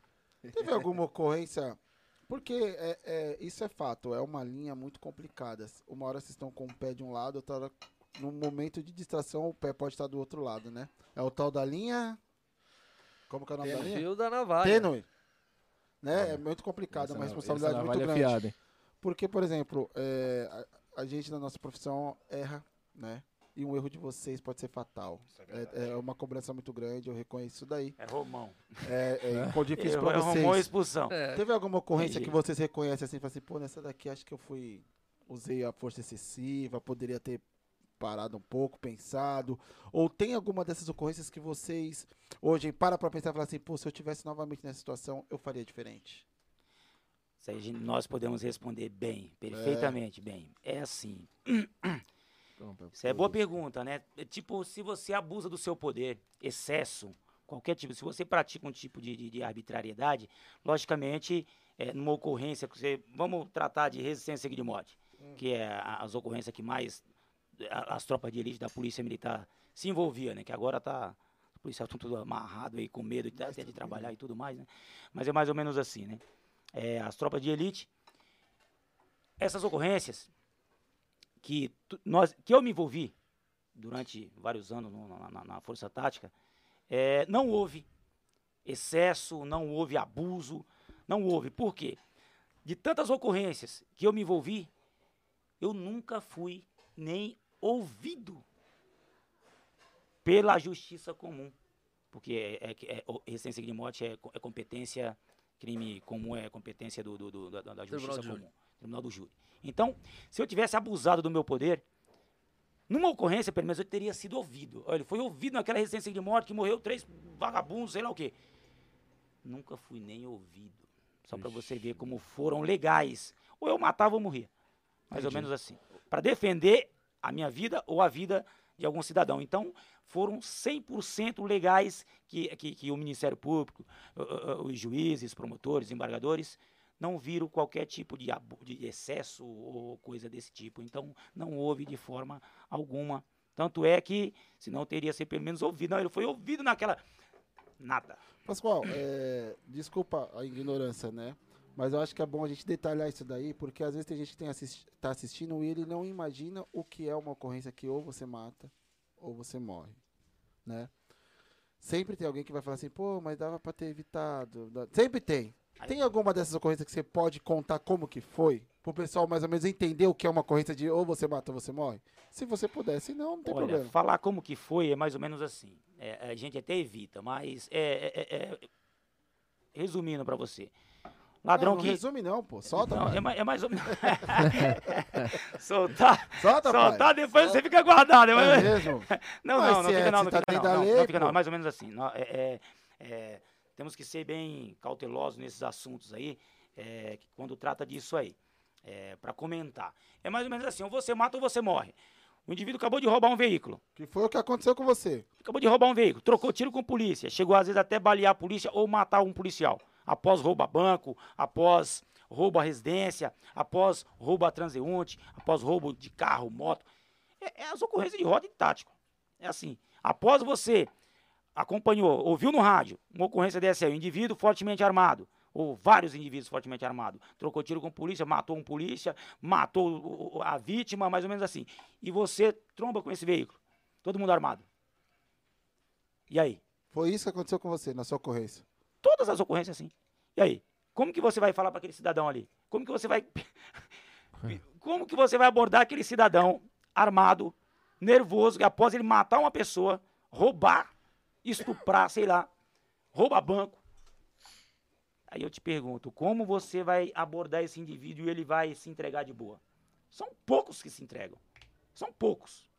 Speaker 1: Teve alguma ocorrência? Porque é, é, isso é fato, é uma linha muito complicada. Uma hora vocês estão com o pé de um lado, outra hora, no momento de distração, o pé pode estar do outro lado, né? É o tal da linha. Como que é o nome da linha?
Speaker 3: Fio da navalha.
Speaker 1: Tênue. Né? É muito complicado, é uma
Speaker 2: Essa
Speaker 1: responsabilidade muito
Speaker 2: é
Speaker 1: grande.
Speaker 2: fiada, hein?
Speaker 1: Porque, por exemplo, é, a, a gente na nossa profissão erra, né? E um erro de vocês pode ser fatal. É, é uma cobrança muito grande, eu reconheço isso daí.
Speaker 4: É Romão.
Speaker 1: É, é, ficou difícil
Speaker 4: É,
Speaker 1: pra
Speaker 4: é Romão
Speaker 1: vocês.
Speaker 4: expulsão.
Speaker 3: É.
Speaker 1: Teve alguma ocorrência
Speaker 4: Entendi.
Speaker 1: que vocês reconhecem assim, fala assim, pô, nessa daqui acho que eu fui. Usei a força excessiva, poderia ter parado um pouco, pensado. Ou tem alguma dessas ocorrências que vocês hoje para pra pensar e falar assim, pô, se eu tivesse novamente nessa situação, eu faria diferente.
Speaker 4: Gente- nós podemos responder bem, perfeitamente bem. É assim. Isso é boa pergunta, né? É tipo, se você abusa do seu poder, excesso, qualquer tipo, se você pratica um tipo de, de- de arbitrariedade, logicamente, é, numa ocorrência, que você, vamos tratar de resistência de morte, que é a- as ocorrências que mais as tropas de elite da polícia militar se envolvia, né? Que agora tá, os policiais estão tudo amarrado aí, com medo de, até de trabalhar e tudo mais, né? Mas é mais ou menos assim, né? É, as tropas de elite, essas ocorrências, que, tu- nós, que eu me envolvi durante vários anos no- na, na- Força Tática, é, não houve excesso, não houve abuso, não houve. Por quê? De tantas ocorrências que eu me envolvi, eu nunca fui nem ouvido pela justiça comum. Porque é, é, é, resistência de morte é, é competência, crime comum é competência do, do- do- da, da
Speaker 3: Tribunal
Speaker 4: justiça
Speaker 3: júri.
Speaker 4: comum, tribunal do júri. Então, se eu tivesse abusado do meu poder, numa ocorrência, pelo menos eu teria sido ouvido. Ele foi ouvido naquela resistência de morte que morreu três vagabundos, sei lá o quê. Nunca fui nem ouvido. Só para você ver como foram legais. Ou eu matava ou morria. Mais ou menos assim. Para defender a minha vida ou a vida de algum cidadão. Então, foram 100% legais que, que, que o Ministério Público, os juízes, promotores, embargadores, não viram qualquer tipo de, de excesso ou coisa desse tipo. Então, não houve de forma alguma. Tanto é que, senão teria sido pelo menos ouvido. Não, ele foi ouvido naquela. Nada.
Speaker 1: Pascoal, é, desculpa a ignorância, né? Mas eu acho que é bom a gente detalhar isso daí, porque às vezes tem gente que tem assisti tá assistindo e ele não imagina o que é uma ocorrência que ou você mata ou você morre, né? Sempre tem alguém que vai falar assim, pô, mas dava pra ter evitado. Sempre tem. Tem alguma dessas ocorrências que você pode contar como que foi? Pro pessoal mais ou menos entender o que é uma ocorrência de ou você mata ou você morre? Se você puder, se não, não tem
Speaker 4: Olha,
Speaker 1: problema.
Speaker 4: falar como que foi é mais ou menos assim. É, a gente até evita, mas é, é- é- é- resumindo para você, ladrão
Speaker 1: não, não
Speaker 4: que
Speaker 1: resume não, pô. Solta,
Speaker 4: não,
Speaker 1: pai.
Speaker 4: é, mais, é mais ou menos soltar,
Speaker 1: Solta, pai.
Speaker 4: soltar depois você fica guardado. é
Speaker 1: É mesmo?
Speaker 4: Não,
Speaker 1: Mas
Speaker 4: não, não
Speaker 1: se é-
Speaker 4: fica não, não
Speaker 1: tá
Speaker 4: fica não, não,
Speaker 1: lei,
Speaker 4: não fica não, é mais ou menos assim. Nó- é- é- é, temos que ser bem cautelosos nesses assuntos aí, é, quando trata disso aí, para comentar. É mais ou menos assim, ou você mata ou você morre. O indivíduo acabou de roubar um veículo.
Speaker 1: Que foi o que aconteceu com você.
Speaker 4: Acabou de roubar um veículo, trocou tiro com polícia, chegou às vezes até balear a polícia ou matar um policial. Após roubo a banco, após roubo à residência, após roubo a transeunte, após roubo de carro, moto. É, é as ocorrências de roda e tático. É assim. Após você acompanhou, ouviu no rádio uma ocorrência dessa aí, um indivíduo fortemente armado, ou vários indivíduos fortemente armados, trocou tiro com polícia, matou um polícia, matou a vítima, mais ou menos assim. E você tromba com esse veículo, todo mundo armado. E aí?
Speaker 1: Foi isso que aconteceu com você na sua ocorrência.
Speaker 4: Todas as ocorrências assim. E aí? Como que você vai falar para aquele cidadão ali? Como que você vai Como que você vai abordar aquele cidadão armado, nervoso, que após ele matar uma pessoa, roubar, estuprar, sei lá, rouba banco? Aí eu te pergunto, como você vai abordar esse indivíduo e ele vai se entregar de boa? São poucos que se entregam. São poucos.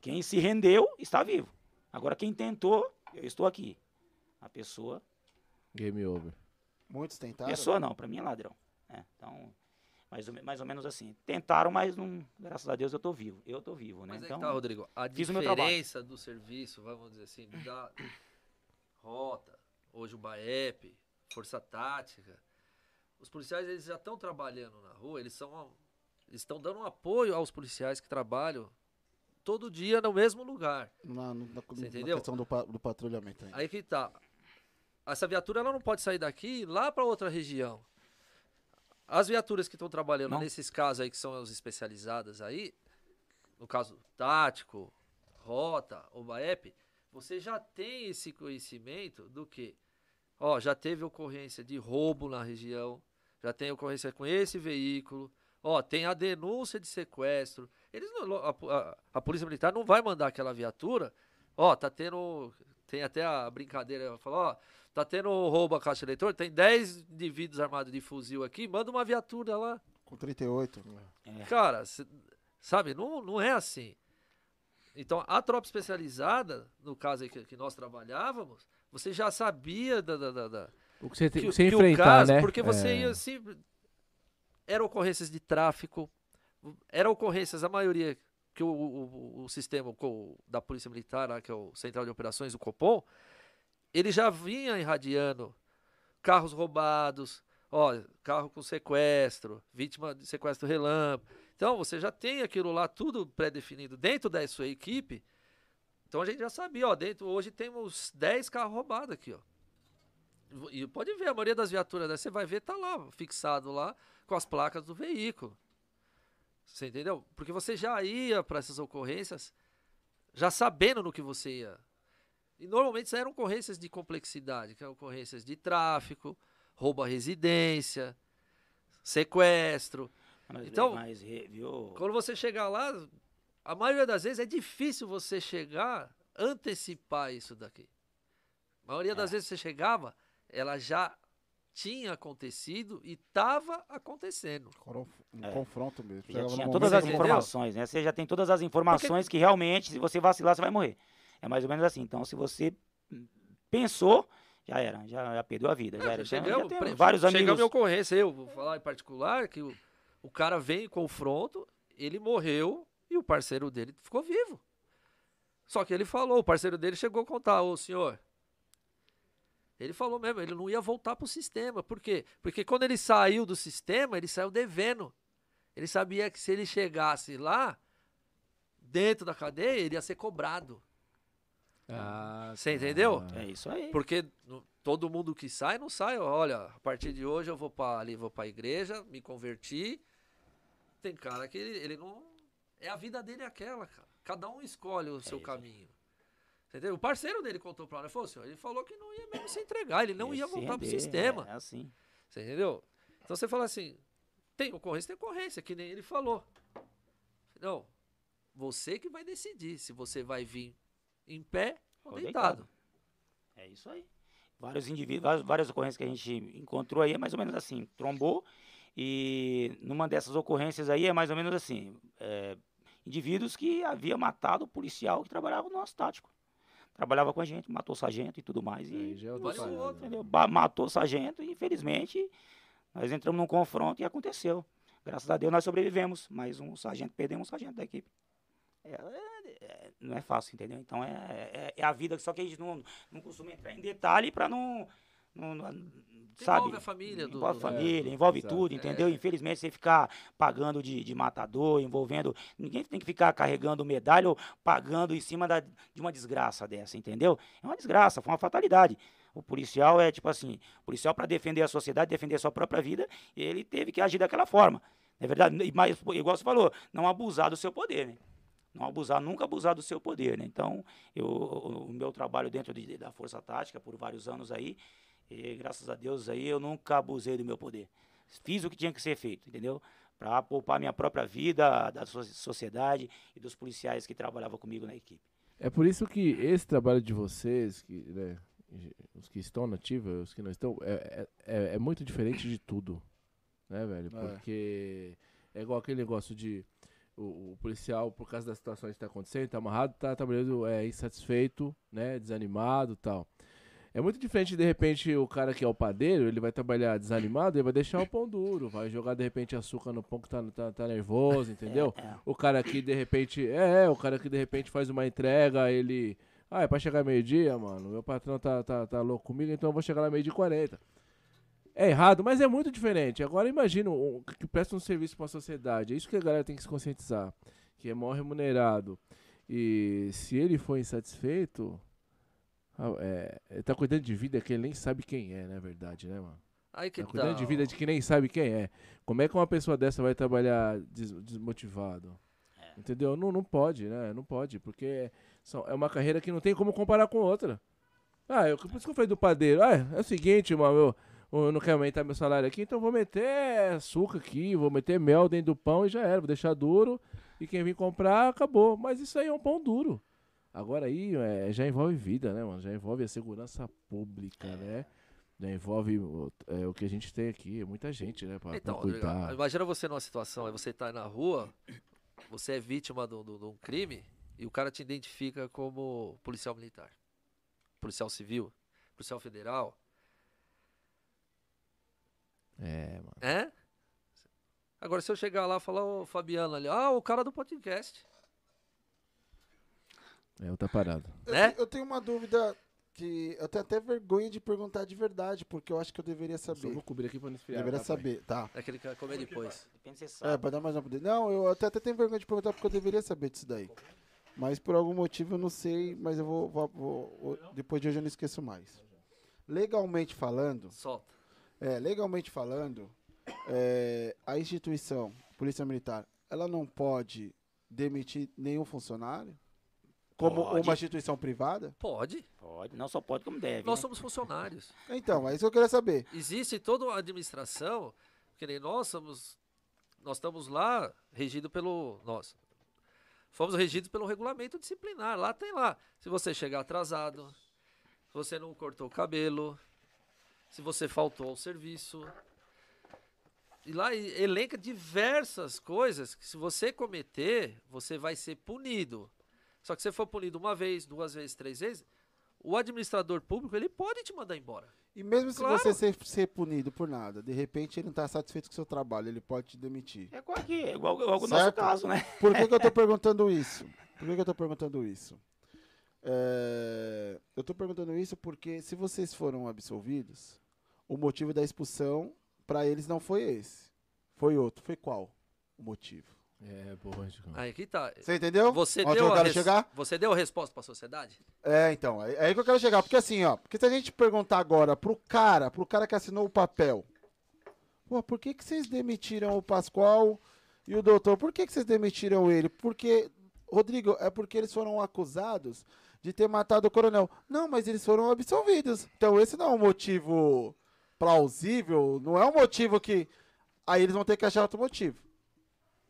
Speaker 4: Quem se rendeu está vivo. Agora quem tentou, eu estou aqui. A pessoa
Speaker 2: Game over.
Speaker 1: Muitos tentaram.
Speaker 4: Pessoa não, pra mim é ladrão. É, então, mais ou, mais ou menos assim. Tentaram, mas não, graças a Deus eu tô vivo. Eu tô vivo, né?
Speaker 3: Mas aí
Speaker 4: então,
Speaker 3: que tá, Rodrigo. A diferença do serviço, vamos dizer assim, da rota, hoje o BAEP, força tática. Os policiais eles já estão trabalhando na rua, eles são eles estão dando um apoio aos policiais que trabalham todo dia no mesmo lugar.
Speaker 1: Na, na, na,
Speaker 3: Você entendeu?
Speaker 1: questão do, do patrulhamento aí.
Speaker 3: Aí que tá. Essa viatura ela não pode sair daqui e lá para outra região. As viaturas que estão trabalhando
Speaker 4: Não.
Speaker 3: nesses casos aí que são as especializadas aí, no caso tático, rota ou BAEP, você já tem esse conhecimento do que, ó, já teve ocorrência de roubo na região, já tem ocorrência com esse veículo, ó, tem a denúncia de sequestro. Eles não- a, a- a polícia militar não vai mandar aquela viatura, ó, tá tendo, tem até a brincadeira, fala, ó, tá tendo roubo a caixa eletrônica, tem 10 indivíduos armados de fuzil aqui, manda uma viatura lá.
Speaker 1: Com 38.
Speaker 4: É.
Speaker 3: Cara, cê- sabe, não, não é assim. Então, a tropa especializada, no caso aí que, que nós trabalhávamos, você já sabia da, da, da- da-
Speaker 2: O que você tem
Speaker 3: que,
Speaker 2: que você
Speaker 3: que o
Speaker 2: enfrentar,
Speaker 3: caso,
Speaker 2: né?
Speaker 3: porque você
Speaker 2: É.
Speaker 3: ia assim, eram ocorrências de tráfico, eram ocorrências, a maioria que o, o, o sistema da Polícia Militar, lá, que é o Central de Operações, o Copom, ele já vinha irradiando carros roubados, ó, carro com sequestro, vítima de sequestro relâmpago. Então, você já tem aquilo lá tudo pré-definido dentro da sua equipe. Então, a gente já sabia, ó, dentro, hoje temos 10 carros roubados aqui, ó. E pode ver, a maioria das viaturas, você vai ver, tá lá, fixado lá, com as placas do veículo. Você entendeu? Porque você já ia para essas ocorrências já sabendo no que você ia. E normalmente isso eram ocorrências de complexidade, que eram ocorrências de tráfico, roubo à residência, sequestro.
Speaker 4: Mas,
Speaker 3: Então-
Speaker 4: mas?
Speaker 3: Quando você chegar lá, a maioria das vezes é difícil você chegar, antecipar isso daqui. A maioria das
Speaker 4: É.
Speaker 3: vezes você chegava, ela já tinha acontecido e estava acontecendo.
Speaker 1: Um
Speaker 4: É.
Speaker 1: confronto mesmo.
Speaker 4: Já tinha todas as informações, né? Você já tem todas as informações que realmente, se você vacilar, você vai morrer. É mais ou menos assim. Então, se você pensou, já era, já, já perdeu a vida. Já era. Então,
Speaker 3: Chegamos,
Speaker 4: já tem vários
Speaker 3: chega a
Speaker 4: amigos.
Speaker 3: minha ocorrência, eu vou falar em particular, que o, o cara vem em confronto, ele morreu e o parceiro dele ficou vivo. Só que ele falou, o parceiro dele chegou a contar, ô senhor. Ele falou mesmo, ele não ia voltar pro sistema. Por quê? Porque quando ele saiu do sistema, ele saiu devendo. Ele sabia que se ele chegasse lá, dentro da cadeia, ele ia ser cobrado.
Speaker 2: Ah,
Speaker 3: Você entendeu?
Speaker 4: É isso aí.
Speaker 3: Porque todo mundo que sai, não sai. Olha, a partir de hoje eu vou para ali, vou para a igreja, me converti. Tem cara que ele, ele não. É a vida dele aquela, cara. Cada um escolhe o seu
Speaker 4: isso.
Speaker 3: caminho. Entendeu? O parceiro dele contou pra nós, ele falou assim, ele falou que não ia mesmo se entregar, ele não ia
Speaker 4: Esse
Speaker 3: voltar pro sistema.
Speaker 4: É assim.
Speaker 3: Você entendeu? Então você fala assim, tem ocorrência, tem ocorrência, que nem ele falou. Não, você que vai decidir se você vai vir em pé ou
Speaker 4: Ou
Speaker 3: deitado.
Speaker 4: É isso aí. Vários indivíduos, várias, várias ocorrências que a gente encontrou aí é mais ou menos assim, trombou. E numa dessas ocorrências aí é mais ou menos assim, é, indivíduos que havia matado o policial que trabalhava no nosso tático. Trabalhava com a gente, matou o sargento e tudo mais.
Speaker 2: Aí
Speaker 4: E
Speaker 2: já é
Speaker 3: outro.
Speaker 4: Ba- matou o sargento e infelizmente nós entramos num confronto e aconteceu. Graças a Deus nós sobrevivemos, mas um sargento, perdemos um sargento da equipe. É, é- é- não é fácil, entendeu? Então é, é, é a vida, só que a gente não, não costuma entrar em detalhe para não, não, não- sabe?
Speaker 3: Envolve a família do-
Speaker 4: envolve
Speaker 3: do-
Speaker 4: a família,
Speaker 2: é,
Speaker 4: envolve
Speaker 2: exato.
Speaker 4: tudo, entendeu? Infelizmente você ficar pagando de, de matador, envolvendo, ninguém tem que ficar carregando medalha ou pagando em cima da, de uma desgraça dessa, entendeu? É uma desgraça, foi uma fatalidade. O policial é tipo assim, o policial para defender a sociedade, defender a sua própria vida, ele teve que agir daquela forma. É verdade? Mas, igual você falou, não abusar do seu poder, né? Não abusar, nunca abusar do seu poder, né? Então, eu, o meu trabalho dentro de- da Força Tática por vários anos aí, e graças a Deus aí eu nunca abusei do meu poder. Fiz o que tinha que ser feito, entendeu? Para poupar minha própria vida, da so- sociedade e dos policiais que trabalhavam comigo na equipe.
Speaker 2: É por isso que esse trabalho de vocês, que, né, os que estão na ativa, os que não estão, é, é, é- é muito diferente de tudo, né, velho?
Speaker 1: É.
Speaker 2: Porque é igual aquele negócio de o, o policial, por causa das situações que tá acontecendo, tá amarrado, tá trabalhando é, insatisfeito, né, desanimado tal. É muito diferente, de repente, o cara que é o padeiro, ele vai trabalhar desanimado, ele vai deixar o pão duro, vai jogar, de repente, açúcar no pão que tá, tá, tá nervoso, entendeu?
Speaker 4: É,
Speaker 2: O cara que de repente. É, é, o cara que de repente faz uma entrega, ele. Ah, é pra chegar meio-dia, mano. Meu patrão tá, tá, tá louco comigo, então eu vou chegar lá meio-dia e 40. É errado, mas é muito diferente. Agora imagina um, que presta um serviço para a sociedade. É isso que a galera tem que se conscientizar. Que é mal remunerado. E se ele for insatisfeito, ah, é, ele tá cuidando de vida que ele nem sabe quem é, na verdade, né, mano?
Speaker 3: Aí que
Speaker 2: tá cuidando
Speaker 3: tal?
Speaker 2: de vida de que nem sabe quem é. Como é que uma pessoa dessa vai trabalhar des- desmotivado?
Speaker 4: É.
Speaker 2: Entendeu? Não, não pode, né? Não pode, porque são, é uma carreira que não tem como comparar com outra. Ah, eu, por isso que eu falei do padeiro. Ah, é o seguinte, mano, eu não quero aumentar meu salário aqui, então vou meter açúcar aqui, vou meter mel dentro do pão e já era, vou deixar duro. E quem vir comprar, acabou. Mas isso aí é um pão duro. Agora aí é, já envolve vida, né, mano? Já envolve a segurança pública, né? Já envolve o, é, o que a gente tem aqui, muita gente, né, pra, pra
Speaker 3: Então, Rodrigo,
Speaker 2: cuidar.
Speaker 3: imagina você numa situação, aí você tá na rua, você é vítima de um crime e o cara te identifica como policial militar, policial civil, policial federal,
Speaker 2: É, mano.
Speaker 3: é? Agora se eu chegar lá e falar, ô Fabiano ali, ah, o cara do podcast,
Speaker 2: É outra parada.
Speaker 1: Eu,
Speaker 3: Né?
Speaker 1: eu tenho uma dúvida que eu tenho até vergonha de perguntar de verdade, porque eu acho que eu deveria saber.
Speaker 2: vou cobrir aqui pra não esfriar.
Speaker 1: Deveria
Speaker 2: tá, pai?
Speaker 1: saber, tá.
Speaker 3: é aquele que vai comer depois.
Speaker 4: Depende se você
Speaker 1: É, pra dar mais uma poder. Não, eu até, até tenho vergonha de perguntar porque eu deveria saber disso daí. Mas por algum motivo eu não sei, mas eu vou, vou- vou- vou- depois de hoje eu não esqueço mais. Legalmente falando,
Speaker 3: Solta.
Speaker 1: É, legalmente falando, é, a instituição, Polícia Militar, ela não pode demitir nenhum funcionário? Como
Speaker 4: Pode.
Speaker 1: uma instituição privada?
Speaker 3: Pode,
Speaker 4: Pode, não só pode como deve.
Speaker 3: nós
Speaker 4: né?
Speaker 3: somos funcionários.
Speaker 1: Então, é isso que eu queria saber.
Speaker 3: Existe toda uma administração, que nem nós somos, nós estamos lá regido pelo, nós, fomos regidos pelo regulamento disciplinar, lá tem lá, se você chegar atrasado, se você não cortou o cabelo, se você faltou ao serviço, e lá elenca diversas coisas que se você cometer, você vai ser punido. Só que se você for punido uma vez, duas vezes, três vezes, o administrador público, ele pode te mandar embora.
Speaker 1: E mesmo se
Speaker 3: Claro.
Speaker 1: você ser, ser punido por nada, de repente ele não está satisfeito com o seu trabalho, ele pode te demitir.
Speaker 4: É igual aqui, é igual, igual o nosso caso, né?
Speaker 1: Por que, que eu tô perguntando isso? Por que, que eu tô perguntando isso? É, eu tô perguntando isso porque se vocês foram absolvidos, o motivo da expulsão para eles não foi esse. Foi outro. Foi qual o motivo?
Speaker 2: É, boa, Chico.
Speaker 3: Aí que tá.
Speaker 1: Você entendeu?
Speaker 3: Você
Speaker 1: Onde
Speaker 3: deu,
Speaker 1: eu
Speaker 3: a
Speaker 1: quero chegar?
Speaker 3: você deu a resposta pra sociedade?
Speaker 1: É, então, é, é aí que eu quero chegar. Porque assim, ó, porque se a gente perguntar agora pro cara, pro cara que assinou o papel, pô, por que, que vocês demitiram o Pascoal e o doutor? Por que, que vocês demitiram ele? Porque, Rodrigo, é porque eles foram acusados de ter matado o coronel. Não, mas eles foram absolvidos. Então esse não é um motivo plausível, não é um motivo que. Aí eles vão ter que achar outro motivo.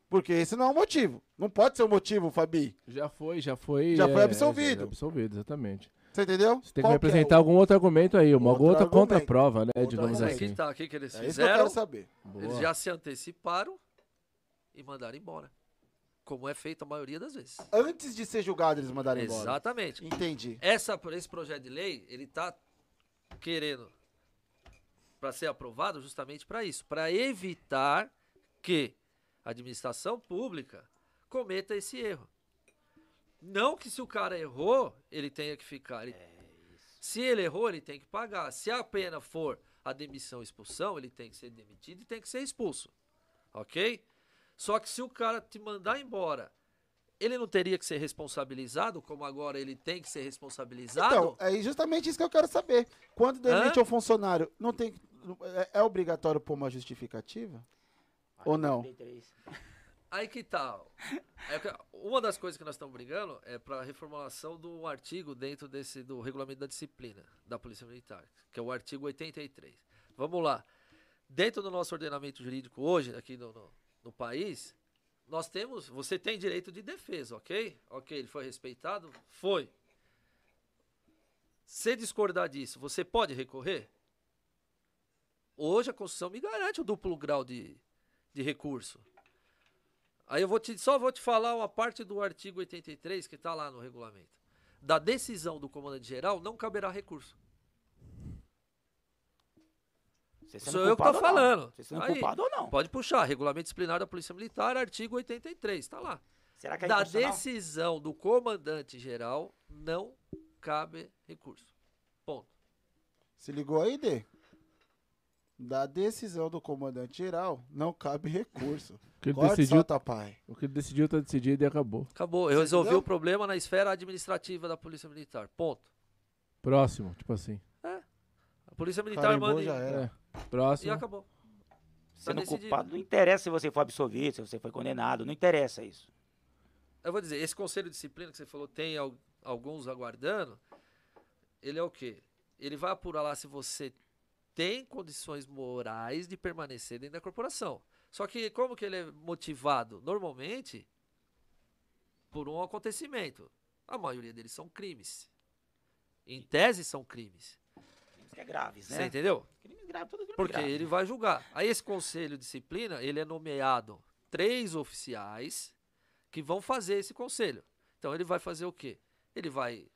Speaker 1: Porque esse não é um motivo. Não pode ser um motivo, Fabi.
Speaker 2: Já foi, já foi.
Speaker 1: Já foi
Speaker 2: é,
Speaker 1: absolvido.
Speaker 2: já- absolvido, exatamente.
Speaker 1: Você entendeu?
Speaker 2: Você tem que
Speaker 1: Qual
Speaker 2: me
Speaker 1: que é
Speaker 2: apresentar
Speaker 1: o-
Speaker 2: algum outro argumento aí, uma
Speaker 1: Outro
Speaker 2: outra
Speaker 1: argumento.
Speaker 2: contra-prova, né?
Speaker 1: Outro
Speaker 2: digamos
Speaker 1: argumento.
Speaker 2: Assim.
Speaker 3: tá, o que, que eles
Speaker 1: É isso que eu
Speaker 3: fizeram?
Speaker 1: quero saber.
Speaker 3: Eles
Speaker 2: Boa.
Speaker 3: já se anteciparam e mandaram embora. Como é feito a maioria das vezes.
Speaker 1: Antes de ser julgado, eles mandaram embora.
Speaker 3: Exatamente.
Speaker 1: Entendi.
Speaker 3: Essa, esse projeto de lei, ele tá querendo para ser aprovado justamente para isso, para evitar que a administração pública cometa esse erro. Não que se o cara errou, ele tenha que ficar. ele- se ele errou, ele tem que pagar. Se a pena for a demissão e expulsão, ele tem que ser demitido e tem que ser expulso. Ok? Só que se o cara te mandar embora, ele não teria que ser responsabilizado, como agora ele tem que ser responsabilizado?
Speaker 1: Então, é justamente isso que eu quero saber. Quando demite
Speaker 3: Hã?
Speaker 1: um funcionário, não tem, é, é obrigatório pôr uma justificativa? Ou não?
Speaker 4: 83.
Speaker 3: Aí que tal? uma das coisas que nós estamos brigando é para a reformulação do artigo dentro desse do regulamento da disciplina da Polícia Militar, que é o artigo 83. Vamos lá. Dentro do nosso ordenamento jurídico hoje, aqui no, no, no país, nós temos. Você tem direito de defesa, ok? Ok, ele foi respeitado? Foi. Se discordar disso, você pode recorrer? Hoje a Constituição me garante o duplo grau de, de recurso. Aí eu vou te, só vou te falar uma parte do artigo 83 que está lá no regulamento. Da decisão do comandante geral não caberá recurso.
Speaker 4: Você
Speaker 3: Sou eu que tô falando.
Speaker 4: Você sendo
Speaker 3: Aí.
Speaker 4: culpado ou não?
Speaker 3: Pode puxar, regulamento disciplinar da Polícia Militar, artigo 83, está lá.
Speaker 4: Será que é
Speaker 3: Da decisão do comandante geral não cabe recurso. Ponto.
Speaker 1: Se ligou aí, Dê? Da decisão do comandante geral, não cabe recurso.
Speaker 2: O que ele
Speaker 1: Corte,
Speaker 2: decidiu,
Speaker 1: solta, pai.
Speaker 2: o que ele decidiu tá decidido e acabou.
Speaker 3: Acabou. Eu
Speaker 1: Você
Speaker 3: resolvi
Speaker 1: entendeu?
Speaker 3: o problema na esfera administrativa da Polícia Militar. Ponto.
Speaker 2: Próximo, tipo assim.
Speaker 3: A Polícia Militar
Speaker 1: Carimbou,
Speaker 3: manda.
Speaker 1: já era.
Speaker 2: É.
Speaker 3: E
Speaker 2: Próximo.
Speaker 3: acabou.
Speaker 4: Sendo
Speaker 3: decidido.
Speaker 4: culpado, não interessa se você foi absolvido, se você foi condenado, não interessa isso.
Speaker 3: Eu vou dizer, esse conselho de disciplina que você falou tem al- alguns aguardando. Ele é o quê? Ele vai apurar lá se você tem condições morais de permanecer dentro da corporação. Só que como que ele é motivado? Normalmente por um acontecimento. A maioria deles são crimes. Em tese são crimes.
Speaker 4: Crimes que é graves,
Speaker 3: Você
Speaker 4: né?
Speaker 3: entendeu?
Speaker 4: Crime
Speaker 3: Porque
Speaker 4: grave.
Speaker 3: ele vai julgar. Aí esse conselho de disciplina, ele é nomeado três oficiais que vão fazer esse conselho. Então ele vai fazer o quê? Ele vai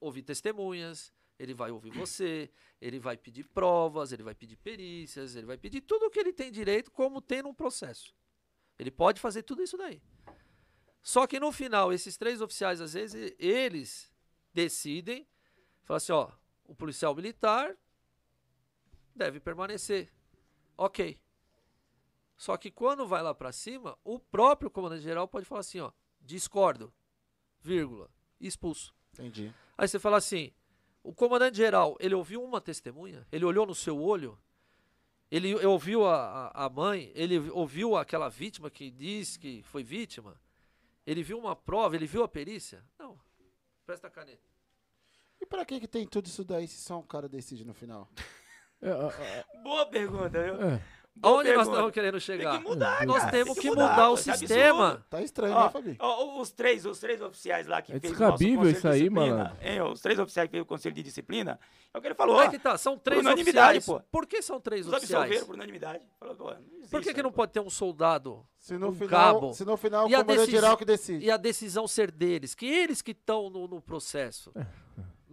Speaker 3: ouvir testemunhas, ele vai ouvir você, ele vai pedir provas, ele vai pedir perícias, ele vai pedir tudo o que ele tem direito, como tem num processo. Ele pode fazer tudo isso daí. Só que no final, esses três oficiais, às vezes, eles decidem, falam assim, ó, o policial militar deve permanecer. Ok. Só que quando vai lá pra cima, o próprio comandante-geral pode falar assim, ó, discordo, vírgula, expulso.
Speaker 1: Entendi.
Speaker 3: Aí você fala assim, o comandante-geral, ele ouviu uma testemunha? Ele olhou no seu olho? Ele ouviu a, a, mãe? Ele ouviu aquela vítima que diz que foi vítima? Ele viu uma prova? Ele viu a perícia? Não. Presta a caneta.
Speaker 1: E pra que que tem tudo isso daí se só um cara decide no final?
Speaker 2: É, é,
Speaker 4: Boa pergunta, viu?
Speaker 2: é.
Speaker 4: Boa
Speaker 3: Aonde nós
Speaker 4: pergunta.
Speaker 3: estamos querendo
Speaker 4: Tem
Speaker 3: chegar?
Speaker 4: que mudar,
Speaker 3: Nós
Speaker 4: cara,
Speaker 3: temos
Speaker 4: tem
Speaker 3: que mudar o
Speaker 4: isso é
Speaker 3: sistema.
Speaker 4: absurdo.
Speaker 1: Tá estranho,
Speaker 4: Ó,
Speaker 1: né, Fabi?
Speaker 4: ó, os três, os três oficiais lá que
Speaker 2: É
Speaker 4: fez o
Speaker 2: descabível isso aí,
Speaker 4: de disciplina,
Speaker 2: malandro.
Speaker 4: hein, ó, os três oficiais que fez o conselho de disciplina, é o que ele falou, ó,
Speaker 3: que tá, são três
Speaker 4: unanimidade,
Speaker 3: oficiais.
Speaker 4: pô.
Speaker 3: Por que são três
Speaker 4: os
Speaker 3: oficiais?
Speaker 4: absolveram por unanimidade. Falou, pô, não existe,
Speaker 3: Por que, que não
Speaker 4: pô.
Speaker 3: pode ter um soldado
Speaker 1: Se no
Speaker 3: um
Speaker 1: final,
Speaker 3: cabo.
Speaker 1: se no final o
Speaker 3: E a
Speaker 1: comandante geral que decide.
Speaker 3: e a decisão ser deles? Que eles que estão no, no processo,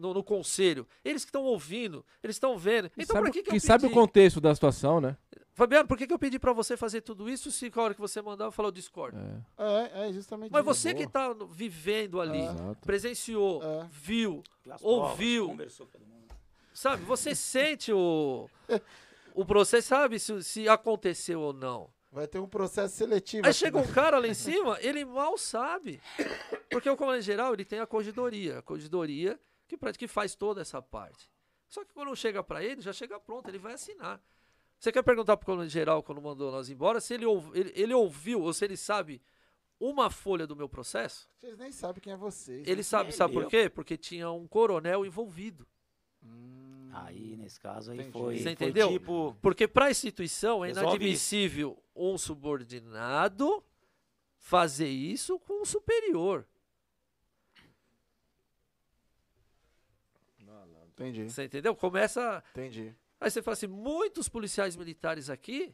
Speaker 3: no, no conselho, eles que estão ouvindo, eles estão vendo.
Speaker 2: Que
Speaker 3: Então,
Speaker 2: sabe,
Speaker 3: por que, que,
Speaker 2: que
Speaker 3: eu
Speaker 2: sabe o
Speaker 3: pedi?
Speaker 2: contexto da situação, né?
Speaker 3: Fabiano, por que, que eu pedi pra você fazer tudo isso se a hora que você mandar eu falar eu discordo?
Speaker 2: É,
Speaker 1: É, é justamente
Speaker 3: Mas
Speaker 1: isso.
Speaker 3: você que tá no- vivendo ali,
Speaker 2: exato.
Speaker 3: presenciou,
Speaker 1: É.
Speaker 3: viu, ouviu.
Speaker 4: provas, conversou com todo mundo.
Speaker 3: sabe? Você sente o, o processo, sabe se, se aconteceu ou não.
Speaker 1: Vai ter um processo seletivo.
Speaker 3: Aí chega
Speaker 1: né?
Speaker 3: um cara lá em cima, ele mal sabe. Porque o comandante geral, ele tem a corregedoria. A corregedoria que, pra- que faz toda essa parte. Só que quando chega pra ele, já chega pronto, ele vai assinar. Você quer perguntar pro comandante geral, quando mandou nós embora, se ele, ele, ele ouviu ou se ele sabe uma folha do meu processo?
Speaker 1: Vocês nem sabem quem é vocês.
Speaker 3: Ele
Speaker 1: né?
Speaker 3: sabe,
Speaker 4: Ele,
Speaker 3: sabe por
Speaker 4: eu-
Speaker 3: quê? Porque tinha um coronel envolvido.
Speaker 1: Hum,
Speaker 4: Aí, nesse caso, aí
Speaker 1: Entendi.
Speaker 4: foi,
Speaker 3: Você
Speaker 4: foi
Speaker 3: entendeu?
Speaker 4: tipo...
Speaker 3: Porque para a instituição é
Speaker 4: Resolve
Speaker 3: inadmissível um subordinado fazer isso com um superior.
Speaker 1: Entendi,
Speaker 3: Você entendeu? Começa.
Speaker 1: entendi.
Speaker 3: Aí você fala assim: muitos policiais militares aqui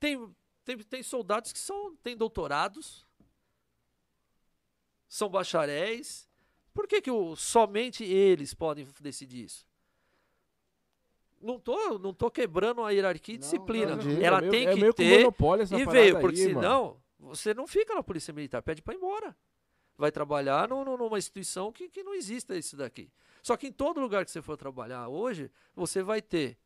Speaker 3: tem, tem, tem soldados que são, têm doutorados, são bacharéis. Por que, que o- somente eles podem decidir isso? Não tô, não tô quebrando a hierarquia e
Speaker 1: Não,
Speaker 3: disciplina.
Speaker 1: entendi.
Speaker 3: Ela
Speaker 2: é meio,
Speaker 3: tem
Speaker 2: é
Speaker 3: que
Speaker 2: meio
Speaker 3: ter
Speaker 2: essa
Speaker 3: e veio,
Speaker 2: aí,
Speaker 3: porque
Speaker 2: mano.
Speaker 3: senão você não fica na polícia militar, pede pra ir embora. Vai trabalhar no- no- numa instituição que, que não exista isso daqui. Só que em todo lugar que você for trabalhar hoje, você vai ter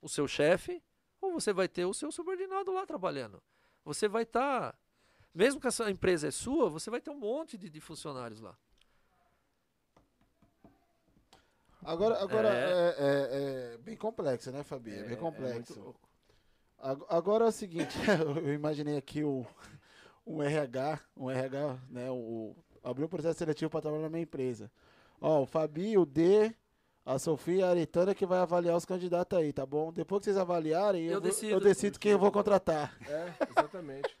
Speaker 3: o seu chefe ou você vai ter o seu subordinado lá trabalhando. Você vai estar, mesmo que essa empresa é sua, você vai ter um monte de, de funcionários lá.
Speaker 1: Agora, agora
Speaker 3: É.
Speaker 1: é, é- é bem complexo, né, Fabi? É, bem complexo.
Speaker 2: muito louco.
Speaker 1: Ag- Agora é o seguinte, eu imaginei aqui o, um RH, um RH, né, o, abriu um processo seletivo para trabalhar na minha empresa. Ó, o Fabi, o D, a Sofia e a Aretana que vai avaliar os candidatos aí, tá bom? Depois que vocês avaliarem, eu,
Speaker 3: Eu
Speaker 1: vou-
Speaker 3: decido.
Speaker 1: eu decido quem eu vou contratar.
Speaker 2: É, exatamente.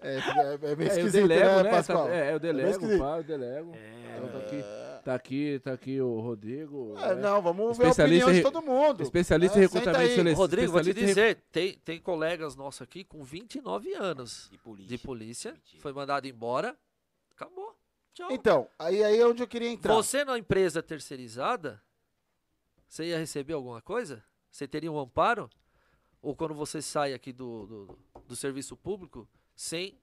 Speaker 1: É, é, é meio
Speaker 2: É, eu
Speaker 1: esquisito,
Speaker 2: delego,
Speaker 1: né,
Speaker 2: né?
Speaker 1: Pascoal?
Speaker 2: essa- É, eu delego,
Speaker 1: esquisito.
Speaker 2: pá, eu delego.
Speaker 4: É,
Speaker 2: Então, tá, aqui, tá aqui, tá aqui o Rodrigo.
Speaker 1: É,
Speaker 2: né?
Speaker 1: não, vamos ver a opinião de todo mundo.
Speaker 2: Especialista em
Speaker 1: É,
Speaker 2: recrutamento seletivo.
Speaker 3: Rodrigo, vou te dizer, tem, tem colegas nossos aqui com 29 anos
Speaker 4: de polícia.
Speaker 3: de polícia, foi mandado embora, acabou. Tchau.
Speaker 1: Então, aí, aí é onde eu queria entrar.
Speaker 3: Você na empresa terceirizada, você ia receber alguma coisa? Você teria um amparo? Ou quando você sai aqui do, do, do serviço público sem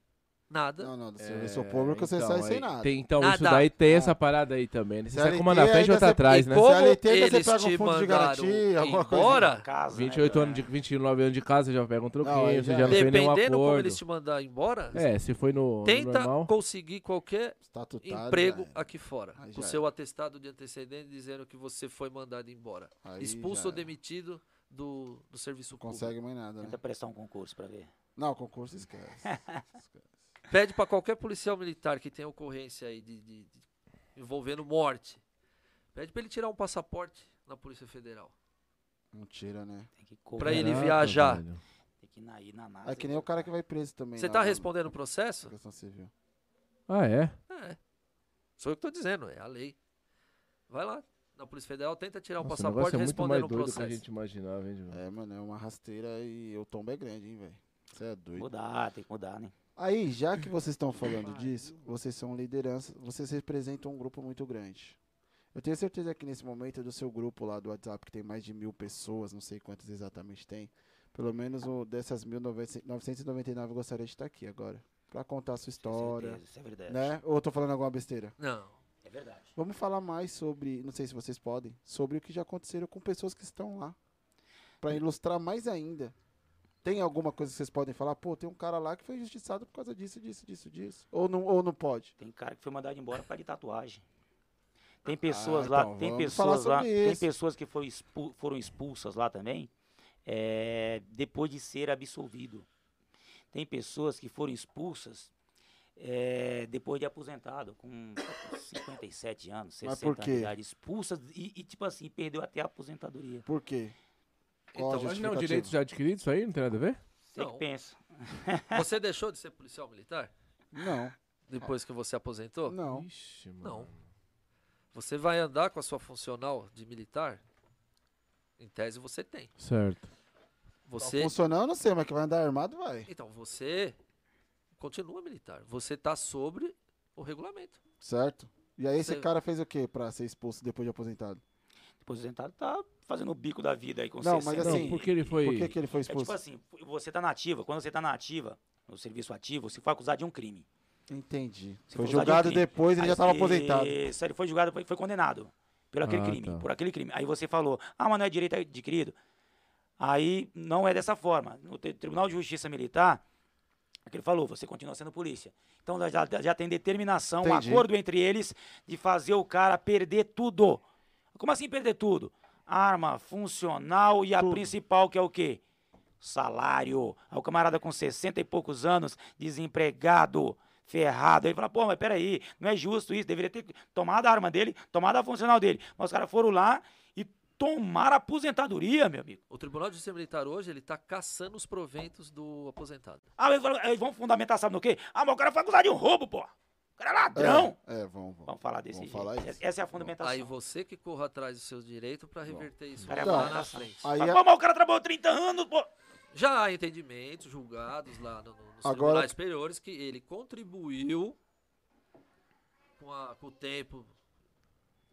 Speaker 3: nada.
Speaker 1: Não, não, do serviço público você
Speaker 2: então,
Speaker 1: sai
Speaker 2: aí
Speaker 1: sem nada.
Speaker 2: Tem, então,
Speaker 3: Nada.
Speaker 2: isso daí tem
Speaker 1: Ah.
Speaker 2: essa parada aí também. né? Você sai com uma na frente e outra
Speaker 1: você-
Speaker 2: atrás, né?
Speaker 3: como
Speaker 1: CLT, ainda você
Speaker 3: eles
Speaker 1: pega um fundo de garantia, alguma coisa.
Speaker 3: embora,
Speaker 4: Casa,
Speaker 2: 28
Speaker 4: né,
Speaker 2: anos, de, 29 anos de casa, já pega um troquinho,
Speaker 1: aí
Speaker 2: você
Speaker 1: já
Speaker 2: já não fez nenhum
Speaker 3: dependendo como
Speaker 2: acordo.
Speaker 3: eles te mandar embora,
Speaker 2: É, se foi no,
Speaker 3: tenta
Speaker 2: normal...
Speaker 3: conseguir qualquer
Speaker 1: Estatutário,
Speaker 3: emprego
Speaker 1: já era.
Speaker 3: aqui fora.
Speaker 1: Aí
Speaker 3: Com
Speaker 1: já
Speaker 3: seu atestado de antecedente dizendo que você foi mandado embora.
Speaker 1: Aí
Speaker 3: Expulso
Speaker 1: já
Speaker 3: ou demitido do, do serviço
Speaker 1: Não
Speaker 3: público.
Speaker 1: consegue mais nada, né?
Speaker 4: Tenta prestar um concurso pra ver.
Speaker 1: Não, concurso esquece.
Speaker 3: Pede pra qualquer policial militar que tenha ocorrência aí de, de- de- envolvendo morte. Pede pra ele tirar um passaporte na Polícia Federal.
Speaker 1: Não tira, né?
Speaker 3: Pra ele viajar.
Speaker 2: velho.
Speaker 4: Tem que ir na, ir na NASA.
Speaker 1: É que nem o cara que vai preso também.
Speaker 3: Você
Speaker 1: lá
Speaker 3: tá respondendo o processo?
Speaker 1: questão civil.
Speaker 2: Ah, é?
Speaker 3: É. Sou eu que tô dizendo, é a lei. Vai lá. Na Polícia Federal, tenta tirar um
Speaker 2: Nossa, o
Speaker 3: passaporte
Speaker 2: negócio é muito
Speaker 3: o
Speaker 2: doido do que a
Speaker 3: processo.
Speaker 2: gente imaginava, hein?
Speaker 1: É, mano, é uma rasteira e o tombo é grande, hein, velho. Você é doido.
Speaker 4: Mudar, tem que mudar, né?
Speaker 1: Aí, já que vocês estão falando disso, vocês são liderança, vocês representam um grupo muito grande. Eu tenho certeza que nesse momento do seu grupo lá do WhatsApp, que tem mais de mil pessoas, não sei quantas exatamente tem, pelo menos o, dessas 1.999 eu gostaria de estar aqui agora. Pra contar a sua
Speaker 4: Com
Speaker 1: história,
Speaker 4: certeza, Isso é verdade.
Speaker 1: né? Ou eu tô falando alguma besteira?
Speaker 3: Não.
Speaker 4: É verdade.
Speaker 1: Vamos falar mais sobre, não sei se vocês podem, sobre o que já aconteceram com pessoas que estão lá. Pra ilustrar mais ainda. Tem alguma coisa que vocês podem falar? Pô, tem um cara lá que foi injustiçado por causa disso, disso, disso, disso. Ou não, ou não pode?
Speaker 4: Tem cara que foi mandado embora causa de tatuagem. Tem pessoas
Speaker 1: Ah,
Speaker 4: lá,
Speaker 1: então,
Speaker 4: tem pessoas lá, tem pessoas que expu- foram expulsas lá também, é, depois de ser absolvido. Tem pessoas que foram expulsas é, depois de aposentado, com 57 anos, 60
Speaker 1: Mas por
Speaker 4: anos de idade, expulsas e, e, tipo assim, perdeu até a aposentadoria.
Speaker 1: Por quê? Qual
Speaker 3: Então,
Speaker 2: Mas não é um
Speaker 1: justificativa?
Speaker 2: direito já adquirido isso aí? Não tem nada a ver?
Speaker 4: Você
Speaker 3: Não.
Speaker 4: que pensa.
Speaker 3: Você deixou de ser policial militar?
Speaker 1: Não,
Speaker 3: Depois que você aposentou?
Speaker 1: não.
Speaker 2: Ixi, mano.
Speaker 3: Não. Você vai andar com a sua funcional de militar? Em tese você tem.
Speaker 2: Certo.
Speaker 3: Você.
Speaker 1: Funcionando, eu não sei, mas que vai andar armado, vai.
Speaker 3: Então, você continua militar. Você tá sobre o regulamento.
Speaker 1: Certo? E aí esse
Speaker 3: Você-
Speaker 1: cara fez o quê pra ser expulso depois de aposentado?
Speaker 4: Aposentado tá fazendo o bico da vida aí com
Speaker 1: Não, mas
Speaker 4: 60
Speaker 1: assim,
Speaker 2: Não, porque ele foi...
Speaker 1: Por que, que ele foi
Speaker 4: É
Speaker 1: expulso?
Speaker 4: tipo assim, você tá na ativa, quando você tá na ativa, no serviço ativo, você foi acusado de um crime.
Speaker 1: Entendi.
Speaker 4: Se
Speaker 1: Foi
Speaker 4: usar de um
Speaker 1: julgado depois, ele
Speaker 4: Aí
Speaker 1: já estava
Speaker 4: você-
Speaker 1: aposentado.
Speaker 4: Isso, ele foi julgado, foi, foi condenado por aquele
Speaker 2: Ah,
Speaker 4: crime,
Speaker 2: tá.
Speaker 4: por aquele crime. Aí você falou, ah, mas não é direito adquirido. Aí não é dessa forma. No Tri- Tribunal de Justiça Militar, é que ele falou, você continua sendo polícia. Então já, já tem determinação, um
Speaker 1: Entendi.
Speaker 4: acordo entre eles de fazer o cara perder tudo. Como assim perder tudo? Arma, funcional e a
Speaker 1: Tudo.
Speaker 4: principal que é o quê? Salário. Aí o camarada com 60 e poucos anos, desempregado, ferrado. Ele fala, pô, mas peraí, não é justo isso. Deveria ter tomado a arma dele, tomado a funcional dele. Mas os caras foram lá e tomaram a aposentadoria, meu amigo.
Speaker 3: O Tribunal de Justiça Militar hoje, ele tá caçando os proventos do aposentado.
Speaker 4: Ah, eles, vão fundamentar, sabe no quê? Ah, mas o cara foi acusado de um roubo, pô. Cara é ladrão.
Speaker 1: É, é vamos, vamos.
Speaker 4: Vamos falar desse
Speaker 1: Vamos
Speaker 4: jeito.
Speaker 1: falar isso.
Speaker 4: Essa é a fundamentação.
Speaker 3: Aí você que corra atrás dos seus direitos pra reverter isso
Speaker 4: Cara, é
Speaker 1: Então,
Speaker 3: lá na frente.
Speaker 1: Aí é-
Speaker 4: pô, mas o cara trabalhou 30 anos, pô.
Speaker 3: Já há entendimentos julgados lá no, no, nos
Speaker 1: Agora-
Speaker 3: tribunais superiores que ele contribuiu com, a- com o tempo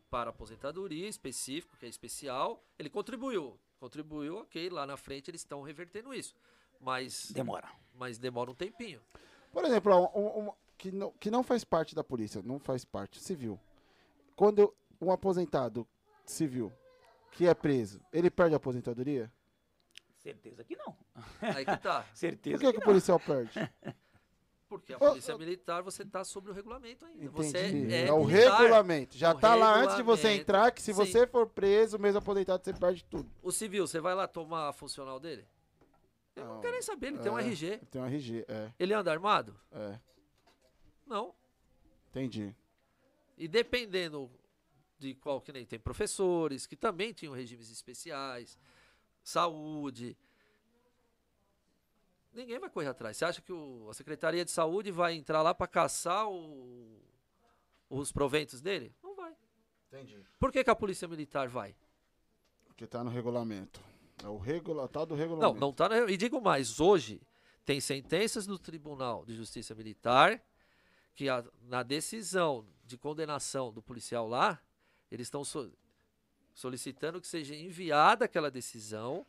Speaker 3: para a aposentadoria específico, que é especial. Ele contribuiu. Contribuiu, ok. Lá na frente eles estão revertendo isso. Mas,
Speaker 4: Demora.
Speaker 3: mas demora um tempinho.
Speaker 1: Por exemplo, ó, um- um- que, não, que não faz parte da polícia, não faz parte, civil. Quando um aposentado civil que é preso, ele perde a aposentadoria?
Speaker 4: Certeza que não.
Speaker 3: Aí que tá.
Speaker 4: Certeza
Speaker 1: Por que, que o policial perde?
Speaker 3: Porque a polícia
Speaker 1: ô.
Speaker 3: militar, você tá sobre o regulamento ainda.
Speaker 1: Entendi.
Speaker 3: Você
Speaker 1: É,
Speaker 3: é,
Speaker 1: o
Speaker 3: militar.
Speaker 1: regulamento. Já
Speaker 3: O
Speaker 1: tá lá antes de você entrar, que se
Speaker 3: sim.
Speaker 1: você for preso, mesmo aposentado, você perde tudo.
Speaker 3: O civil, você vai lá tomar a funcional dele? Eu não,
Speaker 1: Não,
Speaker 3: quero nem saber, ele tem um
Speaker 1: é.
Speaker 3: RG.
Speaker 1: Tem um RG, é,
Speaker 3: Ele anda armado?
Speaker 1: é.
Speaker 3: Não.
Speaker 1: Entendi.
Speaker 3: E dependendo de qual que nem tem professores que também tinham regimes especiais, saúde. Ninguém vai correr atrás. Você acha que o- a Secretaria de Saúde vai entrar lá para caçar o- os proventos dele? Não vai.
Speaker 1: Entendi.
Speaker 3: Por que, que a Polícia Militar vai?
Speaker 1: Porque tá no regulamento. É o regula, tal do
Speaker 3: Não,
Speaker 1: regulamento.
Speaker 3: não tá. na- E digo mais, hoje tem sentenças do Tribunal de Justiça Militar que a- na decisão de condenação do policial lá, eles estão so- solicitando que seja enviada aquela decisão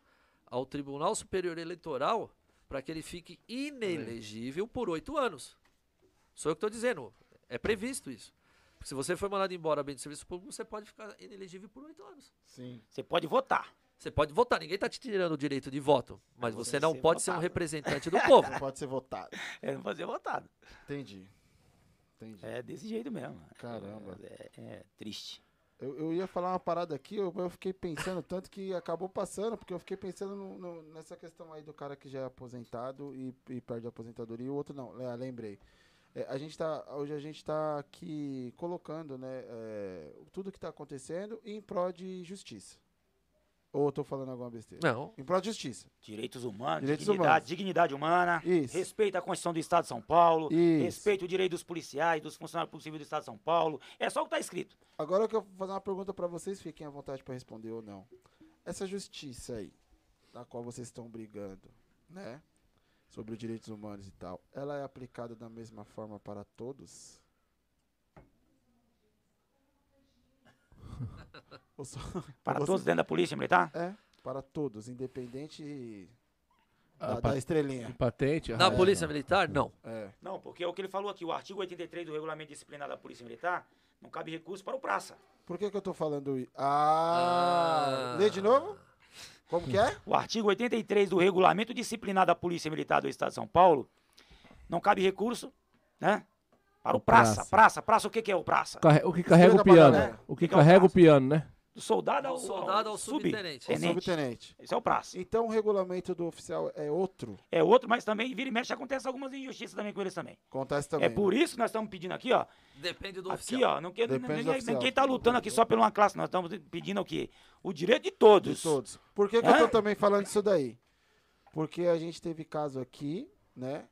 Speaker 3: ao Tribunal Superior Eleitoral para que ele fique inelegível por oito anos. Sou eu que estou dizendo. É previsto isso. Se você foi mandado embora bem do serviço público, você pode ficar inelegível por oito anos.
Speaker 1: Sim.
Speaker 4: Você pode votar.
Speaker 3: Você pode votar, ninguém está te tirando o direito de voto, mas
Speaker 4: Você
Speaker 3: você não
Speaker 4: ser
Speaker 3: pode ser um
Speaker 4: votado.
Speaker 3: representante do povo.
Speaker 1: Não pode ser votado.
Speaker 4: É, não pode ser votado.
Speaker 1: Entendi. Entendi.
Speaker 4: É desse jeito mesmo.
Speaker 1: Caramba.
Speaker 4: É, é triste.
Speaker 1: Eu, eu ia falar uma parada aqui, eu, eu fiquei pensando, tanto que acabou passando, porque eu fiquei pensando no- no- nessa questão aí do cara que já é aposentado e, e perde a aposentadoria, e o outro não, é, lembrei. É, a gente tá, hoje a gente está aqui colocando né, é, tudo que está acontecendo em prol de justiça. Ou eu tô falando alguma besteira?
Speaker 3: Não.
Speaker 1: Em prol de justiça.
Speaker 4: Direitos humanos,
Speaker 1: Direitos
Speaker 4: dignidade,
Speaker 1: humanos.
Speaker 4: dignidade humana,
Speaker 1: Isso.
Speaker 4: respeito à Constituição do Estado de São Paulo,
Speaker 1: Isso.
Speaker 4: respeito o direito dos policiais, dos funcionários públicos civis do Estado de São Paulo. É só o que está escrito.
Speaker 1: Agora eu quero fazer uma pergunta para vocês, fiquem à vontade para responder ou não. Essa justiça aí, na qual vocês estão brigando, né? Sobre os direitos humanos e tal, ela é aplicada da mesma forma para todos? Ou só-
Speaker 4: Para todos dentro da Polícia Militar?
Speaker 1: É, para todos, independente da,
Speaker 2: pa-
Speaker 1: da estrelinha.
Speaker 2: patente?
Speaker 3: Na
Speaker 2: ah,
Speaker 3: Polícia
Speaker 2: não.
Speaker 3: Militar, não.
Speaker 1: É.
Speaker 4: Não, porque é o que ele falou aqui, o artigo 83 do Regulamento Disciplinar da Polícia Militar, não cabe recurso para o praça.
Speaker 1: Por que, que eu tô falando isso? Ah, lê de novo? Como que é?
Speaker 4: O artigo 83 do Regulamento Disciplinar da Polícia Militar do Estado de São Paulo, não cabe recurso, né? Para o praça.
Speaker 2: praça.
Speaker 4: Praça, praça, o que, que é o praça?
Speaker 2: Carre- O que carrega o piano?
Speaker 1: galera.
Speaker 2: O que
Speaker 4: O que é o
Speaker 2: carrega o piano, né?
Speaker 4: Do soldado ao,
Speaker 3: Do soldado ao subtenente.
Speaker 4: subtenente.
Speaker 1: Subtenente.
Speaker 4: Esse é o praça.
Speaker 1: Então o regulamento do oficial é outro?
Speaker 4: É outro, mas também, vira e mexe, acontece algumas injustiças também com eles também.
Speaker 1: Acontece também.
Speaker 4: é por
Speaker 1: né?
Speaker 4: isso que nós estamos pedindo aqui, ó.
Speaker 3: Depende do
Speaker 4: Aqui,
Speaker 3: oficial.
Speaker 4: ó, não
Speaker 1: do
Speaker 4: ninguém,
Speaker 1: oficial.
Speaker 4: ninguém tá lutando aqui só por uma classe, nós estamos pedindo o quê? O direito de todos.
Speaker 1: De todos. Por que, que
Speaker 4: É?
Speaker 1: eu tô também falando isso daí? Porque a gente teve caso aqui, né?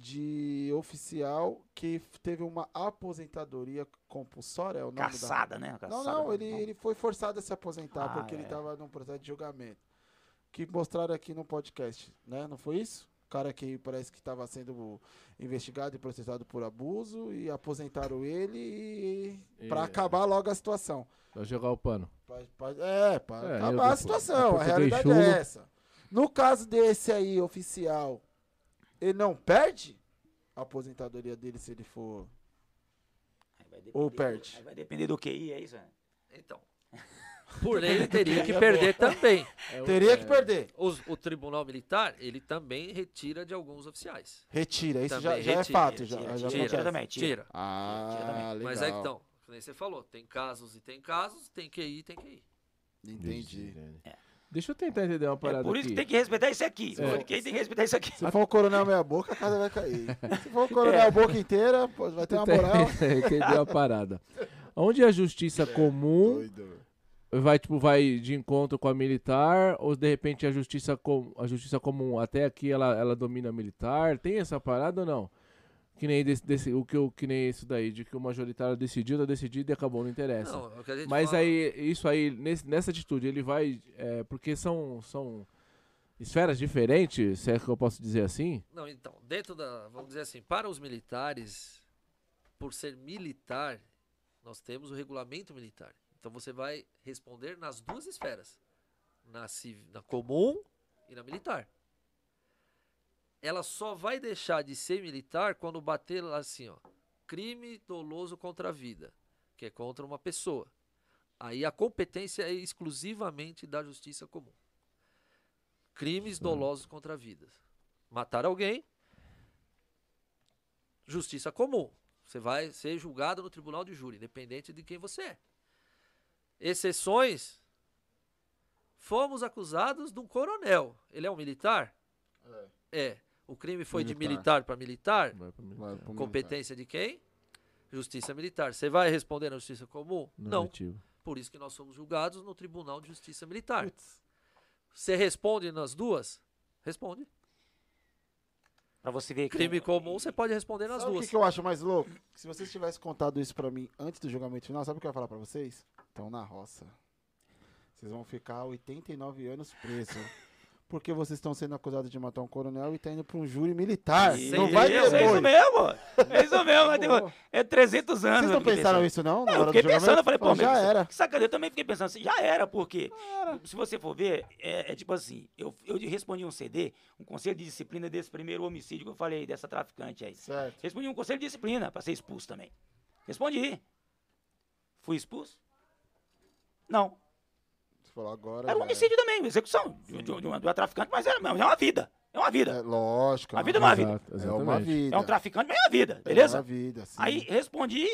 Speaker 1: De oficial que teve uma aposentadoria compulsória, é o nome da...
Speaker 4: Caçada, né?
Speaker 1: Não,
Speaker 4: Caçada,
Speaker 1: não, ele, ele foi forçado a se aposentar
Speaker 4: Ah,
Speaker 1: porque ele
Speaker 4: é.
Speaker 1: estava num processo de julgamento. Que mostraram aqui no podcast, né? Não foi isso? O cara que parece que estava sendo investigado e processado por abuso e aposentaram ele e,
Speaker 2: E-
Speaker 1: para acabar logo a situação.
Speaker 2: Pra jogar o pano.
Speaker 1: Pra- pra- é, para
Speaker 2: É,
Speaker 1: acabar a situação.
Speaker 2: depois
Speaker 1: A realidade é essa. No caso desse aí, oficial, ele não perde a aposentadoria dele se ele for.
Speaker 4: Aí vai
Speaker 1: Ou
Speaker 4: do-
Speaker 1: perde.
Speaker 4: aí vai depender do QI, é isso? né?
Speaker 3: Então. Por lei, ele teria que perder também.
Speaker 2: É o-
Speaker 1: Teria
Speaker 2: é-
Speaker 1: que perder.
Speaker 3: Os- o Tribunal Militar, ele também retira de alguns oficiais.
Speaker 1: Retira. Isso já,
Speaker 3: Também
Speaker 1: já é
Speaker 3: retira,
Speaker 1: fato.
Speaker 4: Tira,
Speaker 1: Já,
Speaker 4: tira,
Speaker 1: já
Speaker 4: tira, também, tira.
Speaker 3: Tira.
Speaker 1: Ah, legal.
Speaker 3: Mas é que então, nem você falou, tem casos e tem casos, tem que ir, tem que ir.
Speaker 1: Entendi.
Speaker 2: Deixa eu tentar entender uma
Speaker 4: É
Speaker 2: parada
Speaker 4: por isso
Speaker 2: aqui.
Speaker 4: que tem que respeitar isso aqui.
Speaker 2: É.
Speaker 4: Quem tem que respeitar isso aqui?
Speaker 1: Se for o coronel meia boca, a casa vai cair. Se for o coronel
Speaker 4: É.
Speaker 1: boca inteira, pô, vai ter uma moral.
Speaker 2: entender a parada. Onde a justiça comum
Speaker 1: Doido.
Speaker 2: vai tipo vai de encontro com a militar ou de repente a justiça com a justiça comum até aqui ela, ela domina a militar tem essa parada ou não que nem desse, desse- o que eu que nem isso daí de que o majoritário decidiu tá decidido e acabou não interessa
Speaker 3: Não, é
Speaker 2: mas
Speaker 3: fala.
Speaker 2: aí isso aí nesse- nessa atitude ele vai é, porque são são esferas diferentes se é que eu posso dizer assim
Speaker 3: Não, então, dentro da. Vamos dizer assim, para os militares, por ser militar, nós temos o regulamento militar. Então você vai responder nas duas esferas: na, na comum e na militar. Ela só vai deixar de ser militar quando bater lá assim, ó. Crime doloso contra a vida, que é contra uma pessoa. Aí a competência é exclusivamente da justiça comum. Crimes dolosos contra a vida. Matar alguém, justiça comum. Você vai ser julgado no tribunal de júri, independente de quem você é. Exceções. Fomos acusados de um coronel. Ele é um militar? É. O crime foi de
Speaker 1: Militar.
Speaker 3: militar para militar?
Speaker 2: Militar.
Speaker 1: Militar.
Speaker 3: Competência de quem? Justiça militar. Você vai responder na justiça comum? Não.
Speaker 2: Negativo.
Speaker 3: Por isso que nós somos julgados no Tribunal de Justiça Militar.
Speaker 1: Putz.
Speaker 3: Você responde nas duas? Responde.
Speaker 4: Pra você ver que.
Speaker 3: Crime comum, você pode responder nas
Speaker 1: Sabe o
Speaker 3: duas.
Speaker 1: que, que eu acho mais louco? Que se vocês tivessem contado isso pra mim antes do julgamento final, sabe o que eu ia falar pra vocês? Estão na roça. Vocês vão ficar 89 anos presos. porque vocês estão sendo acusados de matar um coronel e tá indo pra um júri militar.
Speaker 4: Isso,
Speaker 1: não vai
Speaker 4: é isso
Speaker 1: depois.
Speaker 4: mesmo. É isso mesmo. é 300 anos.
Speaker 1: Vocês não pensaram isso, não? na
Speaker 4: Não, eu fiquei pensando, eu falei, pô,
Speaker 1: já era.
Speaker 4: Que sacanagem, eu também fiquei pensando assim, já era, porque se você for ver, é, é tipo assim, eu, eu respondi um CD, um conselho de disciplina desse primeiro homicídio que eu falei, dessa traficante aí.
Speaker 1: Certo.
Speaker 4: Respondi um conselho de disciplina pra ser expulso também. Respondi. Fui expulso? Não.
Speaker 1: Você falou agora.
Speaker 4: Era um
Speaker 1: já
Speaker 4: homicídio também, execução de, de, de uma, de uma traficante, mas era, mas é uma vida. É uma vida.
Speaker 1: É, lógico.
Speaker 4: A
Speaker 1: é
Speaker 4: vida
Speaker 1: uma
Speaker 4: é uma vida.
Speaker 1: É uma vida.
Speaker 4: É um traficante, mas é uma vida, beleza?
Speaker 1: É uma vida, sim.
Speaker 4: Aí respondi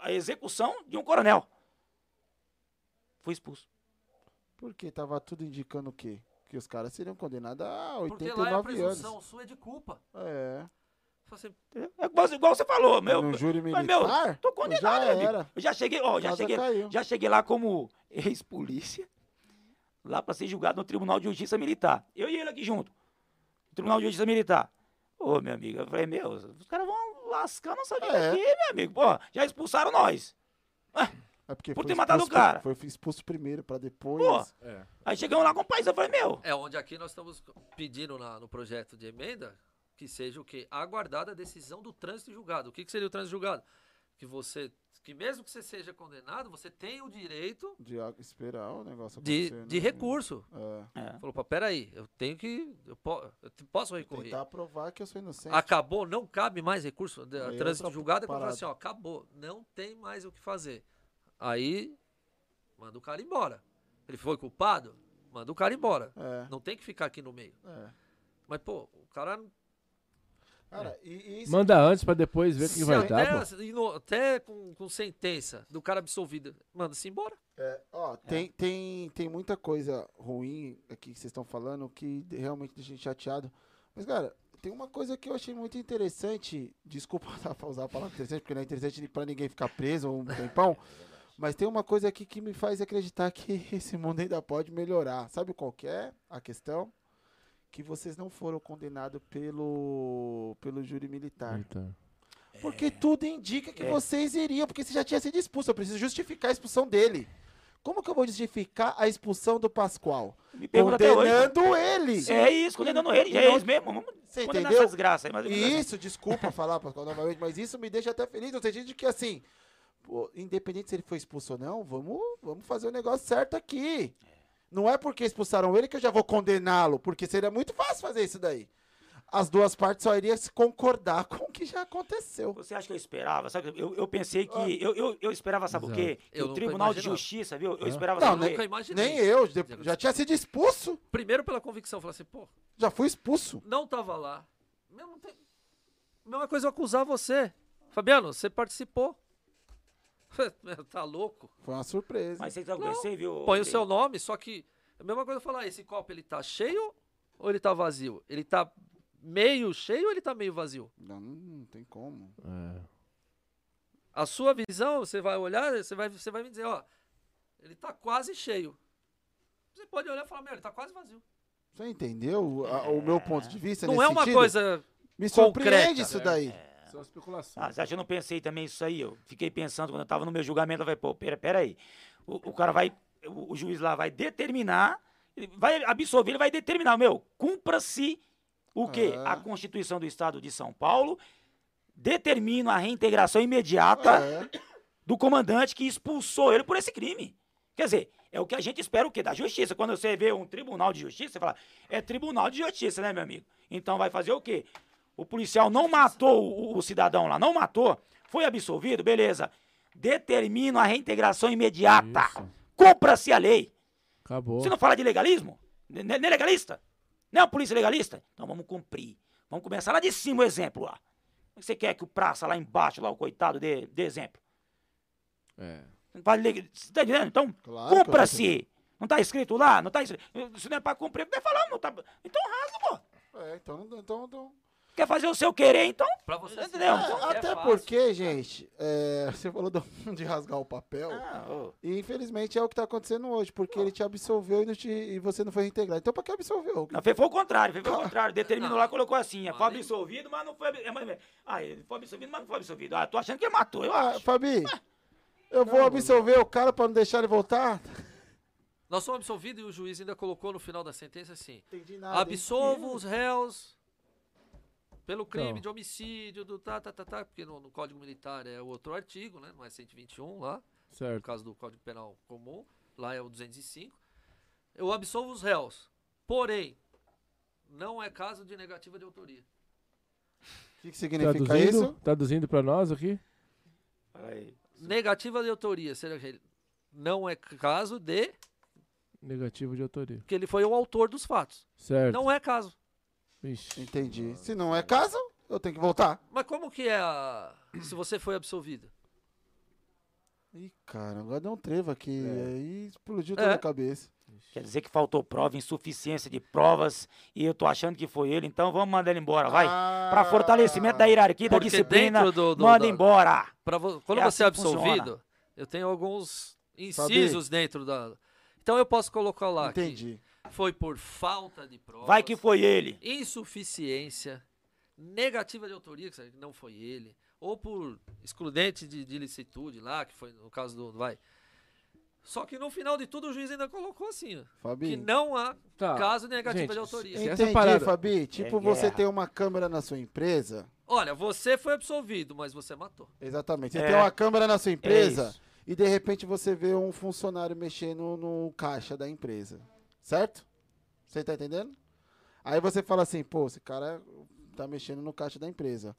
Speaker 4: a execução de um coronel. Fui expulso.
Speaker 1: Porque tava tudo indicando o quê? Que os caras seriam condenados a
Speaker 3: Porque lá é a
Speaker 1: 89
Speaker 3: presunção
Speaker 1: anos.
Speaker 3: sua é de culpa.
Speaker 1: É.
Speaker 3: Fala assim,
Speaker 4: É igual, igual você falou, meu.
Speaker 1: no júri
Speaker 4: mas,
Speaker 1: militar,
Speaker 4: meu, tô condenado,
Speaker 1: já
Speaker 4: amigo.
Speaker 1: era.
Speaker 4: Eu já cheguei, ó, já cheguei,
Speaker 1: caiu.
Speaker 4: já cheguei lá como ex-polícia, lá pra ser julgado no Tribunal de Justiça Militar. Eu e ele aqui junto. No Tribunal de Justiça Militar. Ô, meu amigo, eu falei, meu, os caras vão lascar nossa vida
Speaker 1: É.
Speaker 4: aqui, meu amigo. Pô, já expulsaram nós.
Speaker 1: É porque
Speaker 4: Por ter matado o cara.
Speaker 1: Foi expulso primeiro, pra depois.
Speaker 4: Pô.
Speaker 2: É.
Speaker 4: Aí chegamos lá com o país, eu falei, meu,
Speaker 3: É onde aqui nós estamos pedindo na- no projeto de emenda que seja o quê? Aguardada a decisão do trânsito julgado. O que, que seria o trânsito julgado? Que você, que mesmo que você seja condenado, você tem o direito
Speaker 1: De a- esperar o negócio
Speaker 3: de,
Speaker 1: acontecer.
Speaker 3: de
Speaker 1: né?
Speaker 3: recurso.
Speaker 1: É.
Speaker 4: é,
Speaker 3: Falou, pô, peraí, eu tenho que. Eu, po- eu te- posso recorrer.
Speaker 1: Tentar provar que eu sou inocente.
Speaker 3: Acabou, não cabe mais recurso. de-
Speaker 1: Aí é
Speaker 3: trânsito julgado é quando assim, ó, acabou, não tem mais o que fazer. Aí, manda o cara embora. Ele foi culpado? Manda o cara embora.
Speaker 1: É,
Speaker 3: Não tem que ficar aqui no meio.
Speaker 1: é.
Speaker 3: Mas, pô, o cara.
Speaker 1: Cara, e, e isso
Speaker 2: Manda antes pra depois ver o que
Speaker 3: Se
Speaker 2: vai
Speaker 3: até,
Speaker 2: dar, pô.
Speaker 3: e até com, com sentença do cara absolvido, manda-se embora.
Speaker 1: É, ó, tem, tem, tem muita coisa ruim aqui que vocês estão falando que realmente deixa a gente chateado. Mas, cara, tem uma coisa que eu achei muito interessante. Desculpa usar a palavra interessante, porque não é interessante pra ninguém ficar preso um tempão. Mas tem uma coisa aqui que me faz acreditar que esse mundo ainda pode melhorar. Sabe qual que é a questão? Que vocês não foram condenados pelo, pelo júri militar.
Speaker 2: Então.
Speaker 1: Porque tudo indica que
Speaker 4: É.
Speaker 1: vocês iriam, porque você já tinha sido expulso. Eu preciso justificar a expulsão dele. Como que eu vou justificar a expulsão do Pascoal? Condenando ele.
Speaker 4: É isso, condenando ele, é isso mesmo. Vamos
Speaker 1: Você entendeu?
Speaker 4: desgraça aí, mas
Speaker 1: Isso, desculpa falar, Pascoal, novamente, mas isso me deixa até feliz, no sentido de que, assim, pô, independente se ele foi expulso ou não, vamos, vamos fazer o negócio certo aqui. Não é porque expulsaram ele que eu já vou condená-lo, porque seria muito fácil fazer isso daí. As duas partes só iriam se concordar com o que já aconteceu.
Speaker 4: Você acha que eu esperava? Sabe, eu, eu pensei que.
Speaker 1: Ah.
Speaker 4: Eu, eu, eu esperava, sabe o
Speaker 2: Exato.
Speaker 4: quê? Que
Speaker 3: Eu
Speaker 4: o Tribunal de. Justiça, viu? Eu
Speaker 2: Hã?
Speaker 4: esperava
Speaker 1: Não,
Speaker 4: sabe o
Speaker 1: nem-
Speaker 4: quê?
Speaker 3: Nunca imaginei.
Speaker 1: Nem eu, já tinha sido expulso,
Speaker 3: Primeiro pela convicção, falar assim, pô,
Speaker 1: já fui expulso.
Speaker 3: não tava lá. Meu, não tem... Mesma coisa eu acusar você. Fabiano, você participou. Tá louco?
Speaker 1: Foi uma surpresa.
Speaker 4: Mas você
Speaker 3: Não.
Speaker 4: você viu?
Speaker 3: Põe o seu nome, só que. A mesma coisa eu falar, esse copo ele tá cheio ou ele tá vazio? Ele tá meio cheio ou ele tá meio vazio?
Speaker 1: Não, não tem como.
Speaker 2: É.
Speaker 3: A sua visão, você vai olhar, você vai, você vai me dizer, ó, ele tá quase cheio. Você pode olhar e falar, meu, ele tá quase vazio.
Speaker 1: Você entendeu a- o meu ponto de vista
Speaker 3: Não
Speaker 1: nesse
Speaker 3: é uma
Speaker 1: sentido?
Speaker 3: coisa.
Speaker 1: Me surpreende
Speaker 3: concreta.
Speaker 1: isso daí.
Speaker 2: São especulações.
Speaker 4: Ah, você acha que eu não pensei também isso aí? Eu fiquei pensando quando eu tava no meu julgamento, eu falei, pô, pera, pera aí. O, o cara vai, o, o juiz lá vai determinar, vai absolver, ele vai determinar, meu, cumpra-se o quê?
Speaker 1: Ah.
Speaker 4: A Constituição do Estado de São Paulo determina a reintegração imediata
Speaker 1: É.
Speaker 4: do comandante que expulsou ele por esse crime. Quer dizer, é o que a gente espera o quê? Da justiça. Quando você vê um tribunal de justiça, você fala, é tribunal de justiça, né, meu amigo? Então vai fazer o quê? O policial não matou o, o cidadão lá, não matou, foi absolvido, beleza. Determina a reintegração imediata.
Speaker 2: Isso.
Speaker 4: Cumpra-se a lei.
Speaker 2: Acabou.
Speaker 4: Você não fala de legalismo? N- Não é legalista? Não é uma polícia legalista? Então vamos cumprir. Vamos começar lá de cima o exemplo lá. Você quer que o praça lá embaixo, lá o coitado, dê, dê exemplo?
Speaker 2: É.
Speaker 4: Não fala de leg- Você tá entendendo? Então,
Speaker 1: Claro
Speaker 4: cumpra-se. Não tá escrito lá? Não tá escrito. Se não é pra cumprir, não tá falando. Não tá... Então rasga, pô.
Speaker 1: É, então, então, então
Speaker 4: Quer fazer o seu querer, então?
Speaker 3: Pra você
Speaker 4: Entendeu?
Speaker 1: É,
Speaker 3: é
Speaker 1: até
Speaker 3: fácil.
Speaker 1: porque, gente, é, você falou do- de rasgar o papel.
Speaker 4: Ah, ô.
Speaker 1: E infelizmente é o que tá acontecendo hoje, porque ele te absolveu e, não te- e você não foi reintegrado. Então pra que absolveu?
Speaker 4: Não, foi, foi o contrário, foi, foi o contrário. Determinou
Speaker 3: Não.
Speaker 4: lá, colocou assim. é, Foi absolvido, mas não foi. é, mas- Ah, ele foi absolvido, mas não foi absolvido. Ah, tô achando que ele matou, eu
Speaker 1: Ah,
Speaker 4: acho.
Speaker 1: Fabi, eu vou absolver o cara pra não deixar ele voltar?
Speaker 3: Nós somos absolvidos e o juiz ainda colocou no final da sentença assim:
Speaker 1: Entendi nada. hein?
Speaker 3: absolvo os réus pelo crime
Speaker 2: Então.
Speaker 3: de homicídio, do tá, tá, tá, tá, porque no, no Código Militar é o outro artigo, né? Não é 121 lá, no
Speaker 2: Certo.
Speaker 3: caso do Código Penal comum, lá é o 205. Eu absolvo os réus, porém, não é caso de negativa de autoria.
Speaker 1: O que, que significa
Speaker 2: Traduzindo,
Speaker 1: isso?
Speaker 2: traduzindo pra nós aqui.
Speaker 4: Aí,
Speaker 3: Negativa de autoria, seja que ele não é caso de
Speaker 2: Negativo de autoria.
Speaker 3: que ele foi o autor dos fatos.
Speaker 2: Certo.
Speaker 3: Não é caso.
Speaker 2: Vixe.
Speaker 1: Entendi. Se não é caso, eu tenho que voltar.
Speaker 3: Mas como que é a... se você foi absolvido?
Speaker 1: Ih, cara, agora deu um trevo aqui.
Speaker 2: É.
Speaker 1: Aí explodiu
Speaker 3: É.
Speaker 1: toda a cabeça.
Speaker 4: Quer dizer que faltou prova, insuficiência de provas, e eu tô achando que foi ele, então vamos mandar ele embora, vai.
Speaker 1: Ah,
Speaker 4: Pra fortalecimento da hierarquia e da disciplina,
Speaker 3: do, do
Speaker 4: manda
Speaker 3: da-
Speaker 4: embora.
Speaker 3: Pra vo- quando
Speaker 4: É
Speaker 3: você é
Speaker 4: assim funciona.
Speaker 3: absolvido, eu tenho alguns incisos dentro da. Então eu posso colocar lá
Speaker 1: Entendi.
Speaker 3: que foi por falta de provas,
Speaker 4: Vai que foi ele.
Speaker 3: insuficiência, negativa de autoria, que não foi ele, ou por excludente de, de licitude lá, que foi no caso do. Vai. Só que no final de tudo o juiz ainda colocou assim, ó, que não há
Speaker 2: Tá.
Speaker 3: caso de negativa
Speaker 2: gente,
Speaker 3: de autoria.
Speaker 2: essa
Speaker 1: Entendi,
Speaker 2: parada-
Speaker 1: Fabi. Tipo,
Speaker 4: É
Speaker 1: você
Speaker 4: guerra.
Speaker 1: tem uma câmera na sua empresa.
Speaker 3: Olha, você foi absolvido, mas você matou.
Speaker 1: Exatamente. Você
Speaker 4: É.
Speaker 1: tem uma câmera na sua empresa
Speaker 4: isso.
Speaker 1: e de repente você vê um funcionário mexendo no caixa da empresa. Certo? Você tá entendendo? Aí você fala assim, pô, esse cara tá mexendo no caixa da empresa.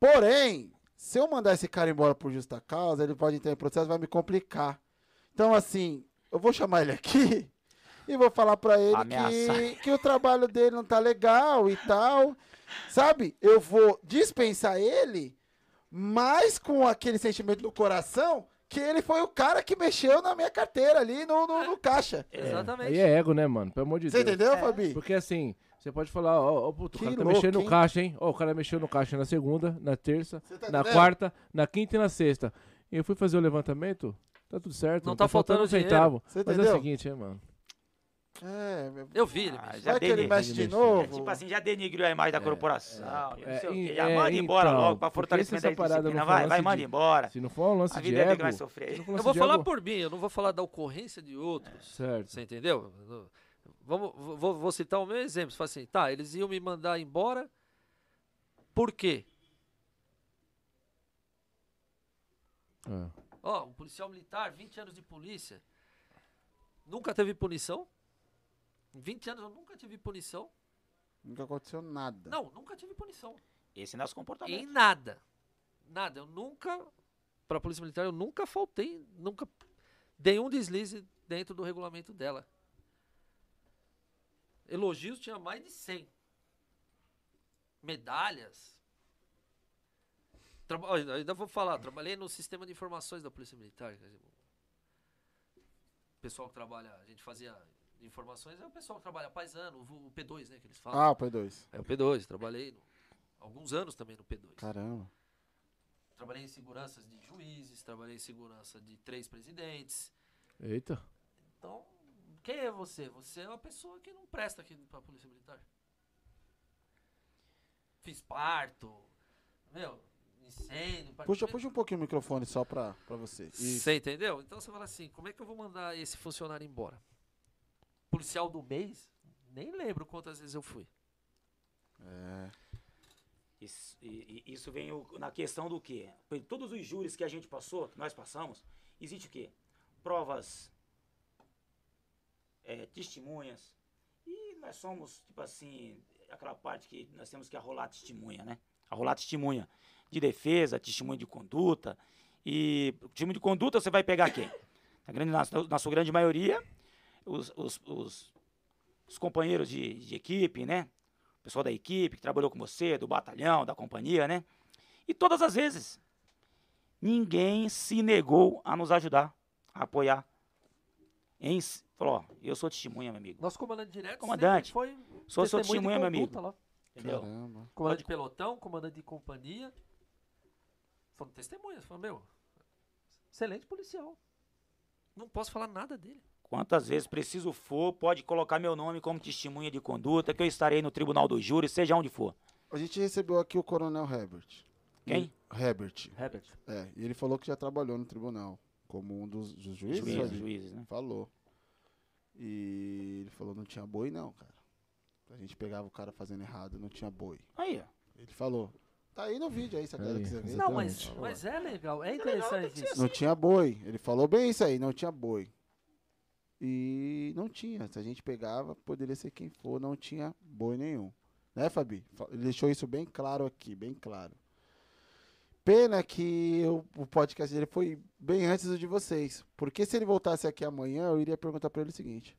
Speaker 1: Porém, se eu mandar esse cara embora por justa causa, ele pode entrar em processo, vai me complicar. Então, assim, eu vou chamar ele aqui e vou falar pra ele que, que o trabalho dele não tá legal e tal. Sabe? Eu vou dispensar ele, mas com aquele sentimento no coração que ele foi o cara que mexeu na minha carteira ali no, no, no caixa.
Speaker 3: Exatamente.
Speaker 2: Aí é ego, né, mano? Pelo amor de
Speaker 1: Você
Speaker 2: Deus.
Speaker 1: entendeu, Fabi?
Speaker 2: Porque assim, você pode falar, ó, ó, puto, o
Speaker 1: Que
Speaker 2: cara tá
Speaker 1: louco,
Speaker 2: mexendo
Speaker 1: hein?
Speaker 2: no caixa, hein? Ó, o cara mexeu no caixa na segunda, na terça,
Speaker 1: Você tá
Speaker 2: na
Speaker 1: entendendo?
Speaker 2: quarta, na quinta e na sexta. E eu fui fazer o levantamento, tá tudo certo.
Speaker 3: Não tá faltando
Speaker 2: um
Speaker 3: dinheiro.
Speaker 2: centavo.
Speaker 1: Você
Speaker 2: Mas é o seguinte, hein, mano.
Speaker 1: É,
Speaker 3: Eu vi, ele
Speaker 4: Ah, já
Speaker 1: vai que ele mexe de
Speaker 2: É,
Speaker 1: novo.
Speaker 4: É, tipo assim, já denigriu a imagem da corporação. eu não sei o quê, já
Speaker 2: é,
Speaker 4: manda embora
Speaker 2: então,
Speaker 4: logo pra fortalecimento da
Speaker 2: essa parada
Speaker 4: disciplina. Vai, vai, manda
Speaker 2: de-
Speaker 4: embora.
Speaker 2: Se não for um lance
Speaker 4: A
Speaker 2: de
Speaker 4: vida dele
Speaker 2: ego...
Speaker 4: que vai sofrer.
Speaker 2: se não for
Speaker 3: Eu vou
Speaker 2: de
Speaker 3: falar
Speaker 2: ego-
Speaker 3: por mim, eu não vou falar da ocorrência de outros.
Speaker 2: Certo.
Speaker 3: Você entendeu? Eu- Vamos, vou, vou citar o meu exemplo. Você fala assim, tá, eles iam me mandar embora. Por quê?
Speaker 2: É.
Speaker 3: Ó, um policial militar, 20 anos de polícia. Nunca teve punição? Em 20 anos eu nunca tive punição.
Speaker 1: Nunca aconteceu nada.
Speaker 3: Não, nunca tive punição.
Speaker 4: Esse é nosso comportamento.
Speaker 3: Em nada. Nada. Eu nunca, pra Polícia Militar, eu nunca faltei, nunca dei um deslize dentro do regulamento dela. Elogios tinha mais de 100. Medalhas. Traba- ainda vou falar, trabalhei no sistema de informações da Polícia Militar. O pessoal que trabalha, a gente fazia informações, é o pessoal que trabalha paisano, o P2, né, que eles falam.
Speaker 1: Ah, o P2.
Speaker 3: É o P2, trabalhei no- alguns anos também no P2.
Speaker 1: Caramba.
Speaker 3: Trabalhei em seguranças de juízes, trabalhei em segurança de três presidentes.
Speaker 2: Eita.
Speaker 3: Então, quem é você? Você é uma pessoa que não presta aqui pra Polícia Militar. Fiz parto, meu, incêndio.
Speaker 1: Puxa, puxa um pouquinho o microfone só pra, pra você. Isso.
Speaker 3: Você entendeu? Então você fala assim, como é que eu vou mandar esse funcionário embora? Policial do mês? Nem lembro quantas vezes eu fui.
Speaker 1: É.
Speaker 4: Isso, e- e- isso vem o- na questão do quê? Todos os júris que a gente passou, que nós passamos, existe o quê? Provas, é, testemunhas. E nós somos, tipo assim, aquela parte que nós temos que arrolar testemunha, né? Arrolar testemunha de defesa, testemunha de conduta. E testemunho de conduta você vai pegar quem? Na, grande, na, na sua grande maioria, os, os, os, os companheiros de, de equipe, né? o pessoal da equipe que trabalhou com você, do batalhão, da companhia, né? E todas as vezes, ninguém se negou a nos ajudar, a apoiar. Em, falou, ó, eu sou testemunha, meu amigo.
Speaker 3: Nosso comandante direto
Speaker 4: Comandante,
Speaker 3: foi
Speaker 4: Sou seu
Speaker 3: testemunha
Speaker 4: meu amigo.
Speaker 3: lá.
Speaker 4: Entendeu?
Speaker 1: Caramba.
Speaker 3: Comandante de pelotão, comandante de companhia. Foram testemunhas. Falaram, meu, excelente policial. Não posso falar nada dele.
Speaker 4: Quantas vezes preciso for, pode colocar meu nome como testemunha de conduta, que eu estarei no tribunal do júri, seja onde for.
Speaker 1: A gente recebeu aqui o Coronel Herbert.
Speaker 4: Quem?
Speaker 1: Herbert.
Speaker 3: Herbert.
Speaker 1: É, e ele falou que já trabalhou no tribunal como um dos, dos juízes.
Speaker 4: Juízes,
Speaker 1: Fabi?
Speaker 4: juízes, né?
Speaker 1: Falou. E ele falou, não tinha boi não, cara. A gente pegava o cara fazendo errado, não tinha boi.
Speaker 4: Aí, ó.
Speaker 1: Ele falou. Tá aí no vídeo aí, se a galera quiser ver.
Speaker 3: Não, mas, mas é legal, é interessante isso.
Speaker 1: Não tinha boi. Ele falou bem isso aí, não tinha boi. E não tinha. Se a gente pegava, poderia ser quem for, não tinha boi nenhum. Né, Fabi? Fa- Ele deixou isso bem claro aqui, bem claro. Pena que o, o podcast dele foi bem antes do de vocês. Porque se ele voltasse aqui amanhã, eu iria perguntar pra ele o seguinte.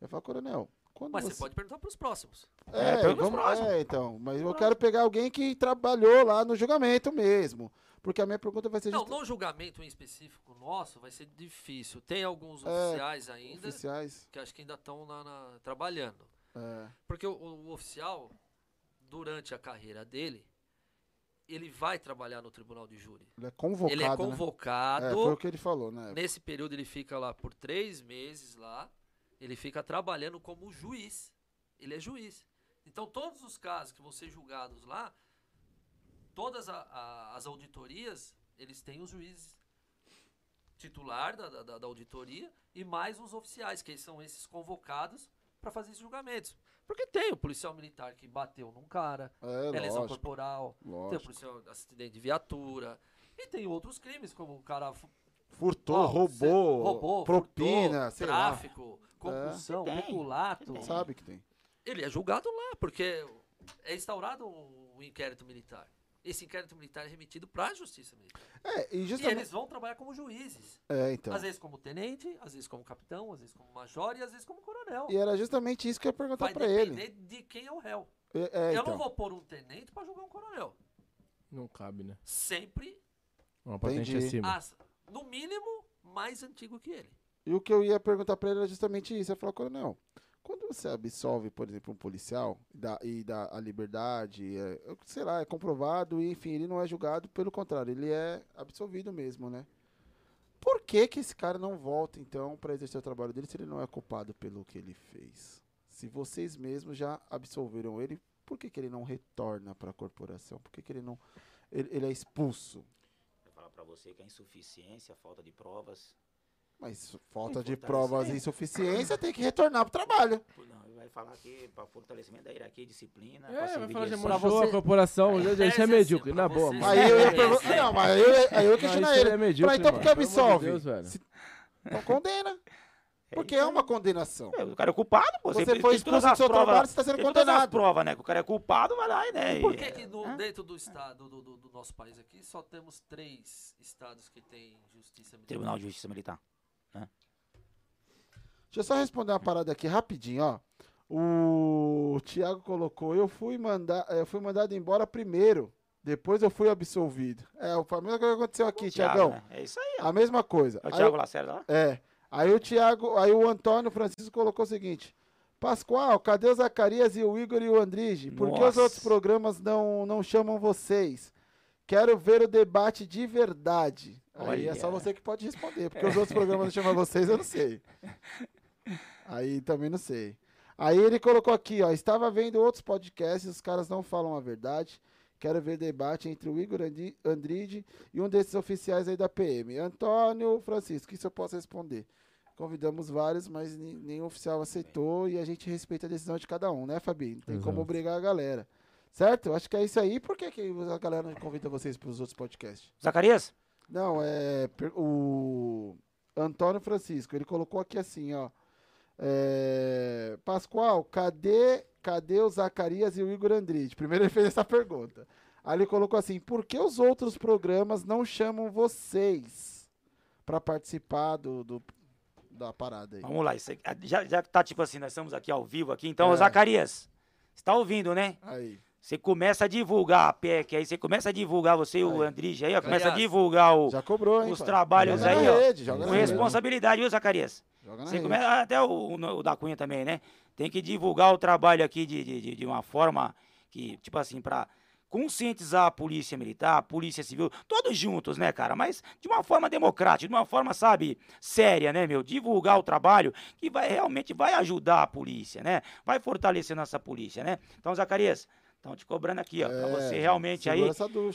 Speaker 1: Eu falar, coronel, quando
Speaker 3: Mas
Speaker 1: você...
Speaker 3: você pode perguntar pros próximos.
Speaker 1: É,
Speaker 4: É, os
Speaker 1: vamos,
Speaker 4: próximos.
Speaker 1: é, então. Mas eu quero pegar alguém que trabalhou lá no julgamento mesmo. Porque a minha pergunta vai ser
Speaker 3: Não, no julgamento em específico nosso vai ser difícil. Tem alguns
Speaker 1: É,
Speaker 3: oficiais ainda
Speaker 1: oficiais.
Speaker 3: que acho que ainda estão trabalhando.
Speaker 1: É.
Speaker 3: Porque o, o oficial, durante a carreira dele, ele vai trabalhar no tribunal de júri.
Speaker 1: Ele é convocado.
Speaker 3: ele é
Speaker 1: né?
Speaker 3: convocado.
Speaker 1: É, foi o que ele falou, né?
Speaker 3: Nesse período ele fica lá por três meses lá. Ele fica trabalhando como juiz. Ele é juiz. Então todos os casos que vão ser julgados lá, todas a- a- as auditorias, eles têm os juízes titular da, da- da auditoria e mais os oficiais, que são esses convocados para fazer esses julgamentos. Porque tem o policial militar que bateu num cara,
Speaker 1: É,
Speaker 3: é lesão
Speaker 1: lógico,
Speaker 3: corporal, tem o
Speaker 1: lógico.
Speaker 3: policial acidente de viatura, e tem outros crimes, como o cara fu-
Speaker 1: Furtou,
Speaker 3: Ó,
Speaker 1: roubou,
Speaker 3: cê- roubou,
Speaker 1: propina,
Speaker 3: furtou,
Speaker 1: sei lá.
Speaker 3: tráfico, concussão, peculato.
Speaker 4: tem.
Speaker 1: Sabe que tem.
Speaker 3: Ele é julgado lá, porque é instaurado um inquérito militar. Esse inquérito militar é remetido para a justiça militar.
Speaker 1: É, e
Speaker 3: E
Speaker 1: justamente...
Speaker 3: eles vão trabalhar como juízes.
Speaker 1: É, então.
Speaker 3: Às vezes como tenente, às vezes como capitão, às vezes como major e às vezes como coronel.
Speaker 1: E era justamente isso que eu ia perguntar
Speaker 3: Vai
Speaker 1: pra ele.
Speaker 3: depender de quem é o réu.
Speaker 1: É, é,
Speaker 3: Eu
Speaker 1: então.
Speaker 3: não vou pôr um tenente para julgar um coronel.
Speaker 2: Não cabe, né?
Speaker 3: Sempre,
Speaker 2: Uma patente
Speaker 1: Entendi.
Speaker 2: acima.
Speaker 3: as- no mínimo, mais antigo que ele.
Speaker 1: E o que eu ia perguntar pra ele era justamente isso. Eu falei, coronel, quando você absolve, por exemplo, um policial e dá, e dá a liberdade, é, eu- sei lá, é comprovado, e enfim, ele não é julgado, pelo contrário, ele é absolvido mesmo, né? Por que que esse cara não volta, então, pra exercer o trabalho dele se ele não é culpado pelo que ele fez? Se vocês mesmos já absolveram ele, por que que ele não retorna pra corporação? Por que que ele não... Ele, ele é expulso?
Speaker 4: Vou falar pra você que a insuficiência, a falta de provas.
Speaker 1: Mas falta de provas e insuficiência tem que retornar pro trabalho.
Speaker 4: Não, ele vai falar que para fortalecimento da hierarquia e disciplina.
Speaker 2: É, vai falar de manchou
Speaker 3: você-
Speaker 2: a corporação,
Speaker 3: É,
Speaker 2: isso é
Speaker 3: assim,
Speaker 2: medíocre, na boa,
Speaker 3: você-
Speaker 2: mano.
Speaker 1: Aí eu ia
Speaker 3: É,
Speaker 1: perguntar.
Speaker 3: é.
Speaker 1: Não, mas aí eu, aí eu ele.
Speaker 2: é medíocre,
Speaker 1: então por que absolve?
Speaker 2: Deus, velho.
Speaker 1: Se- Então condena. Porque é uma condenação.
Speaker 4: É, o cara é culpado, pô.
Speaker 1: Você
Speaker 4: tem-
Speaker 1: foi expulso do seu
Speaker 4: provas-
Speaker 1: trabalho, você tá sendo
Speaker 4: todas
Speaker 1: condenado.
Speaker 4: provas, né? Que o cara é culpado, vai lá e, né?
Speaker 3: E por que, que no- dentro do estado do, do- do nosso país aqui só temos três estados que têm justiça militar?
Speaker 4: Tribunal de Justiça Militar.
Speaker 1: Deixa eu só responder uma parada aqui rapidinho, ó. O Thiago colocou, eu fui, mandar, eu fui mandado embora primeiro, depois eu fui absolvido. É, a mesma coisa que aconteceu aqui,
Speaker 4: Thiago,
Speaker 1: Tiagão.
Speaker 4: né? É isso aí, ó.
Speaker 1: A mesma coisa.
Speaker 4: É o Thiago Lacerda lá?
Speaker 1: É. Aí o Thiago, aí o Antônio Francisco colocou o seguinte: Pascoal, cadê o Zacarias e o Igor e o Andrige? Por que os outros programas não, não chamam vocês? Quero ver o debate de verdade. Aí é só você que pode responder, porque os outros programas não chamam vocês, eu não sei. Aí também não sei. Aí ele colocou aqui, ó, estava vendo outros podcasts, os caras não falam a verdade. Quero ver debate entre o Igor Andride e um desses oficiais aí da PM. Antônio Francisco, isso eu posso responder. Convidamos vários, mas nenhum oficial aceitou e a gente respeita a decisão de cada um, né, Fabi? Não tem como
Speaker 2: Exato.
Speaker 1: obrigar a galera. Certo? Acho que é isso aí. Por que, que a galera não convida vocês para os outros podcasts?
Speaker 4: Zacarias?
Speaker 1: Não, é o Antônio Francisco. Ele colocou aqui assim, ó. É, Pascoal, cadê, cadê o Zacarias e o Igor Andride? Primeiro ele fez essa pergunta. Aí ele colocou assim: por que os outros programas não chamam vocês para participar do, do- da parada aí?
Speaker 4: Vamos lá. Isso aí, já, já tá tipo assim, nós estamos aqui ao vivo aqui. Então,
Speaker 1: É.
Speaker 4: Zacarias, você tá ouvindo, né?
Speaker 1: Aí.
Speaker 4: Você começa a divulgar a PEC aí, você começa a divulgar, você e o. Andrige aí, ó, começa a divulgar o,
Speaker 1: Já cobrou, hein?
Speaker 4: os
Speaker 1: pai?
Speaker 4: trabalhos
Speaker 1: Joga
Speaker 4: aí,
Speaker 1: na
Speaker 4: ó.
Speaker 1: rede, joga
Speaker 4: com responsabilidade, viu, Zacarias?
Speaker 1: Joga na
Speaker 4: Você
Speaker 1: rede.
Speaker 4: começa, até o, o da Cunha também, né? Tem que divulgar o trabalho aqui de, de, de- de uma forma que, tipo assim, pra conscientizar a polícia militar, a polícia civil, todos juntos, né, cara? Mas de uma forma democrática, de uma forma, sabe, séria, né, meu? Divulgar o trabalho que vai realmente vai ajudar a polícia, né? Vai fortalecer nossa polícia, né? Então, Zacarias, Estão te cobrando aqui, ó. pra
Speaker 1: É,
Speaker 4: você realmente aí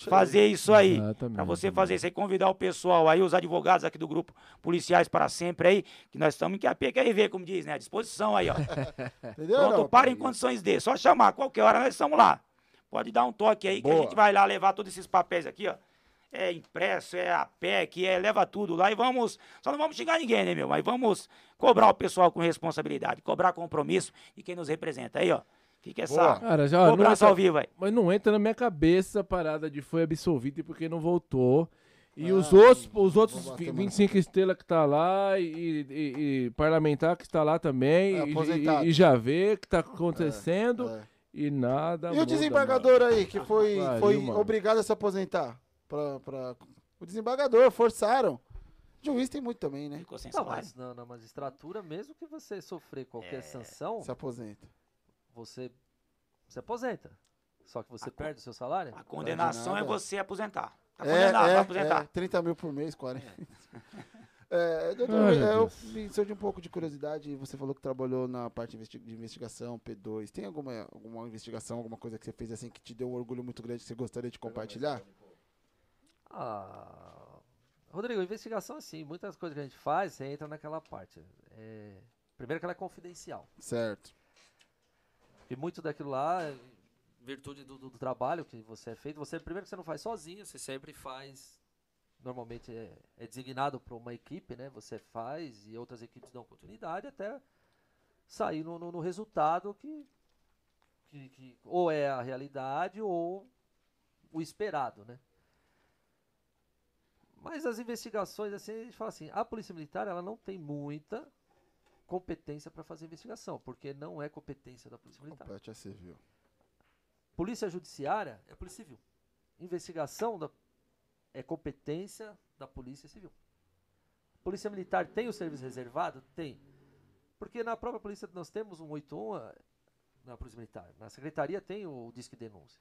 Speaker 4: fazer isso aí.
Speaker 2: Exatamente.
Speaker 4: Pra você fazer isso aí, convidar o pessoal aí, os advogados aqui do grupo Policiais para Sempre aí, que nós estamos em QAP, como diz, né? À disposição aí, ó.
Speaker 1: Entendeu?
Speaker 4: Pronto,
Speaker 1: não,
Speaker 4: para em condições de. Só chamar, qualquer hora nós estamos lá. Pode dar um toque aí que
Speaker 1: Boa.
Speaker 4: a gente vai lá levar todos esses papéis aqui, ó. É impresso, é a PEC, é leva tudo lá e vamos. Só não vamos xingar ninguém, né, meu? Mas vamos cobrar o pessoal com responsabilidade, cobrar compromisso de quem nos representa. Aí, ó. Fica essa
Speaker 1: Boa.
Speaker 2: Cara, já
Speaker 4: cobrança ao vivo aí.
Speaker 2: Mas não entra na minha cabeça a parada de foi absolvido e porque não voltou. E
Speaker 1: Ah,
Speaker 2: os outros, os outros
Speaker 1: Vou bater
Speaker 2: vi-
Speaker 1: mais.
Speaker 2: 25 estrelas que tá lá e, e- e parlamentar que está lá também
Speaker 1: É,
Speaker 2: e-
Speaker 1: aposentado.
Speaker 2: e, e já vê que tá acontecendo
Speaker 1: É.
Speaker 2: e nada
Speaker 1: E o
Speaker 2: muda,
Speaker 1: desembargador
Speaker 2: mano.
Speaker 1: aí, que foi,
Speaker 2: Pariu,
Speaker 1: foi
Speaker 2: mano.
Speaker 1: obrigado a se aposentar? Pra, pra... O desembargador, forçaram. Juiz tem muito também, né?
Speaker 4: Ficou sem
Speaker 3: Não,
Speaker 4: salário.
Speaker 3: mas na, na magistratura, mesmo que você sofrer qualquer
Speaker 4: É.
Speaker 3: sanção,
Speaker 1: Se aposenta.
Speaker 3: Você se aposenta. Só que você
Speaker 4: A
Speaker 3: perde o seu salário.
Speaker 4: A condenação é você aposentar. Tá
Speaker 1: É,
Speaker 4: condenado,
Speaker 1: é,
Speaker 4: vai aposentar.
Speaker 1: é, 30 mil por mês, 40. É, doutor,
Speaker 2: Ai,
Speaker 1: é, eu
Speaker 2: Deus.
Speaker 1: me sou de um pouco de curiosidade. Você falou que trabalhou na parte de investigação, P2. Tem alguma, alguma investigação, alguma coisa que você fez assim que te deu um orgulho muito grande que você gostaria de compartilhar?
Speaker 3: Ah, Rodrigo, investigação assim, muitas coisas que a gente faz, você entra naquela parte. É, primeiro que ela é confidencial.
Speaker 1: Certo.
Speaker 3: E muito daquilo lá, virtude do, do- do trabalho que você é feito, você primeiro que você não faz sozinho, você sempre faz. Normalmente é, é designado para uma equipe, né? Você faz e outras equipes dão continuidade até sair no, no- no resultado que, que, que ou é a realidade ou o esperado, né? Mas as investigações, assim, a gente fala assim, a polícia militar ela não tem muita competência para fazer investigação, porque não é competência da polícia militar.
Speaker 1: Compete a civil.
Speaker 3: Polícia judiciária é polícia civil. Investigação da- é competência da polícia civil. Polícia militar tem o serviço reservado? Tem. Porque na própria polícia nós temos um 81 ah, na polícia militar. Na secretaria tem o disque denúncia.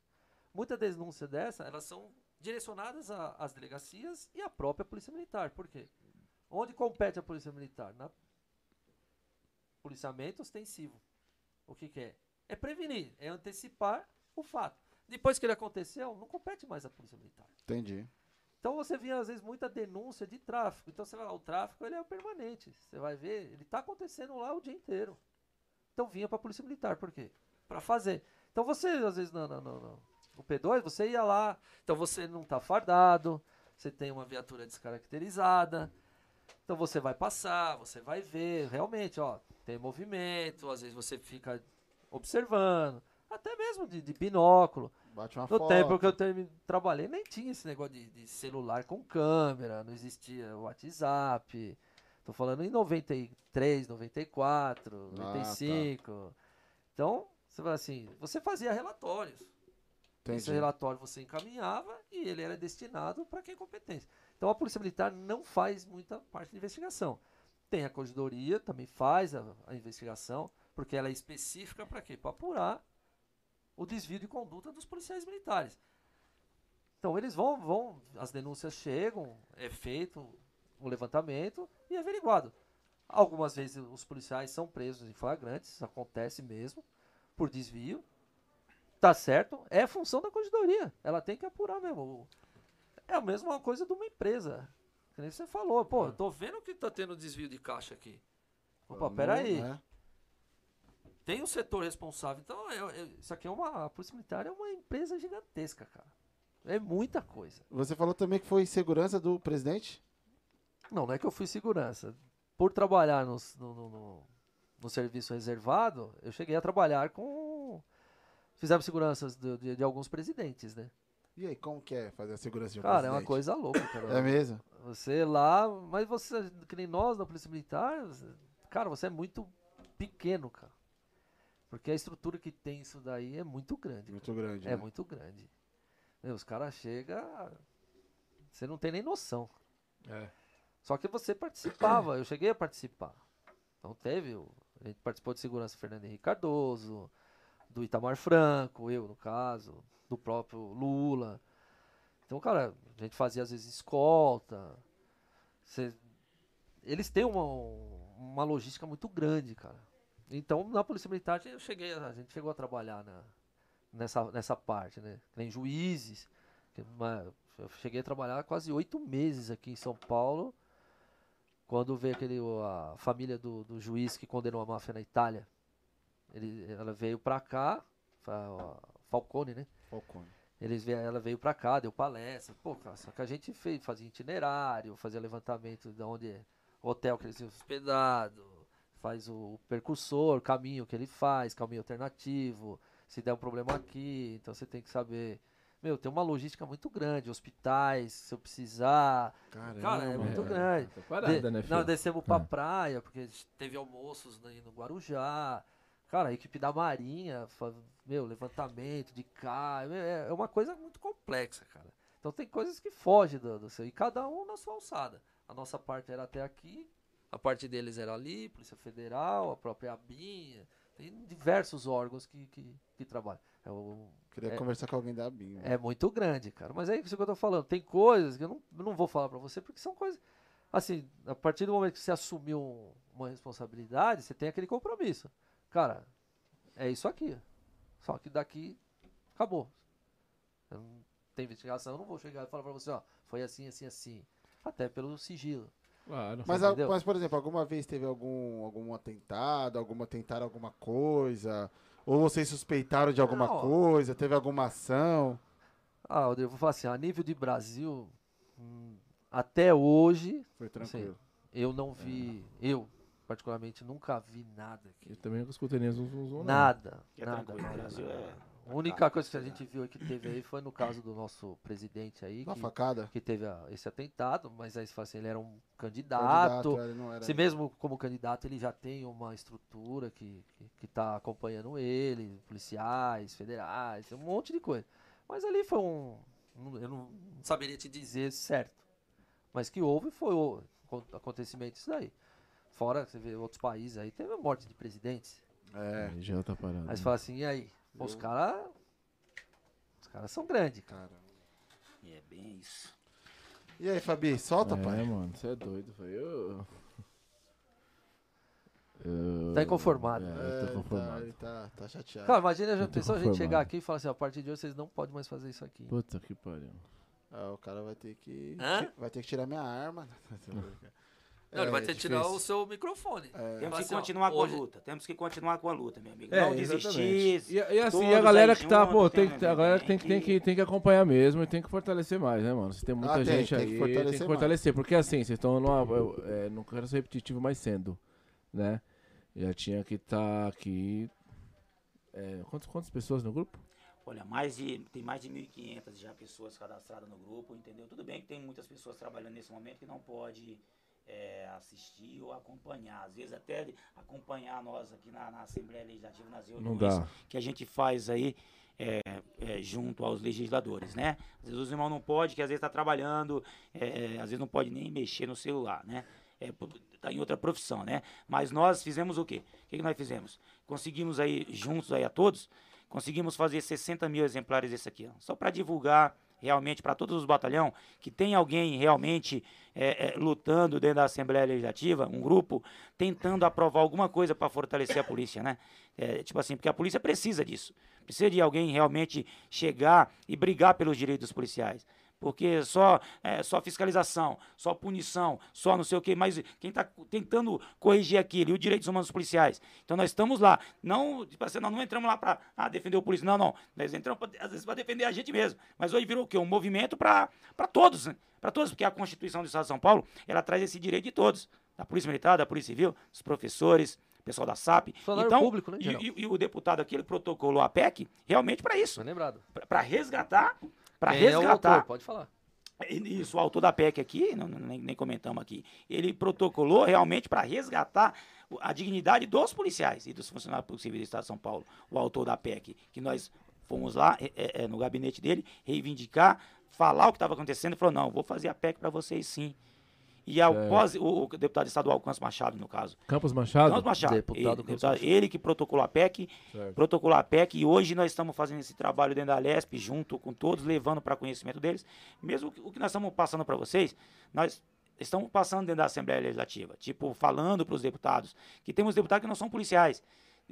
Speaker 3: Muitas denúncias dessa, elas são direcionadas às delegacias e à própria polícia militar. Por quê? Onde compete a polícia militar? Na policiamento ostensivo. O que, que é? É prevenir, é antecipar o fato. Depois que ele aconteceu, não compete mais à polícia militar.
Speaker 1: Entendi.
Speaker 3: Então você via às vezes muita denúncia de tráfico. Então você vai lá, o tráfico ele é permanente. Você vai ver, ele está acontecendo lá o dia inteiro. Então vinha para a polícia militar, por quê? Para fazer. Então você às vezes no, no, no, no- no P2 você ia lá, então você não está fardado, você tem uma viatura descaracterizada. Então você vai passar, você vai ver, realmente, ó, tem movimento, às vezes você fica observando, até mesmo de, de binóculo.
Speaker 1: Bate uma
Speaker 3: No
Speaker 1: foto.
Speaker 3: tempo que eu trabalhei, nem tinha esse negócio de, de celular com câmera, não existia WhatsApp. Tô falando em 93, 94,
Speaker 1: tá.
Speaker 3: 95. Então, você vai assim, você fazia relatórios. Esse
Speaker 1: Entendi.
Speaker 3: relatório você encaminhava e ele era destinado para quem é competência. Então a Polícia Militar não faz muita parte de investigação. Tem a Corregedoria, também faz a, a investigação, porque ela é específica para quê? Para apurar o desvio de conduta dos policiais militares. Então eles vão, vão, as denúncias chegam, é feito o levantamento e é averiguado. Algumas vezes os policiais são presos em flagrantes, acontece mesmo, por desvio. Tá certo, é função da corregedoria. Ela tem que apurar mesmo. É a mesma coisa de uma empresa. Que nem você falou, pô, eu tô vendo que tá tendo desvio de caixa aqui. Opa, peraí.
Speaker 1: Né?
Speaker 3: Tem um setor responsável. Então, é- é- isso aqui é uma. A Polícia Militar é uma empresa gigantesca, cara. É muita coisa.
Speaker 1: Você falou também que foi segurança do presidente?
Speaker 3: Não, não é que eu fui segurança. Por trabalhar nos- no, no, no- no serviço reservado, eu cheguei a trabalhar com. Fizemos seguranças de, de- de alguns presidentes, né?
Speaker 1: E aí, como que é fazer a segurança de um
Speaker 3: Cara, é uma
Speaker 1: presidente?
Speaker 3: coisa louca, cara.
Speaker 1: É mesmo?
Speaker 3: Você lá, mas você, que nem nós da Polícia Militar, você- cara, você é muito pequeno, cara. Porque a estrutura que tem isso daí é muito grande.
Speaker 1: Muito grande.
Speaker 3: É
Speaker 1: né?
Speaker 3: muito grande. Meu, os caras chegam. Você não tem nem noção.
Speaker 2: É.
Speaker 3: Só que você participava, eu cheguei a participar. Então teve, a gente participou de segurança Fernando Henrique Cardoso, do Itamar Franco, eu no caso, do próprio Lula. Então, cara, a gente fazia às vezes escolta. Você- eles têm uma, uma logística muito grande, cara. Então, na Polícia Militar, eu cheguei, a gente chegou a trabalhar na, nessa, nessa parte, né? Tem juízes. Eu cheguei a trabalhar quase oito meses aqui em São Paulo, quando veio aquele, a família do, do juiz que condenou a máfia na Itália. Ele, ela veio pra cá, Falcone, né?
Speaker 1: Falcone.
Speaker 3: Eles veio, ela veio pra cá, deu palestra. Pô, cara, só que a gente fez, fazia itinerário, fazia levantamento de onde é hotel que eles iam hospedado, faz o percursor, caminho que ele faz, caminho alternativo, se der um problema aqui, então você tem que saber. Meu, tem uma logística muito grande, hospitais, se eu precisar.
Speaker 1: Caramba,
Speaker 3: Cara, é muito
Speaker 2: é,
Speaker 3: grande.
Speaker 2: tá parada,
Speaker 3: De-
Speaker 2: né,
Speaker 3: não,
Speaker 2: filho?
Speaker 3: descemos pra
Speaker 2: Ah.
Speaker 3: praia, porque teve almoços no Guarujá. Cara, a equipe da Marinha, meu, levantamento de carro. É, é uma coisa muito complexa, cara. Então tem coisas que fogem do, do seu. E cada um na sua alçada. A nossa parte era até aqui, a parte deles era ali, Polícia Federal, a própria ABIN. Tem diversos órgãos que, que, que trabalham. É
Speaker 1: Queria
Speaker 3: É.
Speaker 1: conversar com alguém da BIM.
Speaker 3: é muito grande, cara. Mas é isso que eu tô falando. Tem coisas que eu não, eu não vou falar pra você, porque são coisas. Assim, a partir do momento que você assumiu um- uma responsabilidade, você tem aquele compromisso. Cara, é isso aqui. Só que daqui acabou. Eu não tem investigação, eu não vou chegar e falar pra você, ó, foi assim, assim, assim. Até pelo sigilo.
Speaker 2: Claro.
Speaker 1: Mas, a- mas, por exemplo, alguma vez teve algum, algum atentado, alguma tentaram alguma coisa? Ou vocês suspeitaram de alguma
Speaker 3: Não.
Speaker 1: coisa? Teve alguma ação?
Speaker 3: Ah, eu vou falar assim, a nível de Brasil, hum, até hoje,
Speaker 1: Foi tranquilo.
Speaker 3: eu não vi, eu particularmente nunca vi nada aqui.
Speaker 2: Eu também nunca escutei nem zum, não.
Speaker 3: Nada,
Speaker 4: Que é
Speaker 3: nada,
Speaker 4: tranquilo,
Speaker 3: nada,
Speaker 4: Brasil
Speaker 3: nada.
Speaker 4: é-
Speaker 3: A única coisa que a gente viu que teve aí foi no caso do nosso presidente aí,
Speaker 1: Na
Speaker 3: que,
Speaker 1: facada?
Speaker 3: que teve a- esse atentado, mas aí assim, ele era um candidato.
Speaker 1: Candidato, não era-
Speaker 3: Se mesmo como candidato ele já tem uma estrutura que, que, que tá acompanhando ele, policiais, federais, um monte de coisa. Mas ali foi um. Eu não saberia te dizer certo. Mas que houve foi o acon- acontecimento isso daí. Fora, você vê outros países aí, teve a morte de presidentes.
Speaker 1: É,
Speaker 2: Aí já tá parado.
Speaker 3: Aí você fala assim, e aí? Pô, os caras. Os caras são grandes, cara.
Speaker 4: E é bem isso.
Speaker 1: E aí, Fabi, solta,
Speaker 2: é,
Speaker 1: pai.
Speaker 2: mano, você é doido, foi eu. eu...
Speaker 3: Tá inconformado.
Speaker 2: É, eu
Speaker 1: É, tá,
Speaker 2: conformado.
Speaker 1: ele tá, tá chateado.
Speaker 3: Cara, imagina já
Speaker 2: tô
Speaker 3: pensou a gente chegar aqui e falar assim, a partir de hoje vocês não podem mais fazer isso aqui.
Speaker 2: Puta que pariu.
Speaker 1: Ah, o cara vai ter que.
Speaker 3: Hã?
Speaker 1: Vai ter que tirar minha arma.
Speaker 3: Não, ele vai
Speaker 1: É,
Speaker 3: ter que tirar o seu microfone.
Speaker 1: É.
Speaker 4: Temos que
Speaker 3: assim, ó,
Speaker 4: continuar com
Speaker 3: hoje-
Speaker 4: a luta. Temos que continuar com a luta, meu amigo.
Speaker 2: É,
Speaker 4: não desistir.
Speaker 2: E, e assim, e a galera que tá, pô,
Speaker 4: juntos,
Speaker 2: tem,
Speaker 4: tem-
Speaker 2: que- a galera que tem, que, tem,
Speaker 4: tem
Speaker 2: que, tem que acompanhar mesmo e tem que fortalecer mais, né, mano? Se tem muita
Speaker 1: Ah, tem,
Speaker 2: gente
Speaker 1: tem
Speaker 2: aí,
Speaker 1: que
Speaker 2: tem
Speaker 1: fortalecer
Speaker 2: que
Speaker 1: mais.
Speaker 2: fortalecer. Porque assim, vocês estão numa. Eu, é, não quero ser repetitivo, mas sendo, né? Já tinha que estar aqui. É, quantas, quantas pessoas no grupo?
Speaker 4: Olha, mais de, tem mais de 1.500 já pessoas cadastradas no grupo, entendeu? Tudo bem que tem muitas pessoas trabalhando nesse momento que não pode é, assistir ou acompanhar. Às vezes até acompanhar nós aqui na, na Assembleia Legislativa, nas reuniões que a gente faz aí é, é, junto aos legisladores, né? Às vezes os irmãos não podem, que às vezes está trabalhando, é, às vezes não pode nem mexer no celular, né? É, p- tá em outra profissão, né? Mas nós fizemos o quê? O que, que nós fizemos? Conseguimos aí, juntos aí a todos, conseguimos fazer 60 mil exemplares desse aqui, ó, só para divulgar realmente para todos os batalhão que tem alguém realmente é, é, lutando dentro da Assembleia Legislativa, um grupo tentando aprovar alguma coisa para fortalecer a polícia, né? É, tipo assim, porque a polícia precisa disso, precisa de alguém realmente chegar e brigar pelos direitos dos policiais. Porque só, é, só fiscalização, só punição, só não sei o quê, mas quem está tentando corrigir aquilo e os direitos humanos dos policiais. Então nós estamos lá. Não, tipo assim, nós não entramos lá para ah, defender o polícia. Não, não. Nós entramos, pra, às vezes, para defender a gente mesmo. Mas hoje virou o quê? Um movimento para todos, né? Para todos, porque a Constituição do Estado de São Paulo, ela traz esse direito de todos. Da Polícia Militar, da Polícia Civil, dos professores, pessoal da SAP.
Speaker 3: Funcionário
Speaker 4: então,
Speaker 3: público, né,
Speaker 4: e, e- e o deputado aqui, ele protocolou a PEC realmente para isso.
Speaker 3: Lembrado.
Speaker 4: Para resgatar, para
Speaker 3: é o
Speaker 4: resgatar
Speaker 3: autor? Pode falar.
Speaker 4: isso, o autor da PEC aqui, não, nem, nem comentamos aqui, ele protocolou realmente para resgatar a dignidade dos policiais e dos funcionários públicos civis do Estado de São Paulo, o autor da PEC, que nós fomos lá é, é, é, no gabinete dele, reivindicar, falar o que estava acontecendo, e falou, não, vou fazer a PEC para vocês sim. E após, o, o deputado estadual Campos Machado, no caso,
Speaker 2: Campos Machado?
Speaker 4: Campos Machado,
Speaker 3: Deputado
Speaker 4: ele,
Speaker 3: Campos
Speaker 4: deputado-
Speaker 3: Machado.
Speaker 4: ele que protocolou a PEC,
Speaker 2: Certo.
Speaker 4: protocolar a PEC e hoje nós estamos fazendo esse trabalho dentro da Lesp, junto com todos, levando para conhecimento deles. Mesmo que- o que nós estamos passando para vocês, nós estamos passando dentro da Assembleia Legislativa, tipo, falando para os deputados, que temos deputados que não são policiais.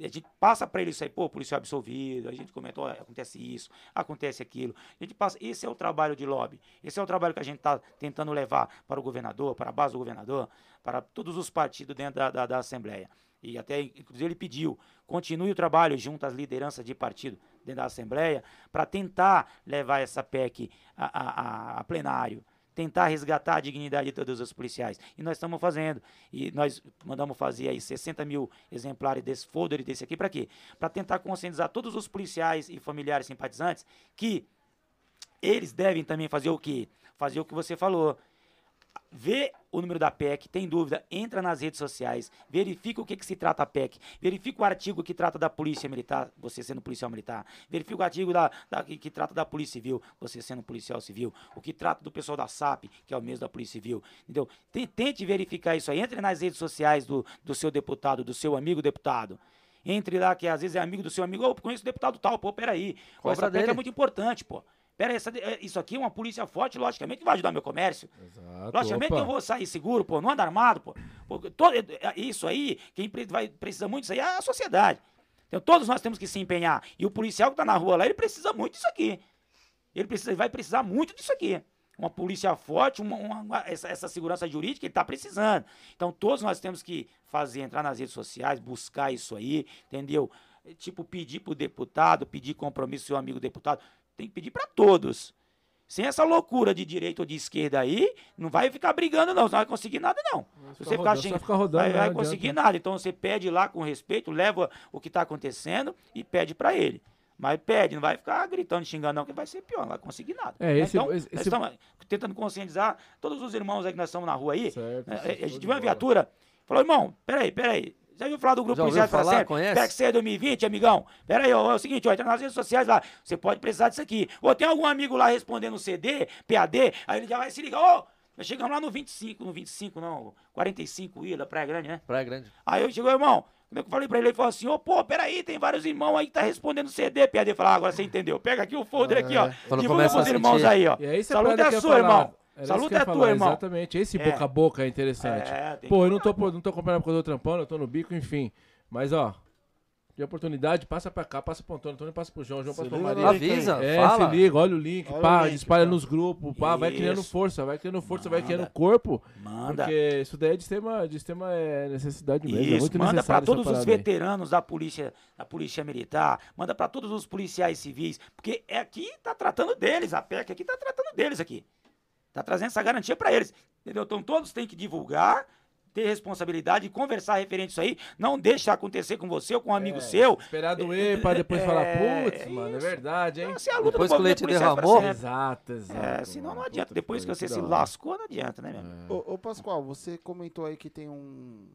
Speaker 4: A gente passa para ele isso aí, pô, policial absolvido, a gente comentou, acontece isso, acontece aquilo. A gente passa, esse é o trabalho de lobby, esse é o trabalho que a gente está tentando levar para o governador, para a base do governador, para todos os partidos dentro da, da, da Assembleia. E até, inclusive, ele pediu, continue o trabalho junto às lideranças de partido dentro da Assembleia, para tentar levar essa PEC a, a, a plenário, tentar resgatar a dignidade de todos os policiais. E nós estamos fazendo. E nós mandamos fazer aí 60 mil exemplares desse folder desse aqui, para quê? Para tentar conscientizar todos os policiais e familiares simpatizantes que eles devem também fazer o quê? Fazer o que você falou vê o número da PEC, tem dúvida, entra nas redes sociais, verifica o que, que se trata a PEC, verifica o artigo que trata da polícia militar, você sendo policial militar, verifica o artigo da, da que, que, trata da polícia civil, você sendo policial civil, o que trata do pessoal da SAP, que é o mesmo da polícia civil, entendeu? Tente verificar isso aí, entre nas redes sociais do, do seu deputado, do seu amigo deputado, entre lá, que às vezes é amigo do seu amigo, ô, oh, conheço o deputado tal, pô, peraí, pô, essa PEC é muito importante, pô. Pera essa, é, isso aqui é uma polícia forte, logicamente que vai ajudar meu comércio. Exato, logicamente opa. eu vou sair seguro, pô, não ando armado, pô. todo, é, é, isso aí, quem vai precisar muito disso aí é a sociedade. Então todos nós temos que se empenhar. E o policial que está na rua lá, ele precisa muito disso aqui. Ele precisa, vai precisar muito disso aqui. Uma polícia forte, uma, uma, essa, essa, segurança jurídica, ele está precisando. Então todos nós temos que fazer, entrar nas redes sociais, buscar isso aí, entendeu? Tipo, pedir pro deputado, pedir compromisso seu amigo deputado tem que pedir para todos. Sem essa loucura de direita ou de esquerda aí, não vai ficar brigando, não. Você não vai conseguir nada, não. Se você ficar xingando, ficar rodando, vai, vai né, conseguir nada. Então você pede lá com respeito, leva o que está acontecendo e pede para ele. Mas pede, não vai ficar gritando, xingando, não, que vai ser pior, não vai conseguir nada.
Speaker 2: É, esse, então, esse,
Speaker 4: nós estamos tentando conscientizar todos os irmãos aí que nós estamos na rua aí. Certo, né, a gente viu uma viatura, falou, irmão, peraí, peraí, já ouviu falar do grupo
Speaker 5: policial de falar, conhece?
Speaker 4: PEC 2020, amigão? Pera aí, ó, é o seguinte, ó, entra nas redes sociais lá, você pode precisar disso aqui. Ou tem algum amigo lá respondendo CD, PAD, aí ele já vai se ligar, ô, nós chegamos lá no 25, no 25 não, 45 Ilha, Praia Grande, né?
Speaker 5: Praia Grande.
Speaker 4: Aí eu chegou, irmão, como é que eu falei pra ele? Ele falou assim, ô, oh, pô, peraí, tem vários irmãos aí que tá respondendo CD, PAD. Falei, ah, agora você entendeu. Pega aqui o folder aqui, ó.
Speaker 5: Divulga pros
Speaker 4: irmãos aí, ó.
Speaker 2: E aí
Speaker 4: Saúde é sua, irmão. Era Saluta é tua, irmão.
Speaker 2: Exatamente. Esse é. boca a boca é interessante. É, Pô, eu não tô, não tô acompanhando porque eu tô trampando, eu tô no bico, enfim. Mas, ó, de oportunidade, passa pra cá, passa pro Antônio, Antônio passa pro João, João passa pro Maria.
Speaker 5: Avisa,
Speaker 2: é,
Speaker 5: fala.
Speaker 2: se liga, olha o link, olha pá, o link, espalha pô. nos grupos, pá, vai criando força, vai criando força, manda. vai criando corpo. Manda. Porque isso daí é de extrema, de extrema é, necessidade mesmo. É isso, é muito
Speaker 4: manda pra todos os veteranos da polícia, da polícia militar, manda pra todos os policiais civis, porque é aqui tá tratando deles, a PEC aqui tá tratando deles aqui. Tá trazendo essa garantia pra eles. Entendeu? Então todos têm que divulgar, ter responsabilidade e conversar referente a isso aí. Não deixa acontecer com você ou com um amigo
Speaker 2: é,
Speaker 4: seu.
Speaker 2: Esperar doer é, para depois é, falar, putz, mano, é verdade, hein?
Speaker 5: Não, a luta depois que o leite derramou.
Speaker 2: Exato, exato.
Speaker 4: É, senão não adianta. Depois que você se lascou, não adianta, né, meu?
Speaker 1: Ô, ô, Pascoal, você comentou aí que tem um,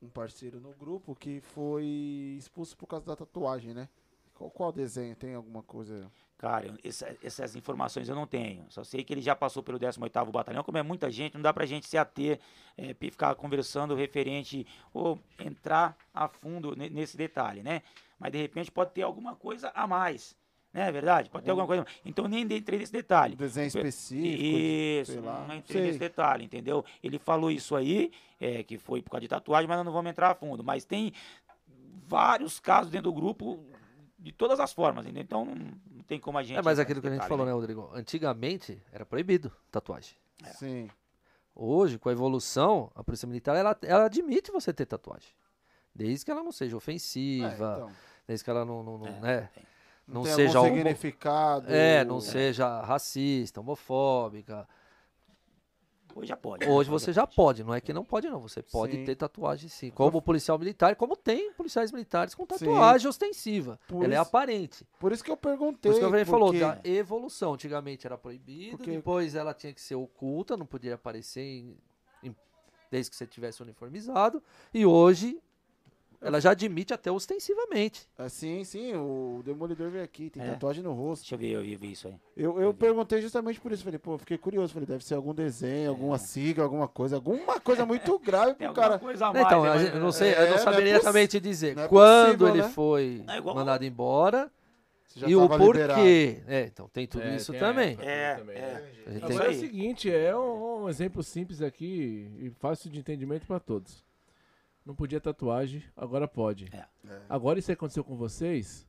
Speaker 1: um parceiro no grupo que foi expulso por causa da tatuagem, né? Qual, qual desenho? Tem alguma coisa...
Speaker 4: Cara, essa, essas informações eu não tenho. Só sei que ele já passou pelo 18º Batalhão. Como é muita gente, não dá pra gente se ater, é, ficar conversando referente ou entrar a fundo nesse detalhe, né? Mas de repente pode ter alguma coisa a mais. Né, é verdade? Pode ter alguma coisa. Então nem entrei nesse detalhe.
Speaker 1: Desenho específico.
Speaker 4: Isso, não entrei sei. nesse detalhe, entendeu? Ele falou isso aí, é, que foi por causa de tatuagem, mas nós não vamos entrar a fundo. Mas tem vários casos dentro do grupo de todas as formas, entendeu? Então não tem como a gente.
Speaker 5: É, mas aquilo que a gente falou, né, Rodrigo? Antigamente era proibido tatuagem.
Speaker 1: É. Sim.
Speaker 5: Hoje, com a evolução, a Polícia Militar ela, ela admite você ter tatuagem. Desde que ela não seja ofensiva, é, então. desde que ela não, não, não é, né?
Speaker 1: Não, não seja significado.
Speaker 5: É, não seja racista, homofóbica.
Speaker 4: Hoje já pode.
Speaker 5: Hoje você já pode, não é que não pode não, você pode sim. ter tatuagem sim, como policial militar, como tem policiais militares com tatuagem sim. ostensiva. Por Ela é isso, é aparente.
Speaker 1: Por isso que eu perguntei. Por
Speaker 5: isso que porque... falou da evolução, antigamente era proibido, porque... depois ela tinha que ser oculta, não podia aparecer em, em, desde que você tivesse uniformizado, e hoje ela já admite até ostensivamente.
Speaker 1: Ah, sim, sim, o Demolidor veio aqui, tem é. tatuagem no rosto.
Speaker 4: Deixa eu ver, eu vi, eu vi isso aí.
Speaker 1: Eu, eu perguntei justamente por isso, falei, pô, fiquei curioso, falei, deve ser algum desenho, alguma é. sigla, alguma coisa, alguma coisa muito grave pro cara.
Speaker 5: Coisa mais, então, né, eu não sei, é, eu não saberia não também te dizer é quando possível, ele né? foi mandado embora. E o porquê. É, então tem tudo é, isso tem também.
Speaker 4: É, também. é.
Speaker 2: Agora é o seguinte, é um, um exemplo simples aqui e fácil de entendimento para todos. Não podia tatuagem, agora pode.
Speaker 4: É.
Speaker 1: É.
Speaker 2: Agora isso aconteceu com vocês,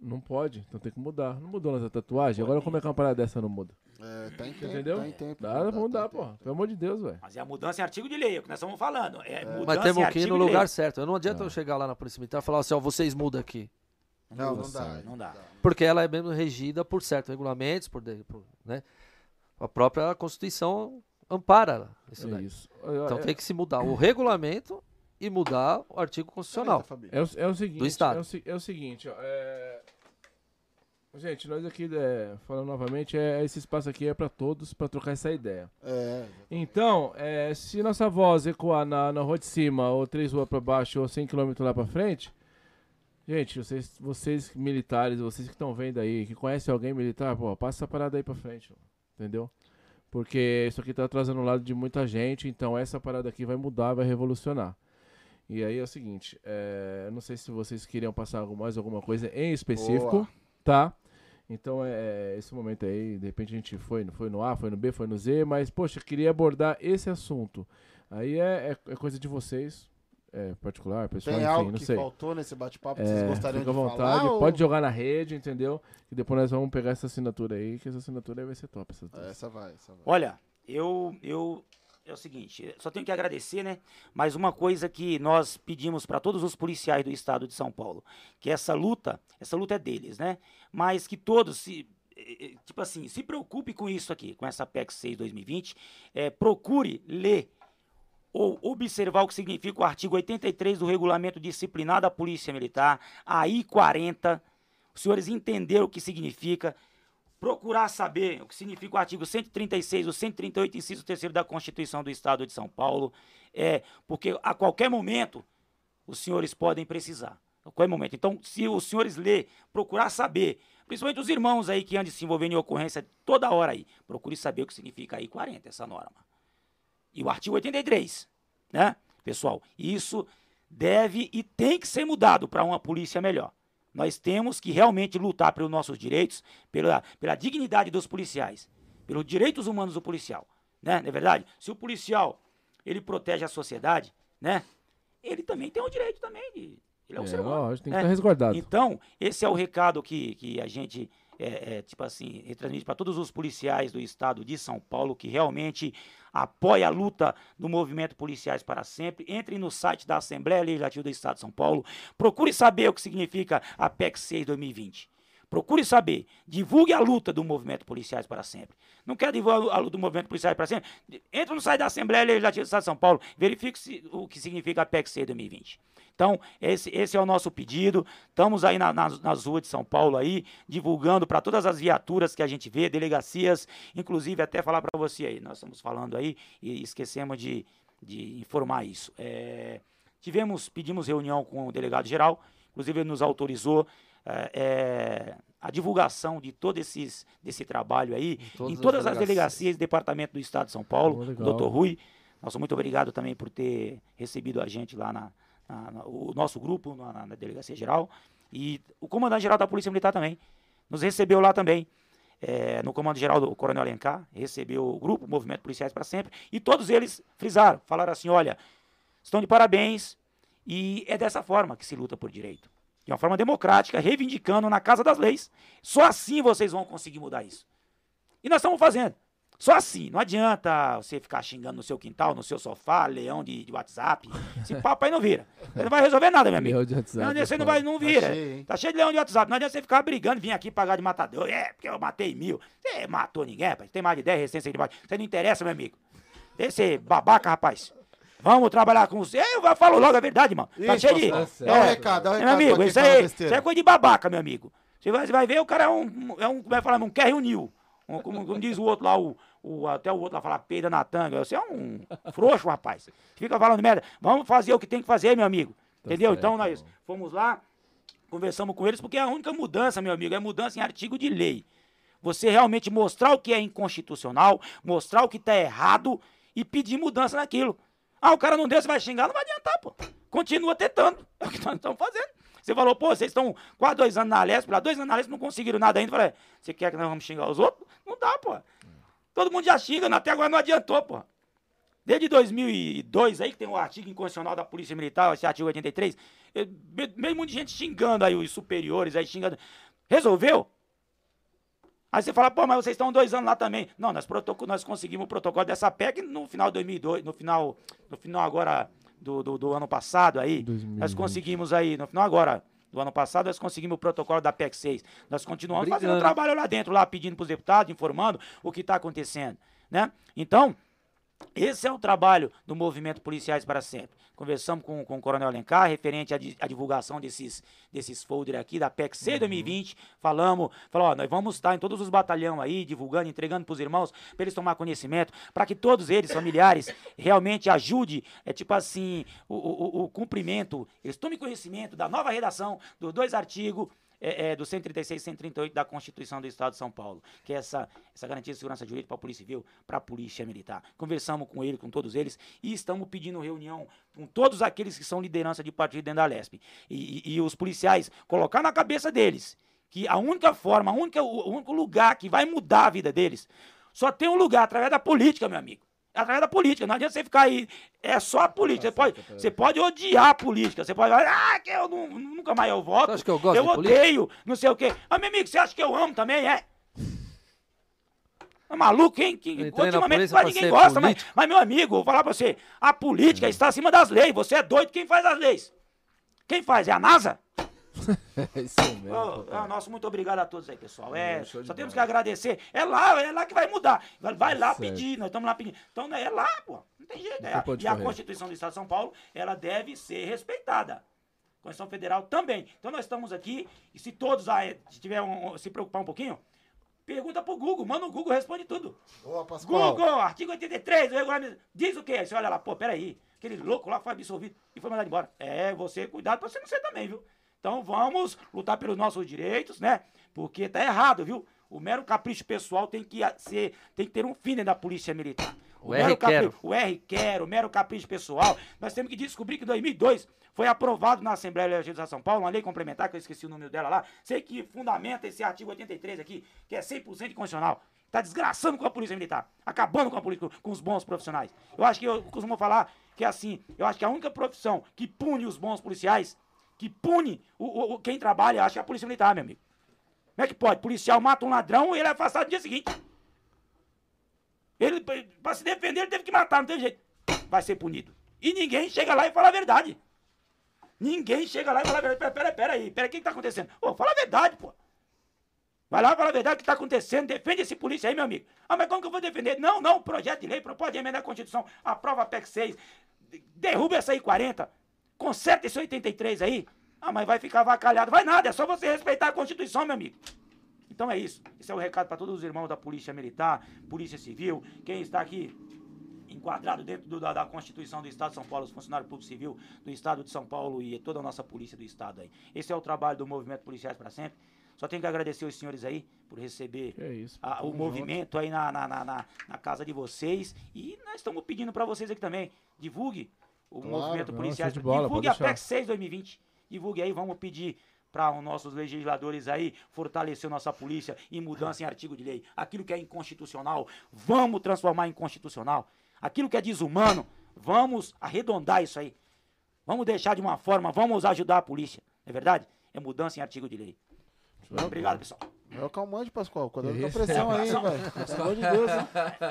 Speaker 2: não pode, então tem que mudar. Não mudou nessa tatuagem, agora como é que uma parada dessa não muda?
Speaker 1: É, tá em tempo,
Speaker 2: Entendeu?
Speaker 1: tá em tempo.
Speaker 2: Dá, vamos dar,
Speaker 1: em tempo.
Speaker 2: pô. Pelo amor de Deus, velho.
Speaker 4: Mas é a mudança em artigo de lei, é o que nós estamos falando. É, mudança
Speaker 5: Mas
Speaker 4: em
Speaker 5: temos que ir no lugar certo. Não adianta eu chegar lá na Polícia Militar e falar assim, ó, vocês mudam aqui.
Speaker 1: Não, não
Speaker 2: Nossa,
Speaker 1: dá.
Speaker 4: não dá.
Speaker 5: Porque ela é mesmo regida por certos regulamentos, por, por, né? A própria Constituição ampara isso
Speaker 2: É
Speaker 5: daí.
Speaker 2: isso.
Speaker 5: Então
Speaker 2: é,
Speaker 5: tem que se mudar o regulamento e mudar o artigo constitucional.
Speaker 2: É, o, é o seguinte,
Speaker 5: Do Estado.
Speaker 2: É o, é o seguinte, ó. é- Gente, nós aqui, é, falando novamente, é, esse espaço aqui é pra todos, pra trocar essa ideia.
Speaker 1: É,
Speaker 2: Então, é, se nossa voz ecoar na, na rua de cima, ou três ruas pra baixo, ou 100 km lá pra frente, gente, vocês, vocês militares, vocês que estão vendo aí, que conhecem alguém militar, pô, passa essa parada aí pra frente, entendeu? Porque isso aqui tá atrasando o lado de muita gente, então essa parada aqui vai mudar, vai revolucionar. E aí é o seguinte, é, não sei se vocês queriam passar mais alguma coisa em específico,
Speaker 1: Boa.
Speaker 2: tá? Então, é, esse momento aí, de repente a gente foi, foi no A, foi no B, foi no Z, mas, poxa, queria abordar esse assunto. Aí é, é- é coisa de vocês, é, particular, pessoal,
Speaker 1: Tem
Speaker 2: enfim,
Speaker 1: algo
Speaker 2: não
Speaker 1: que
Speaker 2: sei.
Speaker 1: faltou nesse bate-papo que vocês
Speaker 2: É,
Speaker 1: gostariam
Speaker 2: fica à
Speaker 1: de
Speaker 2: vontade,
Speaker 1: falar? ou-
Speaker 2: pode jogar na rede, entendeu? E depois nós vamos pegar essa assinatura aí, que essa assinatura aí vai ser top. Essa
Speaker 1: Essa vai, essa vai.
Speaker 4: Olha, eu, eu é o seguinte, só tenho que agradecer, né? Mas uma coisa que nós pedimos para todos os policiais do estado de São Paulo, que essa luta, essa luta é deles, né? Mas que todos se eh, eh, tipo assim, se preocupe com isso aqui, com essa PEC 6 2020, é, procure ler ou observar o que significa o artigo 83 do regulamento disciplinar da Polícia Militar, a I-40, os senhores entenderam o que significa, procurar saber o que significa o artigo 136 ou 138, inciso 3 da Constituição do Estado de São Paulo, é, porque a qualquer momento os senhores podem precisar. A qualquer momento. Então, se os senhores ler, procurar saber, principalmente os irmãos aí que andam se envolvendo em ocorrência toda hora aí, procure saber o que significa aí 40, essa norma. E o artigo 83, né? Pessoal, isso deve e tem que ser mudado para uma polícia melhor. Nós temos que realmente lutar pelos nossos direitos, pela, pela dignidade dos policiais, pelos direitos humanos do policial, né? Não é verdade? Se o policial, ele protege a sociedade, né? Ele também tem o direito também de... Ele é um
Speaker 2: É,
Speaker 4: ser humano.
Speaker 2: lógico, tem que
Speaker 4: né?
Speaker 2: estar resguardado.
Speaker 4: Então, esse é o recado que, que a gente, é, é, tipo assim, retransmite para todos os policiais do estado de São Paulo que realmente apoia a luta do movimento Policiais para Sempre. Entre no site da Assembleia Legislativa do Estado de São Paulo. Procure saber o que significa a PEC 6 2020. Procure saber. Divulgue a luta do movimento Policiais para Sempre. Não quer divulgar a luta do movimento Policiais para Sempre? Entra no site da Assembleia Legislativa do Estado de São Paulo. Verifique o que significa a PEC 6 2020. Então, esse, esse é o nosso pedido. Estamos aí na- nas, nas ruas de São Paulo aí, divulgando para todas as viaturas que a gente vê, delegacias, inclusive até falar para você aí, nós estamos falando aí e esquecemos de, de informar isso. É, tivemos, pedimos reunião com o delegado geral, inclusive ele nos autorizou é, é, a divulgação de todo esses, desse trabalho aí
Speaker 5: todas
Speaker 4: em
Speaker 5: as
Speaker 4: todas as
Speaker 5: delegacias.
Speaker 4: delegacias e departamento do Estado de São Paulo,
Speaker 2: Oh,
Speaker 4: o doutor Rui. Nosso muito obrigado também por ter recebido a gente lá na, na- na- o nosso grupo na, na- delegacia geral e o comandante geral da Polícia Militar também nos recebeu lá também. é, no comando geral do Coronel Alencar, recebeu o grupo, Movimento Policiais para Sempre, e todos eles frisaram, falaram assim: olha, estão de parabéns, e é dessa forma que se luta por direito. De uma forma democrática, reivindicando na casa das leis. Só assim vocês vão conseguir mudar isso. E nós estamos fazendo. Só assim, não adianta você ficar xingando no seu quintal, no seu sofá, leão de, de WhatsApp. Esse papo aí não vira. Você não vai resolver nada, meu amigo.
Speaker 2: Leão de WhatsApp,
Speaker 4: Não,
Speaker 2: é
Speaker 4: você não vai, não vira.
Speaker 1: cheio, hein?
Speaker 4: Tá cheio de leão de WhatsApp. Não adianta você ficar brigando, vir aqui pagar de matador. É, porque eu matei mil. Você matou ninguém, rapaz. Tem mais de 10 recentes aí de baixo. Você não interessa, meu amigo. Esse babaca, rapaz. Vamos trabalhar com você. Eu falo logo a verdade, mano. Tá
Speaker 1: Isso,
Speaker 4: cheio de.
Speaker 1: pastor. Dá um recado, um
Speaker 4: É,
Speaker 1: recado
Speaker 4: meu amigo, isso aí, isso aí é coisa de babaca, meu amigo. Você vai, você vai ver, o cara é um, é um como é que fala, um Kerry Unil. Um, como, como diz o outro lá, o, o- até o outro lá fala peida na tanga. Você é um frouxo, rapaz. Fica falando merda. Vamos fazer o que tem que fazer, meu amigo. Entendeu?
Speaker 2: certo,
Speaker 4: então nós fomos lá, conversamos com eles, porque a única mudança, meu amigo, é mudança em artigo de lei. Você realmente mostrar o que é inconstitucional, mostrar o que está errado e pedir mudança naquilo. Ah, o cara não deu, você vai xingar, não vai adiantar, pô. Continua tentando. É o que nós estamos fazendo. Você falou, pô, vocês estão quase dois anos na Lesp, lá dois anos na Lesp não conseguiram nada ainda. Eu Falei, você quer que nós vamos xingar os outros? Não dá, pô. Todo mundo já xinga, até agora não adiantou, pô. Desde 2002 aí, que tem um artigo inconstitucional da Polícia Militar, esse artigo 83, eu, meio muita gente xingando aí os superiores, aí xingando. Resolveu? Aí você fala, pô, mas vocês estão dois anos lá também. Não, nós, nós conseguimos o protocolo dessa PEC no final de 2002, no final, no final agora do, do, do ano passado aí. 2020. Nós conseguimos aí, no final agora do ano passado, nós conseguimos o protocolo da PEC 6. Nós continuamos Brigando. fazendo trabalho lá dentro, lá pedindo para os deputados, informando o que está acontecendo, né? Então, esse é o trabalho do movimento Policiais para Sempre. Conversamos com, com o Coronel Alencar, referente à, à divulgação desses, desses folders aqui da PEC C uhum. 2020. Falamos, falou, ó, nós vamos estar em todos os batalhões aí, divulgando, entregando para os irmãos, para eles tomar conhecimento, para que todos eles, familiares, realmente ajude, é tipo assim, o, o, o cumprimento, eles tomem conhecimento da nova redação dos dois artigos é, é, do 136 e 138 da Constituição do Estado de São Paulo, que é essa, essa garantia de segurança jurídica para a Polícia Civil, para a Polícia Militar. Conversamos com ele, com todos eles, e estamos pedindo reunião com todos aqueles que são liderança de partido dentro da LESP. E, e, e os policiais colocar na cabeça deles que a única forma, a única, o único lugar que vai mudar a vida deles, só tem um lugar através da política, meu amigo através da política. Não adianta você ficar aí. É só a política. Você pode, você pode odiar a política. Você pode falar, ah, que eu não, nunca mais eu voto. Você acha que eu gosto Eu odeio, política? não sei o quê. Mas, meu amigo, você acha que eu amo também? É? É maluco, quem? quem ultimamente quase ninguém gosta, mas, mas, meu amigo, vou falar pra você: a política hum. está acima das leis. Você é doido, quem faz as leis? Quem faz? É a NASA?
Speaker 2: É isso mesmo.
Speaker 4: Oh, nosso muito obrigado a todos aí, pessoal. É, só temos que agradecer. É lá, é lá que vai mudar. Vai, vai lá certo. pedir, nós estamos lá pedindo. Então é lá, pô. Não tem jeito. É, e a Constituição do Estado de São Paulo, ela deve ser respeitada. A Constituição Federal também. Então nós estamos aqui, e se todos aí, se tiver um, se preocupar um pouquinho, pergunta pro Google, manda o Google, responde tudo.
Speaker 1: Boa, Pascoal.
Speaker 4: Google, artigo 83, diz o quê? Você olha lá, pô, peraí, aquele louco lá foi absolvido e foi mandado embora. É, você, cuidado pra você não ser também, viu? Então vamos lutar pelos nossos direitos, né? Porque tá errado, viu? O mero capricho pessoal tem que ser, tem que ter um fim dentro da polícia militar.
Speaker 5: O, o R quero.
Speaker 4: O R quero, o mero capricho pessoal. Nós temos que descobrir que em 2002 foi aprovado na Assembleia Legislativa de São Paulo uma lei complementar, que eu esqueci o número dela lá, sei que fundamenta esse artigo 83 aqui, que é 100% inconstitucional. Tá desgraçando com a polícia militar, acabando com a polícia, com os bons profissionais. Eu acho que eu costumo falar que é assim, eu acho que a única profissão que pune os bons policiais que pune o, o, quem trabalha, acho que é a polícia militar, meu amigo. Como é que pode? Policial mata um ladrão e ele é afastado no dia seguinte. Ele, para se defender, ele teve que matar, não tem jeito. Vai ser punido. E ninguém chega lá e fala a verdade. Ninguém chega lá e fala a verdade. Pera, peraí, peraí, aí, pera, o que, que tá acontecendo? Ô, fala a verdade, pô. Vai lá, fala a verdade o que está acontecendo, defende esse polícia aí, meu amigo. Ah, mas como que eu vou defender? Não, não, projeto de lei, proposta de emenda à Constituição, aprova a PEC 6, derruba essa I-40, com 783 aí, ah, mas vai ficar vacalhado. Vai nada, é só você respeitar a Constituição, meu amigo. Então é isso. Esse é o recado para todos os irmãos da Polícia Militar, Polícia Civil, quem está aqui enquadrado dentro do, da, da, Constituição do Estado de São Paulo, os funcionários públicos civil do Estado de São Paulo e toda a nossa polícia do Estado aí. Esse é o trabalho do Movimento Policiais para Sempre. Só tenho que agradecer os senhores aí por receber
Speaker 2: é isso,
Speaker 4: a, o movimento aí na na, na, na, na casa de vocês. E nós estamos pedindo para vocês aqui também, divulgue o claro, movimento policial. De bola, Divulgue a PEC 6 2020. Divulgue aí, vamos pedir para os nossos legisladores aí fortalecer nossa polícia em mudança em artigo de lei. Aquilo que é inconstitucional, vamos transformar em constitucional. Aquilo que é desumano, vamos arredondar isso aí. Vamos deixar de uma forma, vamos ajudar a polícia. Não é verdade? É mudança em artigo de lei. Obrigado, pessoal.
Speaker 1: É o calmante, Pascoal. Quando eu tô pressão aí, velho. Pelo amor de Deus, hein?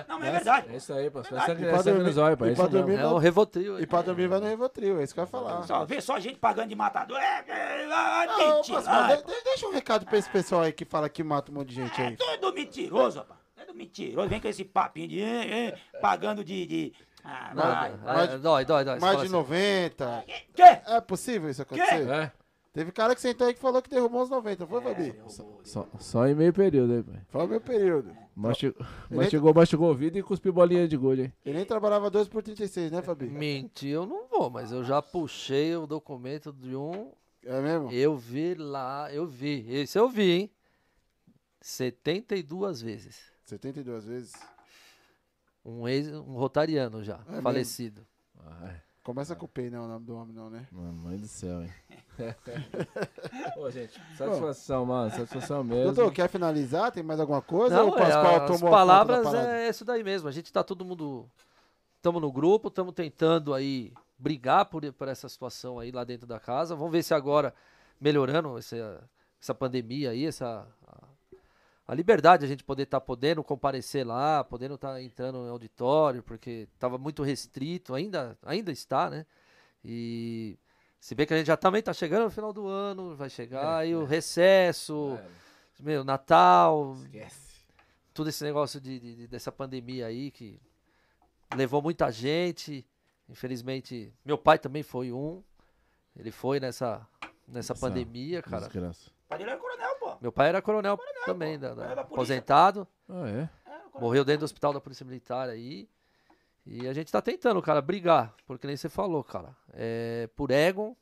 Speaker 4: Não, mas é verdade.
Speaker 2: É isso aí, Pascoal. É, é, pra dormir, zóio,
Speaker 1: e pra dormir,
Speaker 5: é o Revotril.
Speaker 1: E pra dormir vai no Revotril, é isso que eu ia falar.
Speaker 4: Só, vê só gente pagando de matador. É, é, não, mentira. Pascoal,
Speaker 1: de, deixa um recado pra esse pessoal aí que fala que mata um monte de gente aí.
Speaker 4: É tudo mentiroso, rapaz. É do mentiroso. Vem com esse papinho de eh, eh, pagando de... de...
Speaker 5: Ah, vai, vai. Dói, dói, dói.
Speaker 1: Mais de 90.
Speaker 4: Assim. Quê?
Speaker 1: É possível isso acontecer? É. Teve cara que sentou aí que falou que derrubou uns 90, foi, é, Fabi?
Speaker 2: Só, só, em meio período aí, pai.
Speaker 1: Só em meio período.
Speaker 2: Mastigou, mastigou, mastigou o vidro e cuspiu bolinha de gol, hein?
Speaker 1: Ele nem trabalhava 2 por 36, né, Fabi?
Speaker 5: Mentir eu não vou, mas eu já puxei o documento de um.
Speaker 1: É mesmo?
Speaker 5: Eu vi lá, eu vi. Esse eu vi, hein? 72 vezes.
Speaker 1: 72 vezes?
Speaker 5: Um ex, um rotariano já, é falecido.
Speaker 1: Ah, é. Começa com o P, não, o nome do homem, não, né?
Speaker 2: Mãe do céu, hein? Ô, gente, satisfação, Bom, mano, satisfação mesmo.
Speaker 1: Doutor, quer finalizar? Tem mais alguma coisa?
Speaker 5: Não, ou o Pascoal é, tomou as palavras é isso daí mesmo. A gente tá todo mundo
Speaker 3: estamos no grupo, estamos tentando aí brigar por, por essa situação aí lá dentro da casa. Vamos ver se agora, melhorando essa, essa pandemia aí, essa a, liberdade a gente poder estar tá podendo comparecer lá, podendo estar tá entrando no auditório, porque estava muito restrito, ainda, ainda está, né? E se bem que a gente já também está chegando no final do ano, vai chegar é, aí é. o recesso, é. meu, Natal, Esquece. tudo esse negócio de, de, dessa pandemia aí que levou muita gente. Infelizmente, meu pai também foi um. Ele foi nessa, nessa Essa pandemia, cara.
Speaker 4: Desgraça. Pai dele era coronel, pô.
Speaker 3: Meu pai era coronel, coronel também, da, da, aposentado.
Speaker 2: Ah, é?
Speaker 3: Morreu dentro do hospital da Polícia Militar aí. E a gente tá tentando, cara, brigar. Porque nem você falou, cara. É, por ego,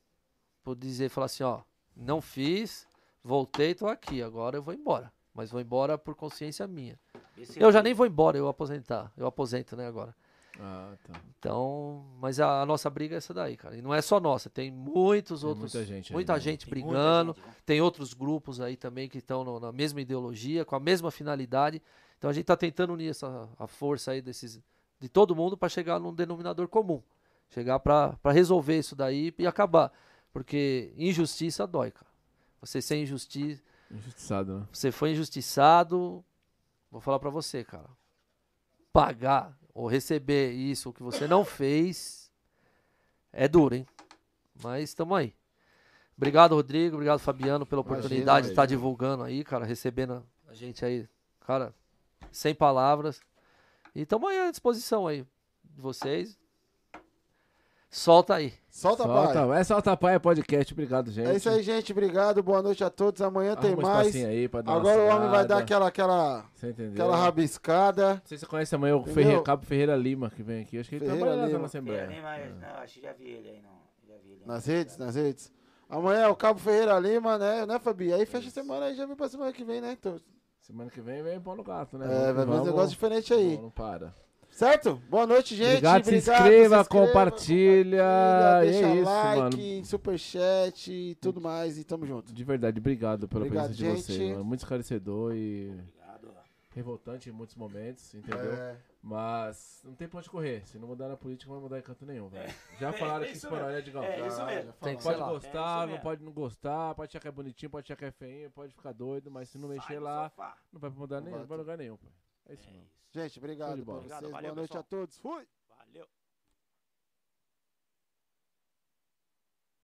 Speaker 3: por dizer, falar assim, ó, não fiz, voltei, tô aqui. Agora eu vou embora. Mas vou embora por consciência minha. Esse eu já nem vou embora, eu aposentar. Eu aposento, né, agora.
Speaker 2: Ah, tá.
Speaker 3: Então, mas a, a, nossa briga é essa daí, cara. E não é só nossa, tem muitos tem outros. Muita gente, muita aí, né? gente brigando. Muita gente, tem outros grupos aí também que estão na mesma ideologia, com a mesma finalidade. Então a gente está tentando unir essa, a força aí desses, de todo mundo para chegar num denominador comum. Chegar para resolver isso daí e acabar. Porque injustiça dói, cara. Você ser injusti...
Speaker 2: injustiçado, né?
Speaker 3: Você foi injustiçado. Vou falar para você, cara. Pagar ou receber isso que você não fez, é duro, hein? Mas estamos aí. Obrigado, Rodrigo. Obrigado, Fabiano, pela oportunidade imagina, de estar divulgando aí, cara, recebendo a gente aí, cara, sem palavras. E estamos aí à disposição aí de vocês. Solta aí.
Speaker 1: Solta, solta pai.
Speaker 2: É Solta Pai é podcast. Obrigado, gente.
Speaker 1: É isso aí, gente. Obrigado. Boa noite a todos. Amanhã Arruma tem mais.
Speaker 2: Aí
Speaker 1: Agora o homem vai dar aquela, aquela, aquela rabiscada. Não
Speaker 2: sei se você conhece amanhã o Ferreira, Cabo Ferreira Lima, que vem aqui. Acho que ele Ferreira trabalha lá na Assembleia.
Speaker 4: Nem mais, é. não, acho que já vi ele aí, não. Já vi ele
Speaker 1: nas redes, nas redes. Amanhã é o Cabo Ferreira Lima, né, né, Fabi? Aí fecha a semana aí, já vem pra semana que vem, né? Então...
Speaker 2: Semana que vem vem pão no gato, né?
Speaker 1: É, vai ver um negócio diferente aí.
Speaker 2: Não, não para.
Speaker 1: Certo? Boa noite, gente.
Speaker 2: Obrigado,
Speaker 1: Obrigado
Speaker 2: se, inscreva, se compartilha. compartilha deixa é isso,
Speaker 1: like,
Speaker 2: mano.
Speaker 1: superchat e tudo mais. E tamo junto.
Speaker 2: De verdade, obrigado pela obrigado, presença gente. de vocês. Mano. Muito esclarecedor e obrigado. revoltante em muitos momentos, entendeu? É. Mas não tem pra onde correr. Se não mudar na política, não vai mudar em canto nenhum, velho. É. Já falaram é, que isso né, Edgão?
Speaker 4: É isso mesmo.
Speaker 2: Tem que pode gostar, não pode não gostar, pode achar que é bonitinho, pode achar que é feinho, pode ficar doido, mas se não mexer lá, não vai mudar nem, não vai lugar nenhum, pai. É isso mesmo.
Speaker 1: Gente, obrigado por vocês. Valeu, Boa noite pessoal. a todos. Fui!